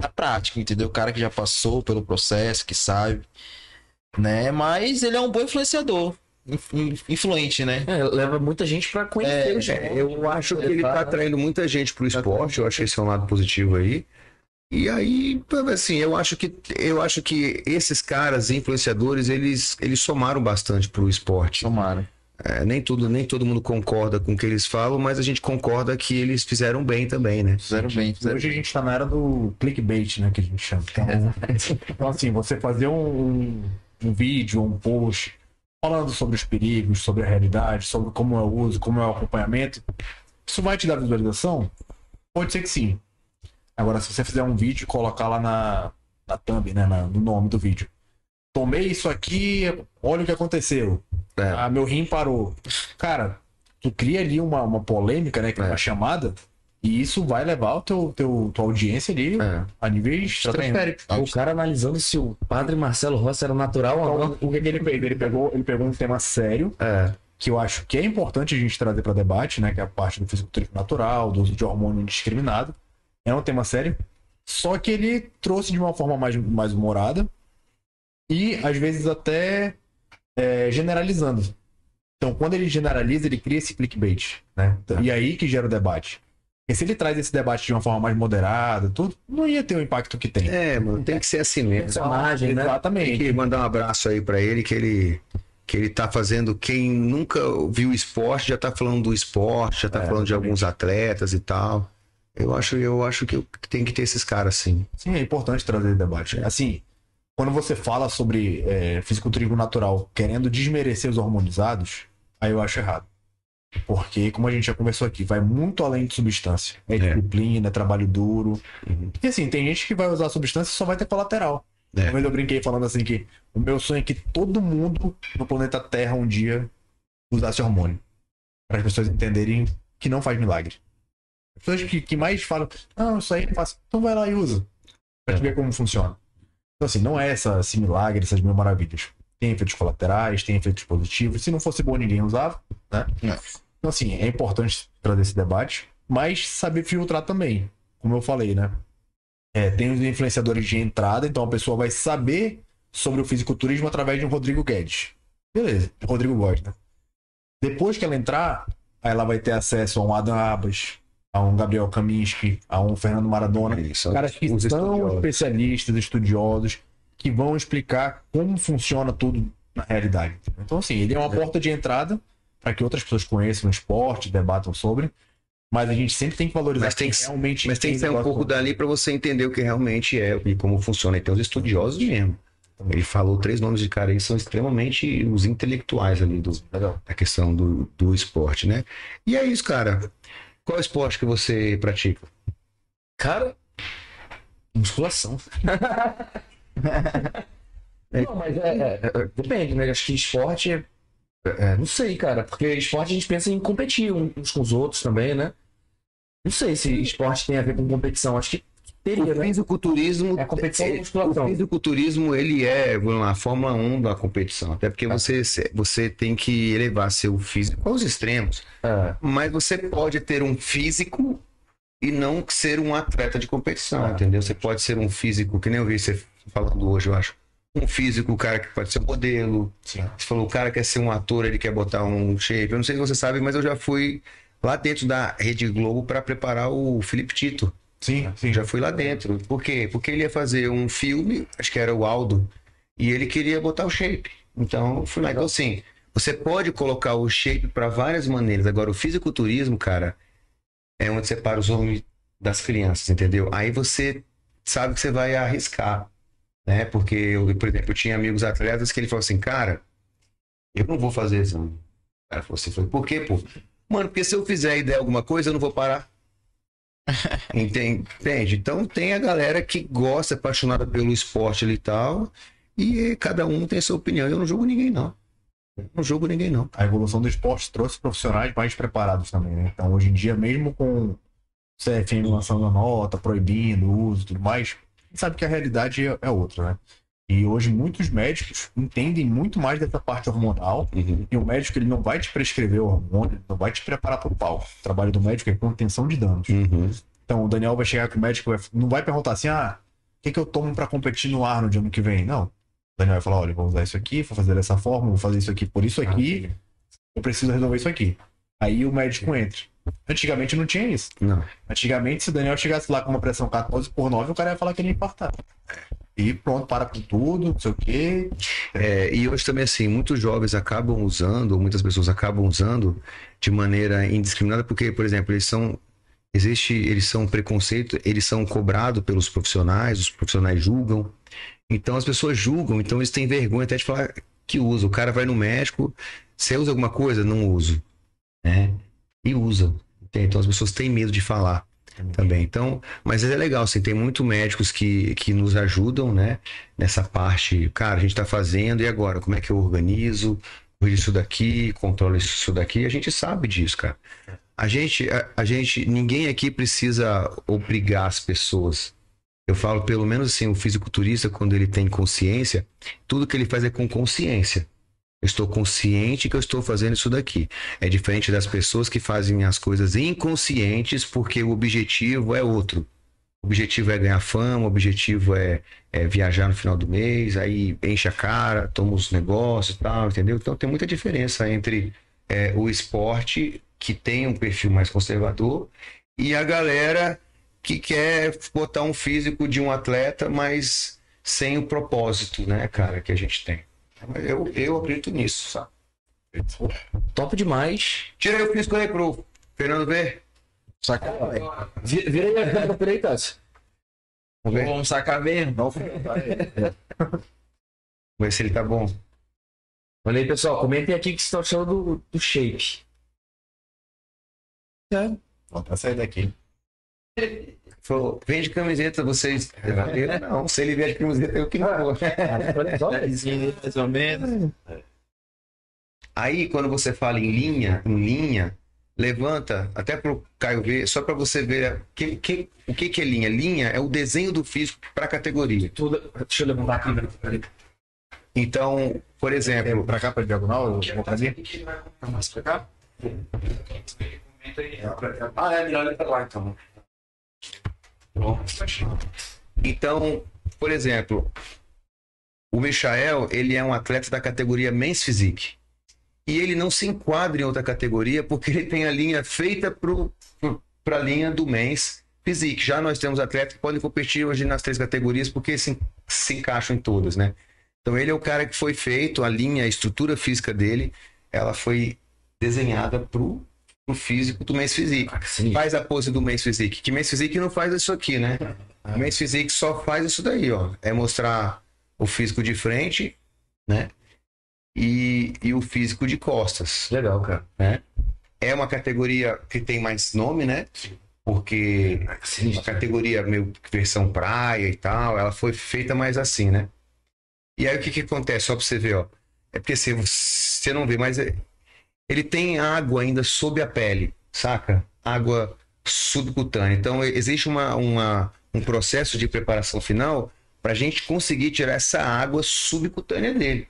na prática, entendeu? O cara que já passou pelo processo, que sabe, né? Mas ele é um bom influenciador, influente, né? É, leva muita gente para conhecer. É, é, eu acho que ele tá atraindo muita gente pro esporte, eu acho que esse é um lado positivo aí. E aí, assim, eu acho que eu acho que esses caras influenciadores, eles eles somaram bastante pro esporte. Somaram. É, nem tudo, nem todo mundo concorda com o que eles falam, mas a gente concorda que eles fizeram bem também, né? Fizeram bem. Fizeram Hoje a gente tá na era do clickbait, né? Que a gente chama. Então, então assim, você fazer um, um vídeo, um post falando sobre os perigos, sobre a realidade, sobre como é o uso, como é o acompanhamento, isso vai te dar visualização? Pode ser que sim. Agora, se você fizer um vídeo e colocar lá na, na thumb, né? Na, no nome do vídeo. Tomei isso aqui, olha o que aconteceu. É. Ah, meu rim parou. Cara, tu cria ali uma, uma polêmica, né? Que é uma chamada. E isso vai levar o teu, teu tua audiência ali é. a níveis estratosféricos. O cara analisando se o padre Marcelo Rossi era natural ou não. O que, que ele fez? Ele pegou, ele pegou um tema sério, é. que eu acho que é importante a gente trazer para debate, né? Que é a parte do fisiculturismo natural, do uso de hormônio indiscriminado. É um tema sério. Só que ele trouxe de uma forma mais, mais humorada e, às vezes, até é, generalizando. Então, quando ele generaliza, ele cria esse clickbait, né? Tá. E aí que gera o debate. Porque se ele traz esse debate de uma forma mais moderada, tudo, não ia ter o impacto que tem. É, mano, tem que ser assim mesmo. Personagem, né? Exatamente. Tem que mandar um abraço aí para ele, que ele que ele tá fazendo. Quem nunca viu esporte já tá falando do esporte, já tá é, falando de alguns atletas e tal. Eu acho, eu acho que tem que ter esses caras, sim. Sim, é importante trazer debate. Assim, quando você fala sobre é, fisiculturismo natural querendo desmerecer os hormonizados, aí eu acho errado. Porque, como a gente já conversou aqui, vai muito além de substância. É, é. disciplina, é trabalho duro. Uhum. E assim, tem gente que vai usar substância e só vai ter colateral. É. Uma eu brinquei falando assim que o meu sonho é que todo mundo no planeta Terra um dia usasse hormônio. Para as pessoas entenderem que não faz milagre. As pessoas que, que mais falam, não, isso aí não faz. Então vai lá e usa. Pra é. ver como funciona. Então, assim, não é essa, esse milagre, essas mil maravilhas. Tem efeitos colaterais, tem efeitos positivos. Se não fosse bom, ninguém usava, né? É. Então, assim, é importante trazer esse debate, mas saber filtrar também. Como eu falei, né? É, tem os influenciadores de entrada, então a pessoa vai saber sobre o fisiculturismo através de um Rodrigo Guedes. Beleza, Rodrigo Guedes, né? Depois que ela entrar, aí ela vai ter acesso a um Adam Abas, a um Gabriel Kaminski, a um Fernando Maradona, Isso, caras que são estudiosos. especialistas, estudiosos, que vão explicar como funciona tudo na realidade. Então, assim, ele é uma é. porta de entrada para que outras pessoas conheçam o esporte, debatam sobre. Mas a gente sempre tem que valorizar mas tem que, realmente. Mas tem que ser um pouco dali para você entender o que realmente é e como funciona. E tem os estudiosos mesmo. Ele falou três nomes de cara aí, são extremamente os intelectuais ali do, da questão do, do esporte, né? E é isso, cara. Qual esporte que você pratica? Cara, musculação. não, mas é, é, é, depende, né? Acho que esporte é, é, não sei, cara, porque esporte a gente pensa em competir uns com os outros também, né? Não sei se esporte tem a ver com competição. Acho que teria, o né? fisiculturismo, é competição é. O fisiculturismo, ele é a Fórmula 1 da competição. Até porque tá. você, você tem que elevar seu físico aos extremos. É. Mas você pode ter um físico e não ser um atleta de competição, é. entendeu? Você pode ser um físico, que nem eu vi você falando hoje, eu acho. Um físico, o cara que pode ser modelo. Sim. Você falou, o cara quer ser um ator, ele quer botar um shape. Eu não sei se você sabe, mas eu já fui lá dentro da Rede Globo para preparar o Felipe Tito. Sim, sim. Já fui lá dentro. Por quê? Porque ele ia fazer um filme, acho que era o Aldo, e ele queria botar o shape. Então, fui lá. Então, assim, você pode colocar o shape para várias maneiras. Agora, o fisiculturismo, cara, é onde separa os homens das crianças, entendeu? Aí você sabe que você vai arriscar, né? Porque, eu, por exemplo, eu tinha amigos atletas que ele falou assim, cara, eu não vou fazer exame. O cara falou assim, por quê, pô? Mano, porque se eu fizer e der alguma coisa, eu não vou parar. Entende? Então tem a galera que gosta, apaixonada pelo esporte e tal, e cada um tem sua opinião. Eu não julgo ninguém, não. não julgo ninguém, não. A evolução do esporte trouxe profissionais mais preparados também, né? Então hoje em dia, mesmo com CFM lançando a nota, proibindo o uso e tudo mais, sabe que a realidade é outra, né? E hoje muitos médicos entendem muito mais dessa parte hormonal. Uhum. E o médico ele não vai te prescrever o hormônio, não vai te preparar para o palco. O trabalho do médico é contenção de danos. Uhum. Então o Daniel vai chegar com o médico, vai- não vai perguntar assim, ah, o que, que eu tomo para competir no Arnold ano que vem? Não. O Daniel vai falar, olha, vou usar isso aqui, vou fazer dessa forma, vou fazer isso aqui por isso aqui, eu preciso resolver isso aqui. Aí o médico entra. Antigamente não tinha isso. Não. Antigamente, se o Daniel chegasse lá com uma pressão 14 por 9, o cara ia falar que ele ia infartar. E pronto, para com tudo, não sei o quê. É, e hoje também, assim, muitos jovens acabam usando, muitas pessoas acabam usando de maneira indiscriminada, porque, por exemplo, eles são. Existe, eles são preconceito, eles são cobrados pelos profissionais, os profissionais julgam. Então as pessoas julgam, então eles têm vergonha até de falar que usa. O cara vai no médico, você usa alguma coisa? Não uso. Né? E usa. Então as pessoas têm medo de falar também. Então, mas é legal, assim, tem muito médicos que, que nos ajudam, né? Nessa parte, cara, a gente tá fazendo, e agora? Como é que eu organizo? Isso daqui, controlo isso daqui, a gente sabe disso, cara. A gente, a, a gente, ninguém aqui precisa obrigar as pessoas. Eu falo, pelo menos assim, o fisiculturista, quando ele tem consciência, tudo que ele faz é com consciência. Estou consciente que eu estou fazendo isso daqui. É diferente das pessoas que fazem as coisas inconscientes porque o objetivo é outro. O objetivo é ganhar fama, o objetivo é, é viajar no final do mês, aí enche a cara, toma os negócios e tal, entendeu? Então tem muita diferença entre é, o esporte, que tem um perfil mais conservador, e a galera que quer botar um físico de um atleta, mas sem o propósito, né, cara, que a gente tem. Eu, eu acredito nisso, sabe? Top demais. Tirei o físico aí pro Fernando ver. Saca? Vi- Vira aí a câmera por aí, Cássio. Vamos ver. Vamos sacar mesmo. Vamos ver se ele tá bom. Olha aí, pessoal. Comentem aqui que vocês estão achando do, do shape. vou até sair daqui. Falou, vende camiseta, vocês. Eu, não, se ele vier de camiseta, eu que não vou. Mais ou menos. Aí, quando você fala em linha, em linha, levanta, até pro Caio ver, só para você ver que, que- o que, que é linha. Linha é o desenho do físico para a categoria. Tudo- Deixa eu levantar aqui. velho. Então, por É, exemplo, pra cá, pra diagonal, eu vou fazer. Mais pra cá? Ah, é melhor ele pra lá, então. Então, por exemplo, o Michael, ele é um atleta da categoria Men's Physique. E ele não se enquadra em outra categoria porque ele tem a linha feita para a linha do Men's Physique. Já nós temos atletas que podem competir hoje nas três categorias porque se, se encaixam em todas, né? Então ele é o cara que foi feito, a linha, a estrutura física dele, ela foi desenhada pro, pro físico do Men's Physique Ah, faz a pose do Men's Physique. Que Men's Physique não faz isso aqui, né? O Men's Physique só faz isso daí, ó. É mostrar o físico de frente, né? E, e o físico de costas. Legal, cara. É uma categoria que tem mais nome, né? Porque Ah, que uma categoria meio versão praia e tal, ela foi feita mais assim, né? E aí o que que acontece? Só pra você ver, ó. É porque você, você não vê, mas é- ele tem água ainda sob a pele, saca? Água subcutânea. Então existe uma, uma- um processo de preparação final para a gente conseguir tirar essa água subcutânea dele,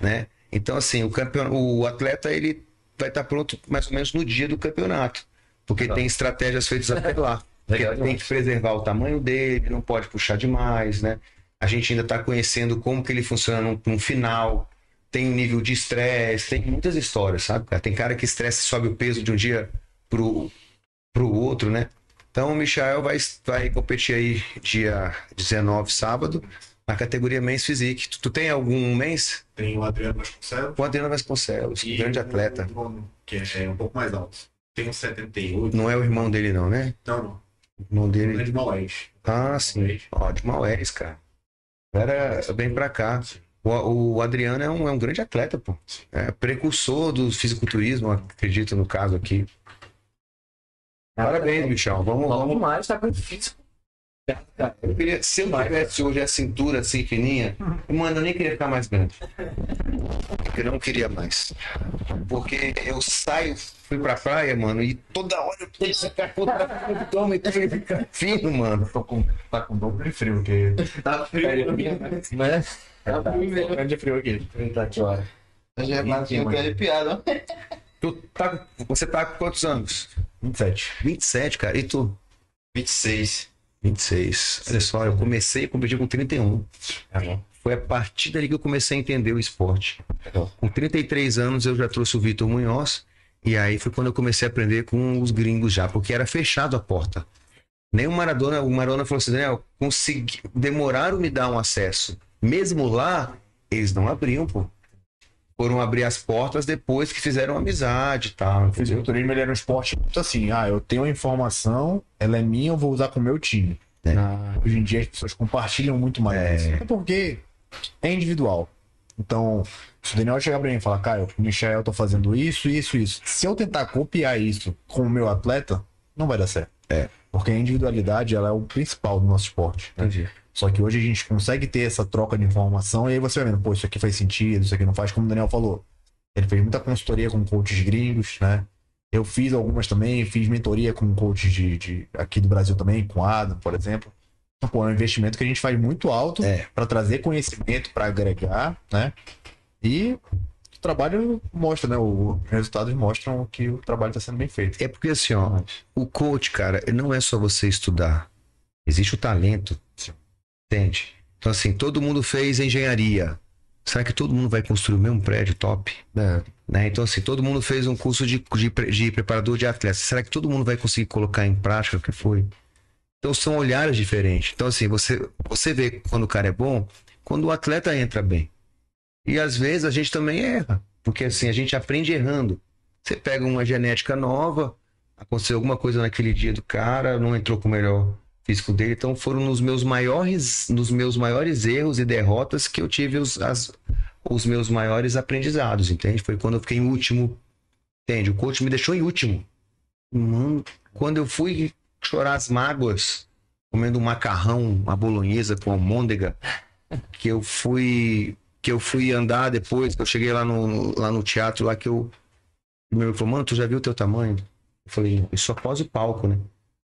né? Então assim, o, campeon... o atleta ele vai estar pronto mais ou menos no dia do campeonato, porque Legal. tem estratégias feitas até lá. Porque Legal tem que preservar o tamanho dele, não pode puxar demais, né? A gente ainda está conhecendo como que ele funciona no, no final. Tem um nível de estresse, tem muitas histórias, sabe? Tem cara que estresse e sobe o peso de um dia pro, pro outro, né? Então o Michael vai, vai competir aí dia 19, sábado, na categoria Men's Physique. Tu, tu tem algum mês? Tem o Adriano Vasconcelos. O Adriano Vasconcelos, e grande atleta. Que é um pouco mais alto. Tem uns 78. Não é o irmão dele não, né? Não, não. O irmão Ele é dele... de Maués. Ah, sim. Ó, de Maués, cara. Era bem pra cá. O, o Adriano é um, é um grande atleta, pô. É precursor do fisiculturismo, acredito no caso aqui. Parabéns, Michel. Vamos, Vamos vamos. demais, tá com físico. Eu queria, se eu tivesse hoje a cintura assim fininha, mano, eu nem queria ficar mais grande. Eu não queria mais. Porque eu saio, fui pra praia, mano, e toda hora eu tenho que ficar contra o abdômen, tem que ficar fino, mano. Tô com, tá com dobro de frio, porque Tá frio. Né? Grande frio aqui. Tá aqui, ó. Já é mais Sim, um arrepiado, ó. Tu tá, você tá com quantos anos? 27. 27, cara. E tu? 26. 26. Olha só, eu comecei a competir com 31. É bom. Foi a partir dali que eu comecei a entender o esporte. Legal. Com 33 anos eu já trouxe o Vitor Munhoz. E aí foi quando eu comecei a aprender com os gringos já, porque era fechado a porta. Nem o Maradona, o Maradona falou assim, Daniel, consegui, demoraram me dar um acesso. Mesmo lá, eles não abriam, pô. Foram abrir as portas depois que fizeram amizade e tal. O fisiculturismo ele era um esporte muito assim, ah, eu tenho a informação, ela é minha, eu vou usar com o meu time. Na- Hoje em dia as pessoas compartilham muito mais É. isso. É porque é individual. Então, se o Daniel chegar pra mim e falar, Caio, o Michel, tô fazendo isso, isso, isso. Se eu tentar copiar isso com o meu atleta, não vai dar certo. É. Porque a individualidade, ela é o principal do nosso esporte. né? Entendi. Só que hoje a gente consegue ter essa troca de informação e aí você vai vendo, pô, isso aqui faz sentido, isso aqui não faz, como o Daniel falou. Ele fez muita consultoria com coaches gringos, né? Eu fiz algumas também, fiz mentoria com coaches de, de- aqui do Brasil também, com Adam, por exemplo. Então, pô, é um investimento que a gente faz muito alto É. para trazer conhecimento, para agregar, né? E o trabalho mostra, né? O- Os resultados mostram que o trabalho está sendo bem feito. É porque assim, ó, o coach, cara, não é só você estudar. Existe o talento. Sim. Entende? Então, assim, todo mundo fez engenharia. Será que todo mundo vai construir o mesmo prédio top? É, Né? Então, assim, todo mundo fez um curso de, de, de preparador de atletas. Será que todo mundo vai conseguir colocar em prática o que foi? Então, são olhares diferentes. Então, assim, você, você vê quando o cara é bom, quando o atleta entra bem. E às vezes a gente também erra. Porque, assim, a gente aprende errando. Você pega uma genética nova, aconteceu alguma coisa naquele dia do cara, não entrou com o melhor físico dele. Então, foram nos meus maiores, nos meus maiores erros e derrotas que eu tive os, as, os meus maiores aprendizados, entende? Foi quando eu fiquei em último, entende? O coach me deixou em último. Mano, quando eu fui chorar as mágoas, comendo um macarrão, uma bolonhesa com almôndega, que eu fui que eu fui andar depois, que eu cheguei lá no, lá no teatro, lá que eu meu falou, mano, tu já viu o teu tamanho? Eu falei, isso após o palco, né?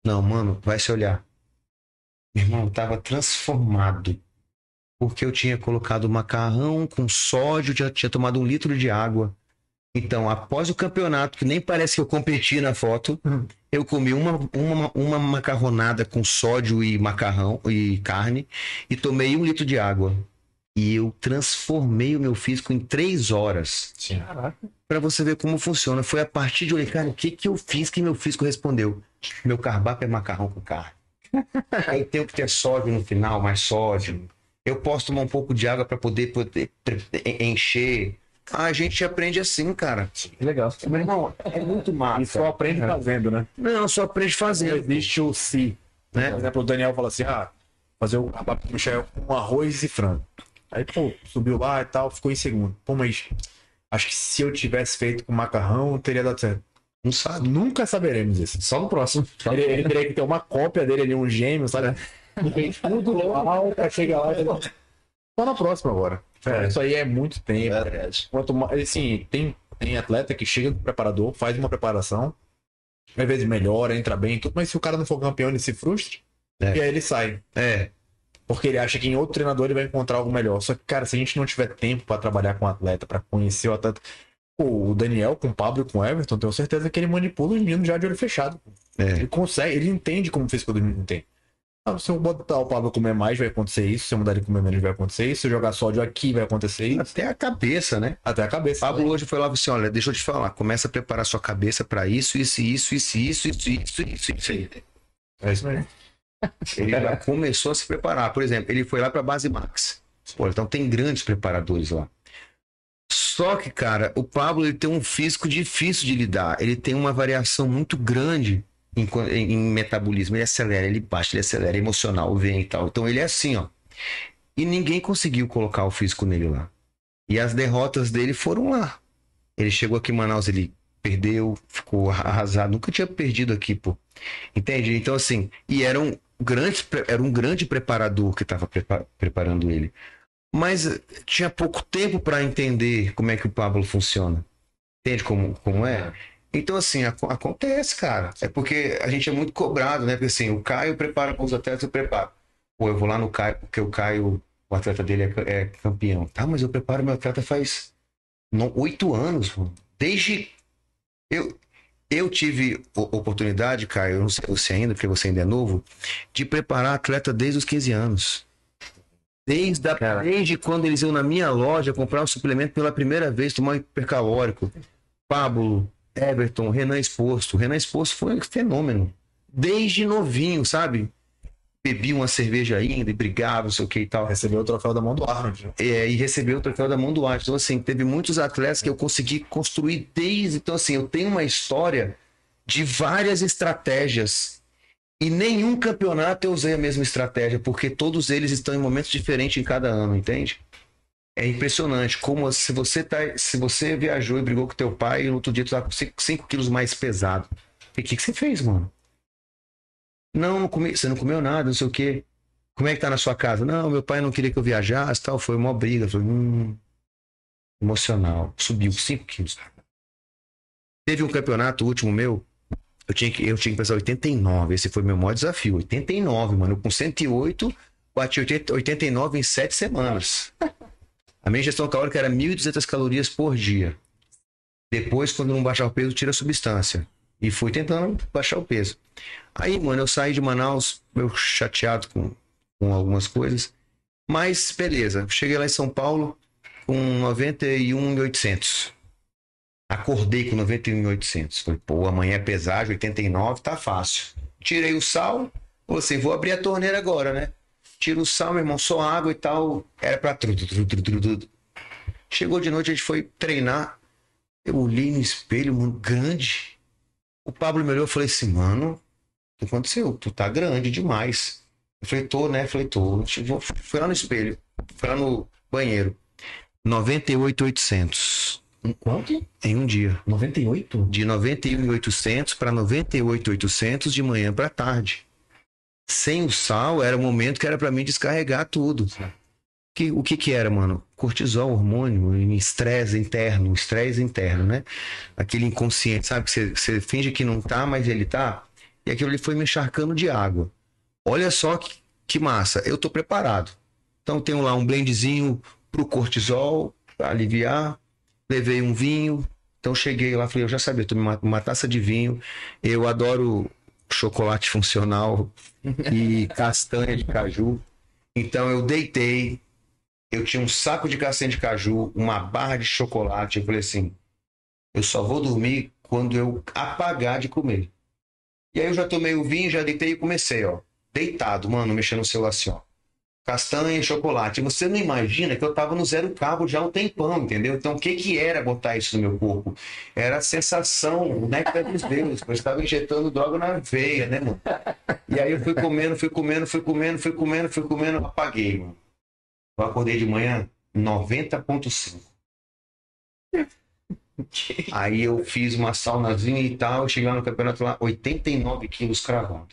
Não, mano, vai se olhar. Meu irmão, eu tava transformado porque eu tinha colocado macarrão com sódio, já tinha tomado um litro de água. Então, após o campeonato, que nem parece que eu competi na foto, eu comi uma, uma, uma macarronada com sódio e macarrão e carne e tomei um litro de água. E eu transformei o meu físico em três horas. Pra você ver como funciona. Foi a partir de olhar, cara, o que, que eu fiz que meu físico respondeu? Meu cardápio é macarrão com carne. Eu tenho que ter sódio no final, mais sódio. Eu posso tomar um pouco de água para poder, poder encher. Ah, a gente aprende assim, cara. legal. Meu irmão, é muito massa. E só aprende fazendo, né? Não, só aprende fazendo. existe o si. Né? Por exemplo, o Daniel fala assim: ah, fazer o cardápio do Michel com arroz e frango. Aí, pô, subiu lá e tal, ficou em segundo. Pô, mas acho que se eu tivesse feito com macarrão, teria dado certo. Não sabe. Nunca saberemos isso. Só no próximo. Ele, ele teria que ter uma cópia dele ali, um gêmeo, sabe? Fez tudo lá pra chegar lá e Só na próxima agora. É. Isso aí é muito tempo. Verdade. Quanto mais, assim, tem, tem atleta que chega com o preparador, faz uma preparação, às vezes melhora, entra bem, tudo, mas se o cara não for campeão, ele se frustra, É. e aí ele sai. É, Porque ele acha que em outro treinador ele vai encontrar algo melhor. Só que, cara, se a gente não tiver tempo pra trabalhar com o atleta, pra conhecer o atleta. O Daniel com o Pablo e com o Everton, tenho certeza que ele manipula os meninos já de olho fechado. é. Ele consegue, ele entende como fez quando ele entende. Ah, se eu botar o Pablo comer mais, vai acontecer isso. Se eu mudar ele comer menos, vai acontecer isso. Se eu jogar sódio aqui, vai acontecer isso. Até a cabeça, né? Até a cabeça. Pablo hoje foi lá e falou assim: olha, deixa eu te falar, começa a preparar sua cabeça pra isso, isso, isso, isso, isso, isso, isso, isso, isso aí. É isso mesmo. Ele já começou a se preparar. Por exemplo, ele foi lá pra Base Max. Pô, então tem grandes preparadores lá. Só que, cara, o Pablo ele tem um físico difícil de lidar. Ele tem uma variação muito grande em, em- em metabolismo. Ele acelera, ele baixa, ele acelera, é emocional, vem e tal. Então ele é assim, ó. E ninguém conseguiu colocar o físico nele lá. E as derrotas dele foram lá. Ele chegou aqui em Manaus, ele perdeu, ficou arrasado. Nunca tinha perdido aqui, pô. Entende? Então, assim, e era um grande, era um grande preparador que estava preparando ele. Mas eh, tinha pouco tempo para entender como é que o Pablo funciona. Entende como, como é? Então, assim, aco- acontece, cara. É porque a gente é muito cobrado, né? Porque assim, o Caio prepara com os atletas, eu preparo. Pô, eu vou lá no Caio porque o Caio o atleta dele é, é campeão. Tá, mas eu preparo meu atleta faz oito anos, mano. Desde. Eu, eu tive oportunidade, Caio, eu não sei você ainda, porque você ainda é novo, de preparar atleta desde os 15 anos. Desde, a, desde quando eles iam na minha loja comprar um suplemento pela primeira vez, tomar um hipercalórico. Pablo, Everton, Renan Exposto. Renan Exposto foi um fenômeno. Desde novinho, sabe? Bebia uma cerveja ainda e brigava, não sei o que e tal. Recebeu o troféu da mão do Arnold. Né? É, e recebeu o troféu da mão do Arnold. Então, assim, teve muitos atletas que eu consegui construir desde. Então, assim, eu tenho uma história de várias estratégias. E nenhum campeonato eu usei a mesma estratégia, porque todos eles estão em momentos diferentes em cada ano, entende? É impressionante como se você tá, se você viajou e brigou com teu pai e no outro dia tu tá com 5 quilos mais pesado. E o que, que você fez, mano? Não, não comi, você não comeu nada, não sei o quê. Como é que tá na sua casa? Não, meu pai não queria que eu viajasse, tal. Foi uma briga. Foi hum, emocional. Subiu 5 quilos. Teve um campeonato último meu. Eu tinha que, eu tinha que pesar 89. Esse foi meu maior desafio. 89, mano. Com 108, bati 80, 89 em 7 semanas. A minha ingestão calórica era 1.200 calorias por dia. Depois, quando não baixar o peso, tira a substância. E fui tentando baixar o peso. Aí, mano, eu saí de Manaus, eu chateado com, com algumas coisas. Mas, beleza. Cheguei lá em São Paulo com 91,800. Acordei com 91,800. Falei, pô, amanhã é pesagem, 89, tá fácil. Tirei o sal. Você, assim, vou abrir a torneira agora, né? Tiro o sal, meu irmão, só água e tal. Era pra tudo. Chegou de noite, a gente foi treinar. Eu olhei no espelho, mano, grande. O Pablo me olhou e falei assim, mano, o que aconteceu? Tu tá grande demais. Eu falei, tô, né? Eu falei, tô. Fui lá no espelho, fui lá no banheiro. 98,800. Quanto? Em um dia. 98? De 91,800 para 98,800 de manhã para tarde. Sem o sal, era o momento que era para mim descarregar tudo. Que, o que que era, mano? Cortisol, hormônio, estresse interno, estresse interno, né? Aquele inconsciente, sabe? Que você, finge que não tá, mas ele tá. E aquilo ali foi me encharcando de água. Olha só que, que massa. Eu tô preparado. Então tenho lá um blendzinho pro cortisol, pra aliviar. Levei um vinho. Então cheguei lá, falei, eu já sabia, tomei uma, uma taça de vinho. Eu adoro chocolate funcional e castanha de caju. Então eu deitei, eu tinha um saco de castanha de caju, uma barra de chocolate. Eu falei assim: eu só vou dormir quando eu apagar de comer. E aí eu já tomei o vinho, já deitei e comecei, ó. Deitado, mano, mexendo no celular assim, ó. Castanha e chocolate. Você não imagina que eu tava no zero cabo já há um tempão, entendeu? Então o que que era botar isso no meu corpo? Era a sensação, né, que dos deuses. Eu estava injetando droga na veia, né, mano? E aí eu fui comendo, fui comendo, fui comendo, fui comendo, fui comendo, apaguei, mano. Eu acordei de manhã 90.5. Aí eu fiz uma saunazinha e tal, cheguei lá no campeonato lá, 89 quilos cravado.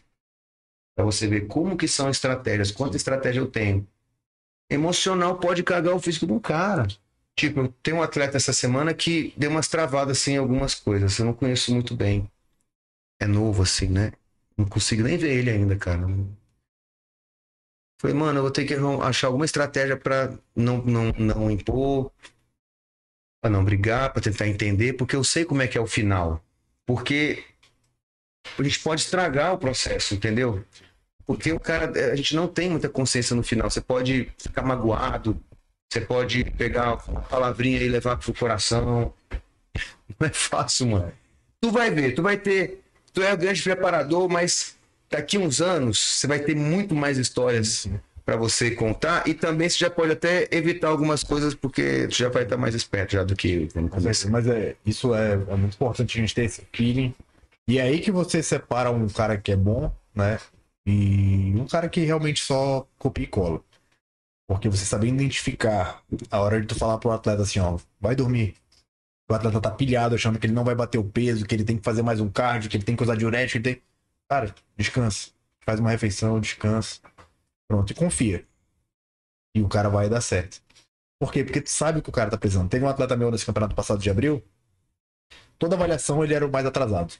Pra você ver como que são estratégias, quanta estratégia eu tenho. Emocional pode cagar o físico do cara. Tipo, tenho um atleta essa semana que deu umas travadas assim em algumas coisas. Eu não conheço muito bem. É novo assim, né? Não consigo nem ver ele ainda, cara. Falei, mano, eu vou ter que achar alguma estratégia para não, não, não impor, para não brigar, para tentar entender, porque eu sei como é que é o final. Porque a gente pode estragar o processo, entendeu? Porque o cara, a gente não tem muita consciência no final. Você pode ficar magoado, você pode pegar uma palavrinha e levar pro coração. Não é fácil, mano. Tu vai ver, tu vai ter. Tu é um grande preparador, mas daqui uns anos você vai ter muito mais histórias para você contar e também você já pode até evitar algumas coisas porque tu já vai estar mais esperto já do que eu. Mas, é, mas é, isso é, é, muito importante a gente ter esse feeling. E é aí que você separa um cara que é bom, né? E um cara que realmente só copia e cola. Porque você sabe identificar a hora de tu falar pro atleta assim, ó, vai dormir. O atleta tá pilhado, achando que ele não vai bater o peso, que ele tem que fazer mais um cardio, que ele tem que usar diurético, ele tem. Cara, descansa. Faz uma refeição, descansa. Pronto, e confia. E o cara vai dar certo. Por quê? Porque tu sabe o que o cara tá precisando. Teve um atleta meu nesse campeonato passado de abril. Toda avaliação ele era o mais atrasado.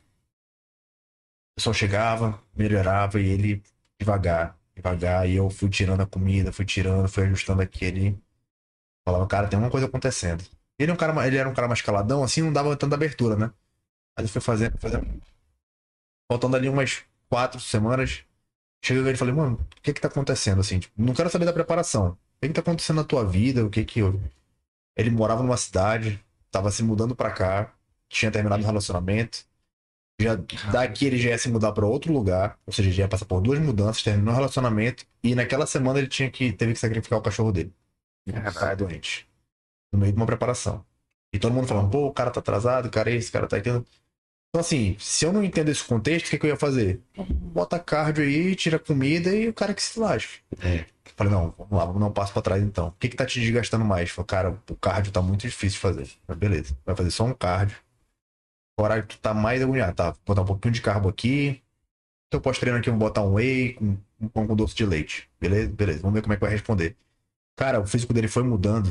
O pessoal chegava, melhorava e ele devagar, devagar, e eu fui tirando a comida, fui tirando, fui ajustando aquele. Falava, cara, tem uma coisa acontecendo. Ele, é um cara, ele era um cara mais caladão, assim, não dava tanta abertura, né? Aí ele foi fazendo, fazendo. Faltando ali umas quatro semanas, cheguei ele e falei, mano, o que que tá acontecendo, assim? Tipo, não quero saber da preparação. O que que tá acontecendo na tua vida? O que que... Ele morava numa cidade, tava se mudando pra cá, tinha terminado o relacionamento. Já, daqui ele já ia se mudar pra outro lugar, ou seja, já ia passar por duas mudanças, terminou o relacionamento, e naquela semana ele tinha que, teve que sacrificar o cachorro dele. Tá doente. No meio de uma preparação. E todo mundo falando, pô, o cara tá atrasado, o cara é esse, o cara tá aquilo. Então, assim, se eu não entendo esse contexto, o que, que eu ia fazer? Bota cardio aí, tira comida e o cara que se lasque. É. Falei, não, vamos lá, vamos dar um passo pra trás então. O que que tá te desgastando mais? Falei, cara, o cardio tá muito difícil de fazer. Beleza, vai fazer só um cardio. Agora tu tá mais agoniado, tá? Vou botar um pouquinho de carbo aqui. Então pós-treino aqui, vou botar um whey com um pão com doce de leite. Beleza? Beleza, vamos ver como é que vai responder. Cara, o físico dele foi mudando.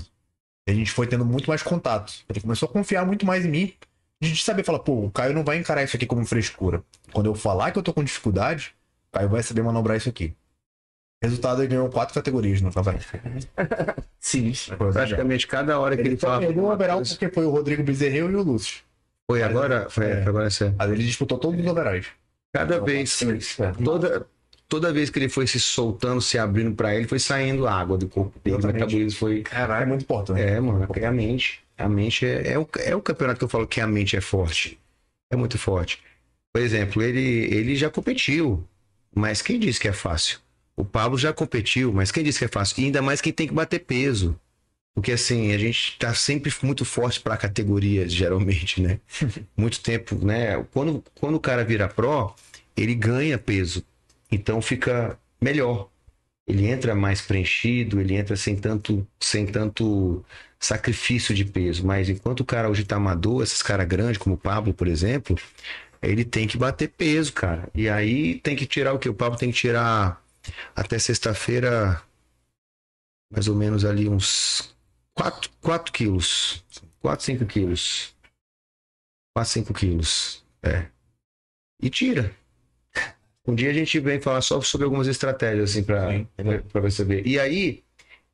A gente foi tendo muito mais contato. Ele começou a confiar muito mais em mim. De saber falar, pô, o Caio não vai encarar isso aqui como frescura. Quando eu falar que eu tô com dificuldade, o Caio vai saber manobrar isso aqui. Resultado, ele ganhou quatro categorias no campeonato. Sim. Praticamente cada hora que ele, Ele só fala. perdeu o overall porque foi o Rodrigo Bezerreu e o Lúcio. Foi agora? Foi, É. agora essa. Mas ele disputou todos os overalls. Cada vez, toda, toda vez que ele foi se soltando, se abrindo pra ele, foi saindo água do corpo dele. O metabolismo foi. É muito importante. É, mano, é a mente. A mente é, é, o, é o campeonato que eu falo que a mente é forte. É muito forte. Por exemplo, ele, ele já competiu, mas quem disse que é fácil? O Pablo já competiu, mas quem disse que é fácil? E ainda mais quem tem que bater peso. Porque assim, a gente tá sempre muito forte para categorias, geralmente, né? muito tempo, né? Quando, quando o cara vira pró, ele ganha peso. Então fica melhor. Ele entra mais preenchido, ele entra sem tanto, sem tanto sacrifício de peso. Mas enquanto o cara hoje tá amador, esses caras grandes, como o Pablo, por exemplo, ele tem que bater peso, cara. E aí tem que tirar o que? O Pablo tem que tirar até sexta-feira, mais ou menos ali uns 4, 4 quilos. 4, 5 quilos. 4, 5 quilos. É. E tira. Um dia a gente vem falar só sobre algumas estratégias, assim, pra, pra, ver. E aí,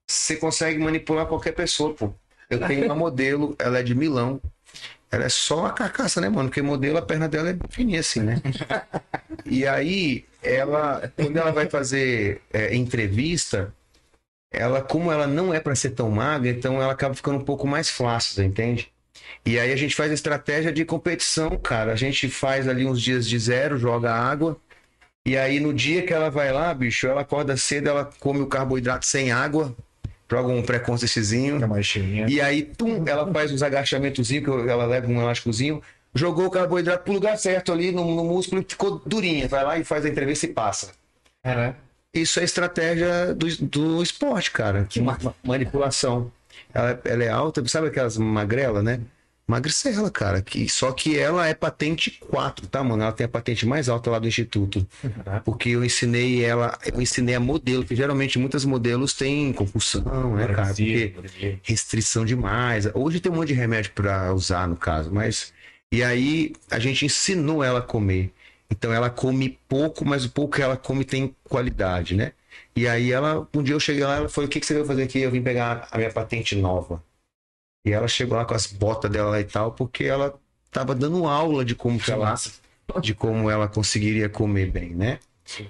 você consegue manipular qualquer pessoa, pô. Eu tenho uma modelo, ela é de Milão. Ela é só a carcaça, né, mano? Porque modelo, a perna dela é fininha assim, né? E aí, ela, quando ela vai fazer é, entrevista, ela, como ela não é para ser tão magra, então ela acaba ficando um pouco mais flácida, entende? E aí a gente faz a estratégia de competição, cara. A gente faz ali uns dias de zero, joga água. E aí no dia que ela vai lá, bicho, ela acorda cedo, ela come o carboidrato sem água, joga um mais cheinha. E aí, tum, ela faz uns agachamentozinhos, que ela leva um elásticozinho, jogou o carboidrato pro lugar certo ali no, no músculo e ficou durinha. Vai lá e faz a entrevista e passa. Isso é estratégia do, do esporte, cara. Ma- ma- manipulação. Ela, ela é alta, sabe aquelas magrelas, né? Magricela, cara. Que, só que ela é patente 4, tá, mano? Ela tem a patente mais alta lá do Instituto. Porque eu ensinei ela, eu ensinei a modelo, que geralmente muitas modelos têm compulsão, né, cara? Porque restrição demais. Hoje tem um monte de remédio para usar, no caso, mas. E aí a gente ensinou ela a comer. Então ela come pouco, mas o pouco que ela come tem qualidade, né? E aí ela, um dia eu cheguei lá, ela falou: O que, que você veio fazer aqui? Eu vim pegar a minha patente nova. E ela chegou lá com as botas dela e tal, porque ela tava dando aula de como que ela, de como ela conseguiria comer bem, né?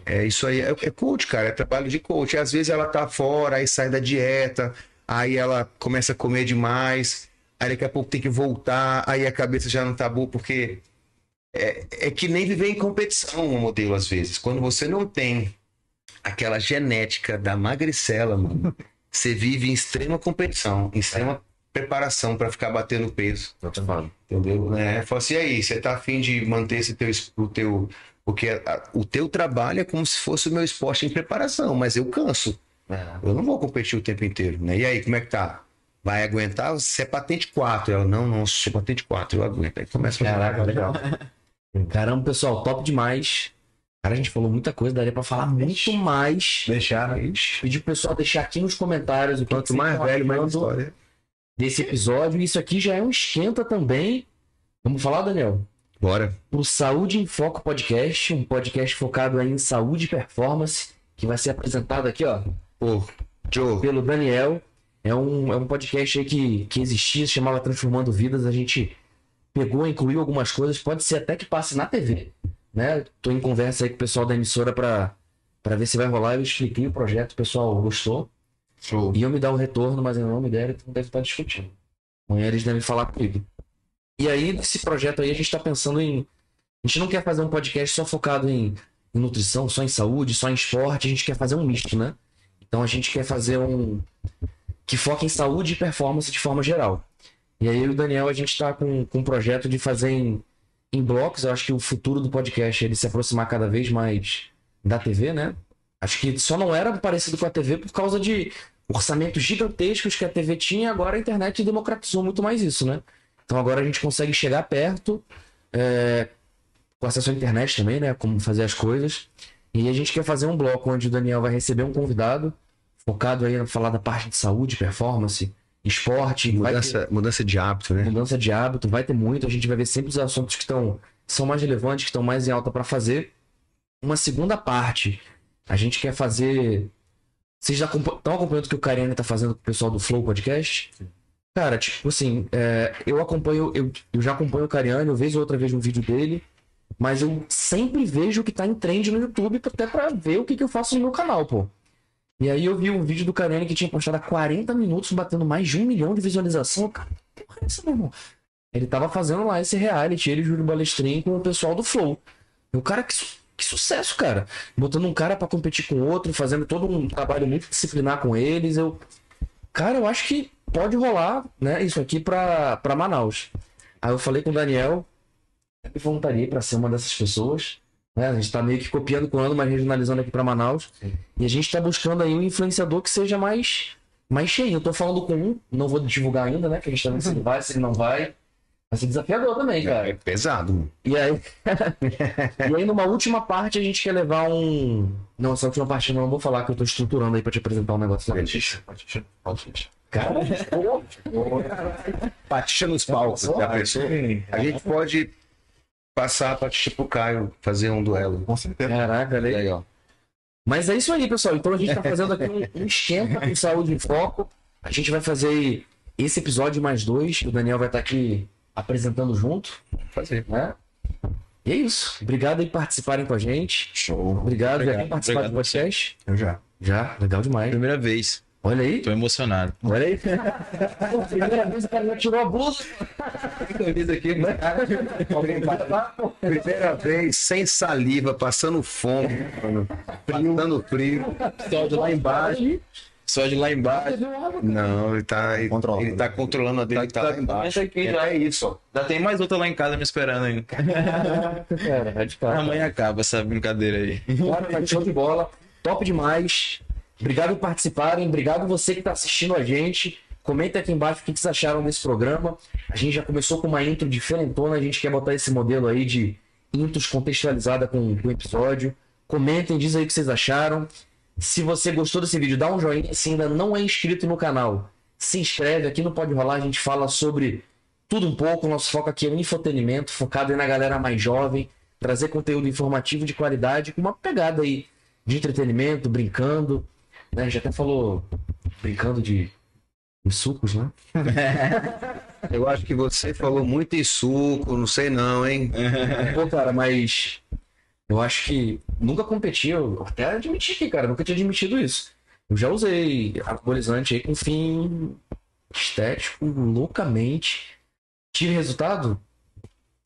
É isso aí, é, é coach, cara, é trabalho de coach. Às vezes ela tá fora, aí sai da dieta, aí ela começa a comer demais, aí daqui a pouco tem que voltar, aí a cabeça já não tá boa, porque é, é que nem viver em competição um modelo, às vezes. Quando você não tem aquela genética da magricela, mano, você vive em extrema competição, em extrema preparação para ficar batendo peso. Entendeu? É, fala assim, e aí, você tá afim de manter esse teu, o teu. Porque a- o teu trabalho é como se fosse o meu esporte em preparação, mas eu canso. Eu não vou competir o tempo inteiro, né? E aí, como é que tá? Vai aguentar? Você é patente 4. Ela, não, não, sou patente 4, eu aguento. Aí começa a Caraca, legal. Caramba, pessoal, top demais. Cara, a gente falou muita coisa, daria pra falar muito mais. Deixar, Pedir pro pessoal deixar aqui nos comentários o que Quanto mais velho, mais história. desse episódio. Isso aqui já é um esquenta também. Vamos falar, Daniel? Bora. Pro Saúde em Foco Podcast, um podcast focado em saúde e performance. que vai ser apresentado aqui, ó, Pô, Joe, pelo Daniel. É um, é um podcast aí que, que existia, se chamava Transformando Vidas. A gente pegou, incluiu algumas coisas. Pode ser até que passe na TV. Né? Tô em conversa aí com o pessoal da emissora pra, pra ver se vai rolar. Eu expliquei o projeto, o pessoal gostou. Show. Iam me dar um retorno, mas ainda não me deram, então deve estar discutindo. Amanhã eles devem falar comigo. E aí, nesse projeto aí, a gente tá pensando em. A gente não quer fazer um podcast só focado em, em nutrição, só em saúde, só em esporte. A gente quer fazer um misto, né? Então a gente quer fazer um. que foca em saúde e performance de forma geral. E aí, o Daniel, a gente tá com, com um projeto de fazer em, em blocos. Eu acho que o futuro do podcast é ele se aproximar cada vez mais da TV, né? Acho que só não era parecido com a TV por causa de orçamentos gigantescos que a TV tinha, agora a internet democratizou muito mais isso, né? Então agora a gente consegue chegar perto, é, com acesso à internet também, né? Como fazer as coisas. E a gente quer fazer um bloco onde o Daniel vai receber um convidado, focado aí a falar da parte de saúde, performance, esporte, vai ter- mudança, mudança de hábito, né? mudança de hábito, vai ter muito. A gente vai ver sempre os assuntos que estão são mais relevantes, que estão mais em alta para fazer. Uma segunda parte, a gente quer fazer. Vocês já estão acompanhando o que o Kariane tá fazendo com o pessoal do Flow Podcast? Cara, tipo assim, é, eu acompanho, eu, eu já acompanho o Cariani, eu vejo outra vez um vídeo dele, mas eu sempre vejo o que tá em trend no YouTube, até pra ver o que, que eu faço no meu canal, pô. E aí eu vi um vídeo do Cariani que tinha postado há 40 minutos, batendo mais de um milhão de visualização. Cara, que porra é essa, meu irmão? Ele tava fazendo lá esse reality, ele e o Júlio Balestrin com o pessoal do Flow. E o cara, que, que sucesso, cara. Botando um cara pra competir com outro, fazendo todo um trabalho muito disciplinar com eles. Eu, cara, eu acho que pode rolar, né, isso aqui pra, pra Manaus. Aí eu falei com o Daniel, me voluntariei pra ser uma dessas pessoas. Né? A gente tá meio que copiando com o ano, mas regionalizando aqui pra Manaus. E a gente tá buscando aí um influenciador que seja mais, mais cheio. Eu tô falando com um, não vou divulgar ainda, né? Que a gente tá vendo se ele vai, se ele não vai. Vai ser desafiador também, cara. É pesado. mano. E aí, e aí, numa última parte, a gente quer levar um. Não, essa última parte eu não vou falar que eu tô estruturando aí pra te apresentar um negócio. Cara, Patixa nos palcos. Já pensou? A gente pode passar a patixa pro Caio, fazer um duelo. Com certeza. caraca. Aí, ó. Mas é isso aí, pessoal. Então a gente tá fazendo aqui um, um esquenta com saúde em foco. A gente vai fazer esse episódio mais dois. O Daniel vai estar aqui apresentando junto, Fazer. né? E é isso. Obrigado aí por participarem com a gente. Show. Obrigado, já Obrigado. tem participado Obrigado de podcast? Eu já. Já, legal demais. Primeira vez. Olha aí. Tô emocionado. Olha aí. Pô, primeira vez o cara já tirou a blusa. Camisa aqui, né? Primeira vez, sem saliva, passando fome, mano. passando frio. Só de lá embaixo. Só de lá embaixo. Não, ele tá, ele, Controla. ele tá controlando a dele, tá, lá embaixo. Aqui já É isso. Já tem mais outra lá em casa me esperando ainda. Cara, é de. Amanhã acaba essa brincadeira aí. Cara, tá show de bola. Top demais. Obrigado por participarem. Obrigado você que está assistindo a gente. Comenta aqui embaixo o que vocês acharam desse programa. A gente já começou com uma intro diferentona. A gente quer botar esse modelo aí de intros contextualizada com, o episódio. Comentem, diz aí o que vocês acharam. Se você gostou desse vídeo, dá um joinha. Se ainda não é inscrito no canal, se inscreve. Aqui no Pode Rolar a gente fala sobre tudo um pouco. Nosso foco aqui é o infotenimento, focado na galera mais jovem. Trazer conteúdo informativo de qualidade com uma pegada aí de entretenimento, brincando. Né? A gente até falou brincando de, de sucos, né? Eu acho que você falou muito em suco, não sei não, hein? Pô, cara, mas eu acho que nunca competi, eu até admiti aqui, cara, nunca tinha admitido isso. Eu já usei anabolizante aí com fim estético, loucamente. Tive resultado?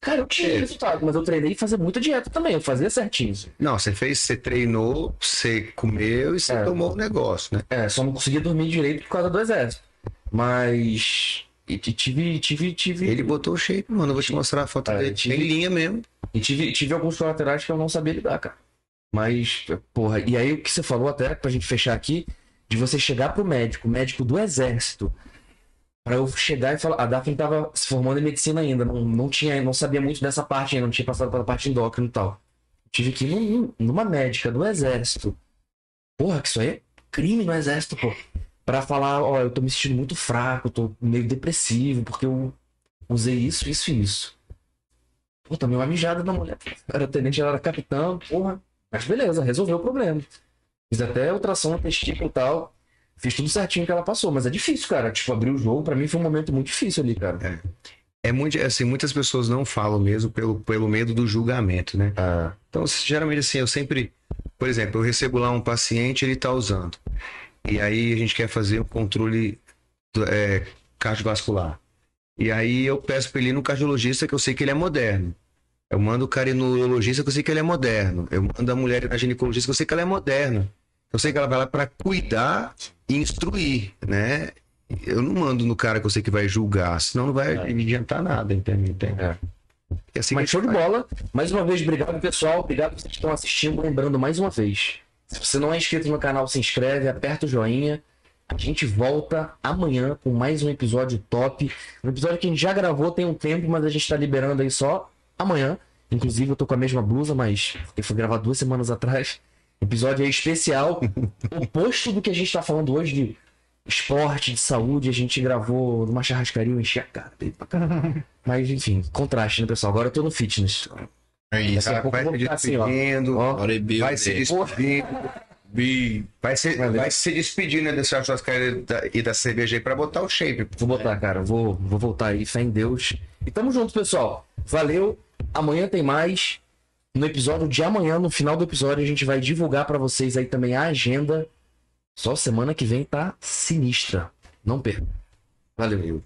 Cara, eu tive Teve. resultado, mas eu treinei fazer muita dieta também, eu fazia certinho. Não, você fez, você treinou, você comeu e você É. tomou o negócio, né? É, só não conseguia dormir direito por causa do exército. Mas. E tive, tive, tive. Ele botou o shape, mano. Eu vou te mostrar a foto É, dele. tive- Em linha mesmo. E tive, tive alguns colaterais que eu não sabia lidar, cara. Mas, porra, e aí o que você falou até pra gente fechar aqui, de você chegar pro médico, médico do exército, pra eu chegar e falar. A Daphne tava se formando em medicina ainda, não, não tinha, não sabia muito dessa parte ainda, não tinha passado pela parte endócrina e tal. Tive que ir num- numa médica do exército. Porra, que isso aí é crime no exército, pô. Pra falar, ó, eu tô me sentindo muito fraco, tô meio depressivo, porque eu usei isso, isso e isso. Pô, tomei uma mijada da mulher. Era tenente, ela era capitão, porra. Mas beleza, resolveu o problema. Fiz até ultrassom no testículo e tal. Fiz tudo certinho que ela passou, mas é difícil, cara. Tipo, abrir o jogo, pra mim foi um momento muito difícil ali, cara. É muito, assim, muitas pessoas não falam mesmo pelo, pelo medo do julgamento, né? Ah, Então, geralmente, assim, eu sempre, por exemplo, eu recebo lá um paciente, ele tá usando. E aí a gente quer fazer um controle é, cardiovascular. E aí eu peço para ele ir no cardiologista, que eu sei que ele é moderno. Eu mando o cara ir no urologista, que eu sei que ele é moderno. Eu mando a mulher na ginecologista, que eu sei que ela é moderna. Eu sei que ela vai lá para cuidar e instruir, né? Eu não mando no cara que eu sei que vai julgar, senão não vai adiantar nada, entende? entende? É. E assim mas que show de faz. bola. Mais uma vez, obrigado, pessoal. Obrigado por vocês que estão assistindo. Lembrando mais uma vez: se você não é inscrito no canal, se inscreve, aperta o joinha. A gente volta amanhã com mais um episódio top. Um episódio que a gente já gravou tem um tempo, mas a gente tá liberando aí só amanhã. Inclusive, eu tô com a mesma blusa, mas ele foi gravado duas semanas atrás. Episódio aí especial, oposto do que a gente tá falando hoje de esporte, de saúde. A gente gravou numa churrascaria, eu enchi a cara dele pra caramba. Mas enfim, contraste, né, pessoal? Agora eu tô no fitness. É isso. Daqui a pouco vai se assim, despedindo, Ó, vai se despedindo. Vai se, Valeu. vai se despedindo né, dessa churrascaria e da- e da cerveja aí pra botar o shape. Vou botar, cara. Vou, vou voltar aí. Fé em Deus. E tamo junto, pessoal. Valeu. Amanhã tem mais. No episódio de amanhã, no final do episódio, a gente vai divulgar pra vocês aí também a agenda. Só semana que vem tá sinistra. Não perca. Valeu.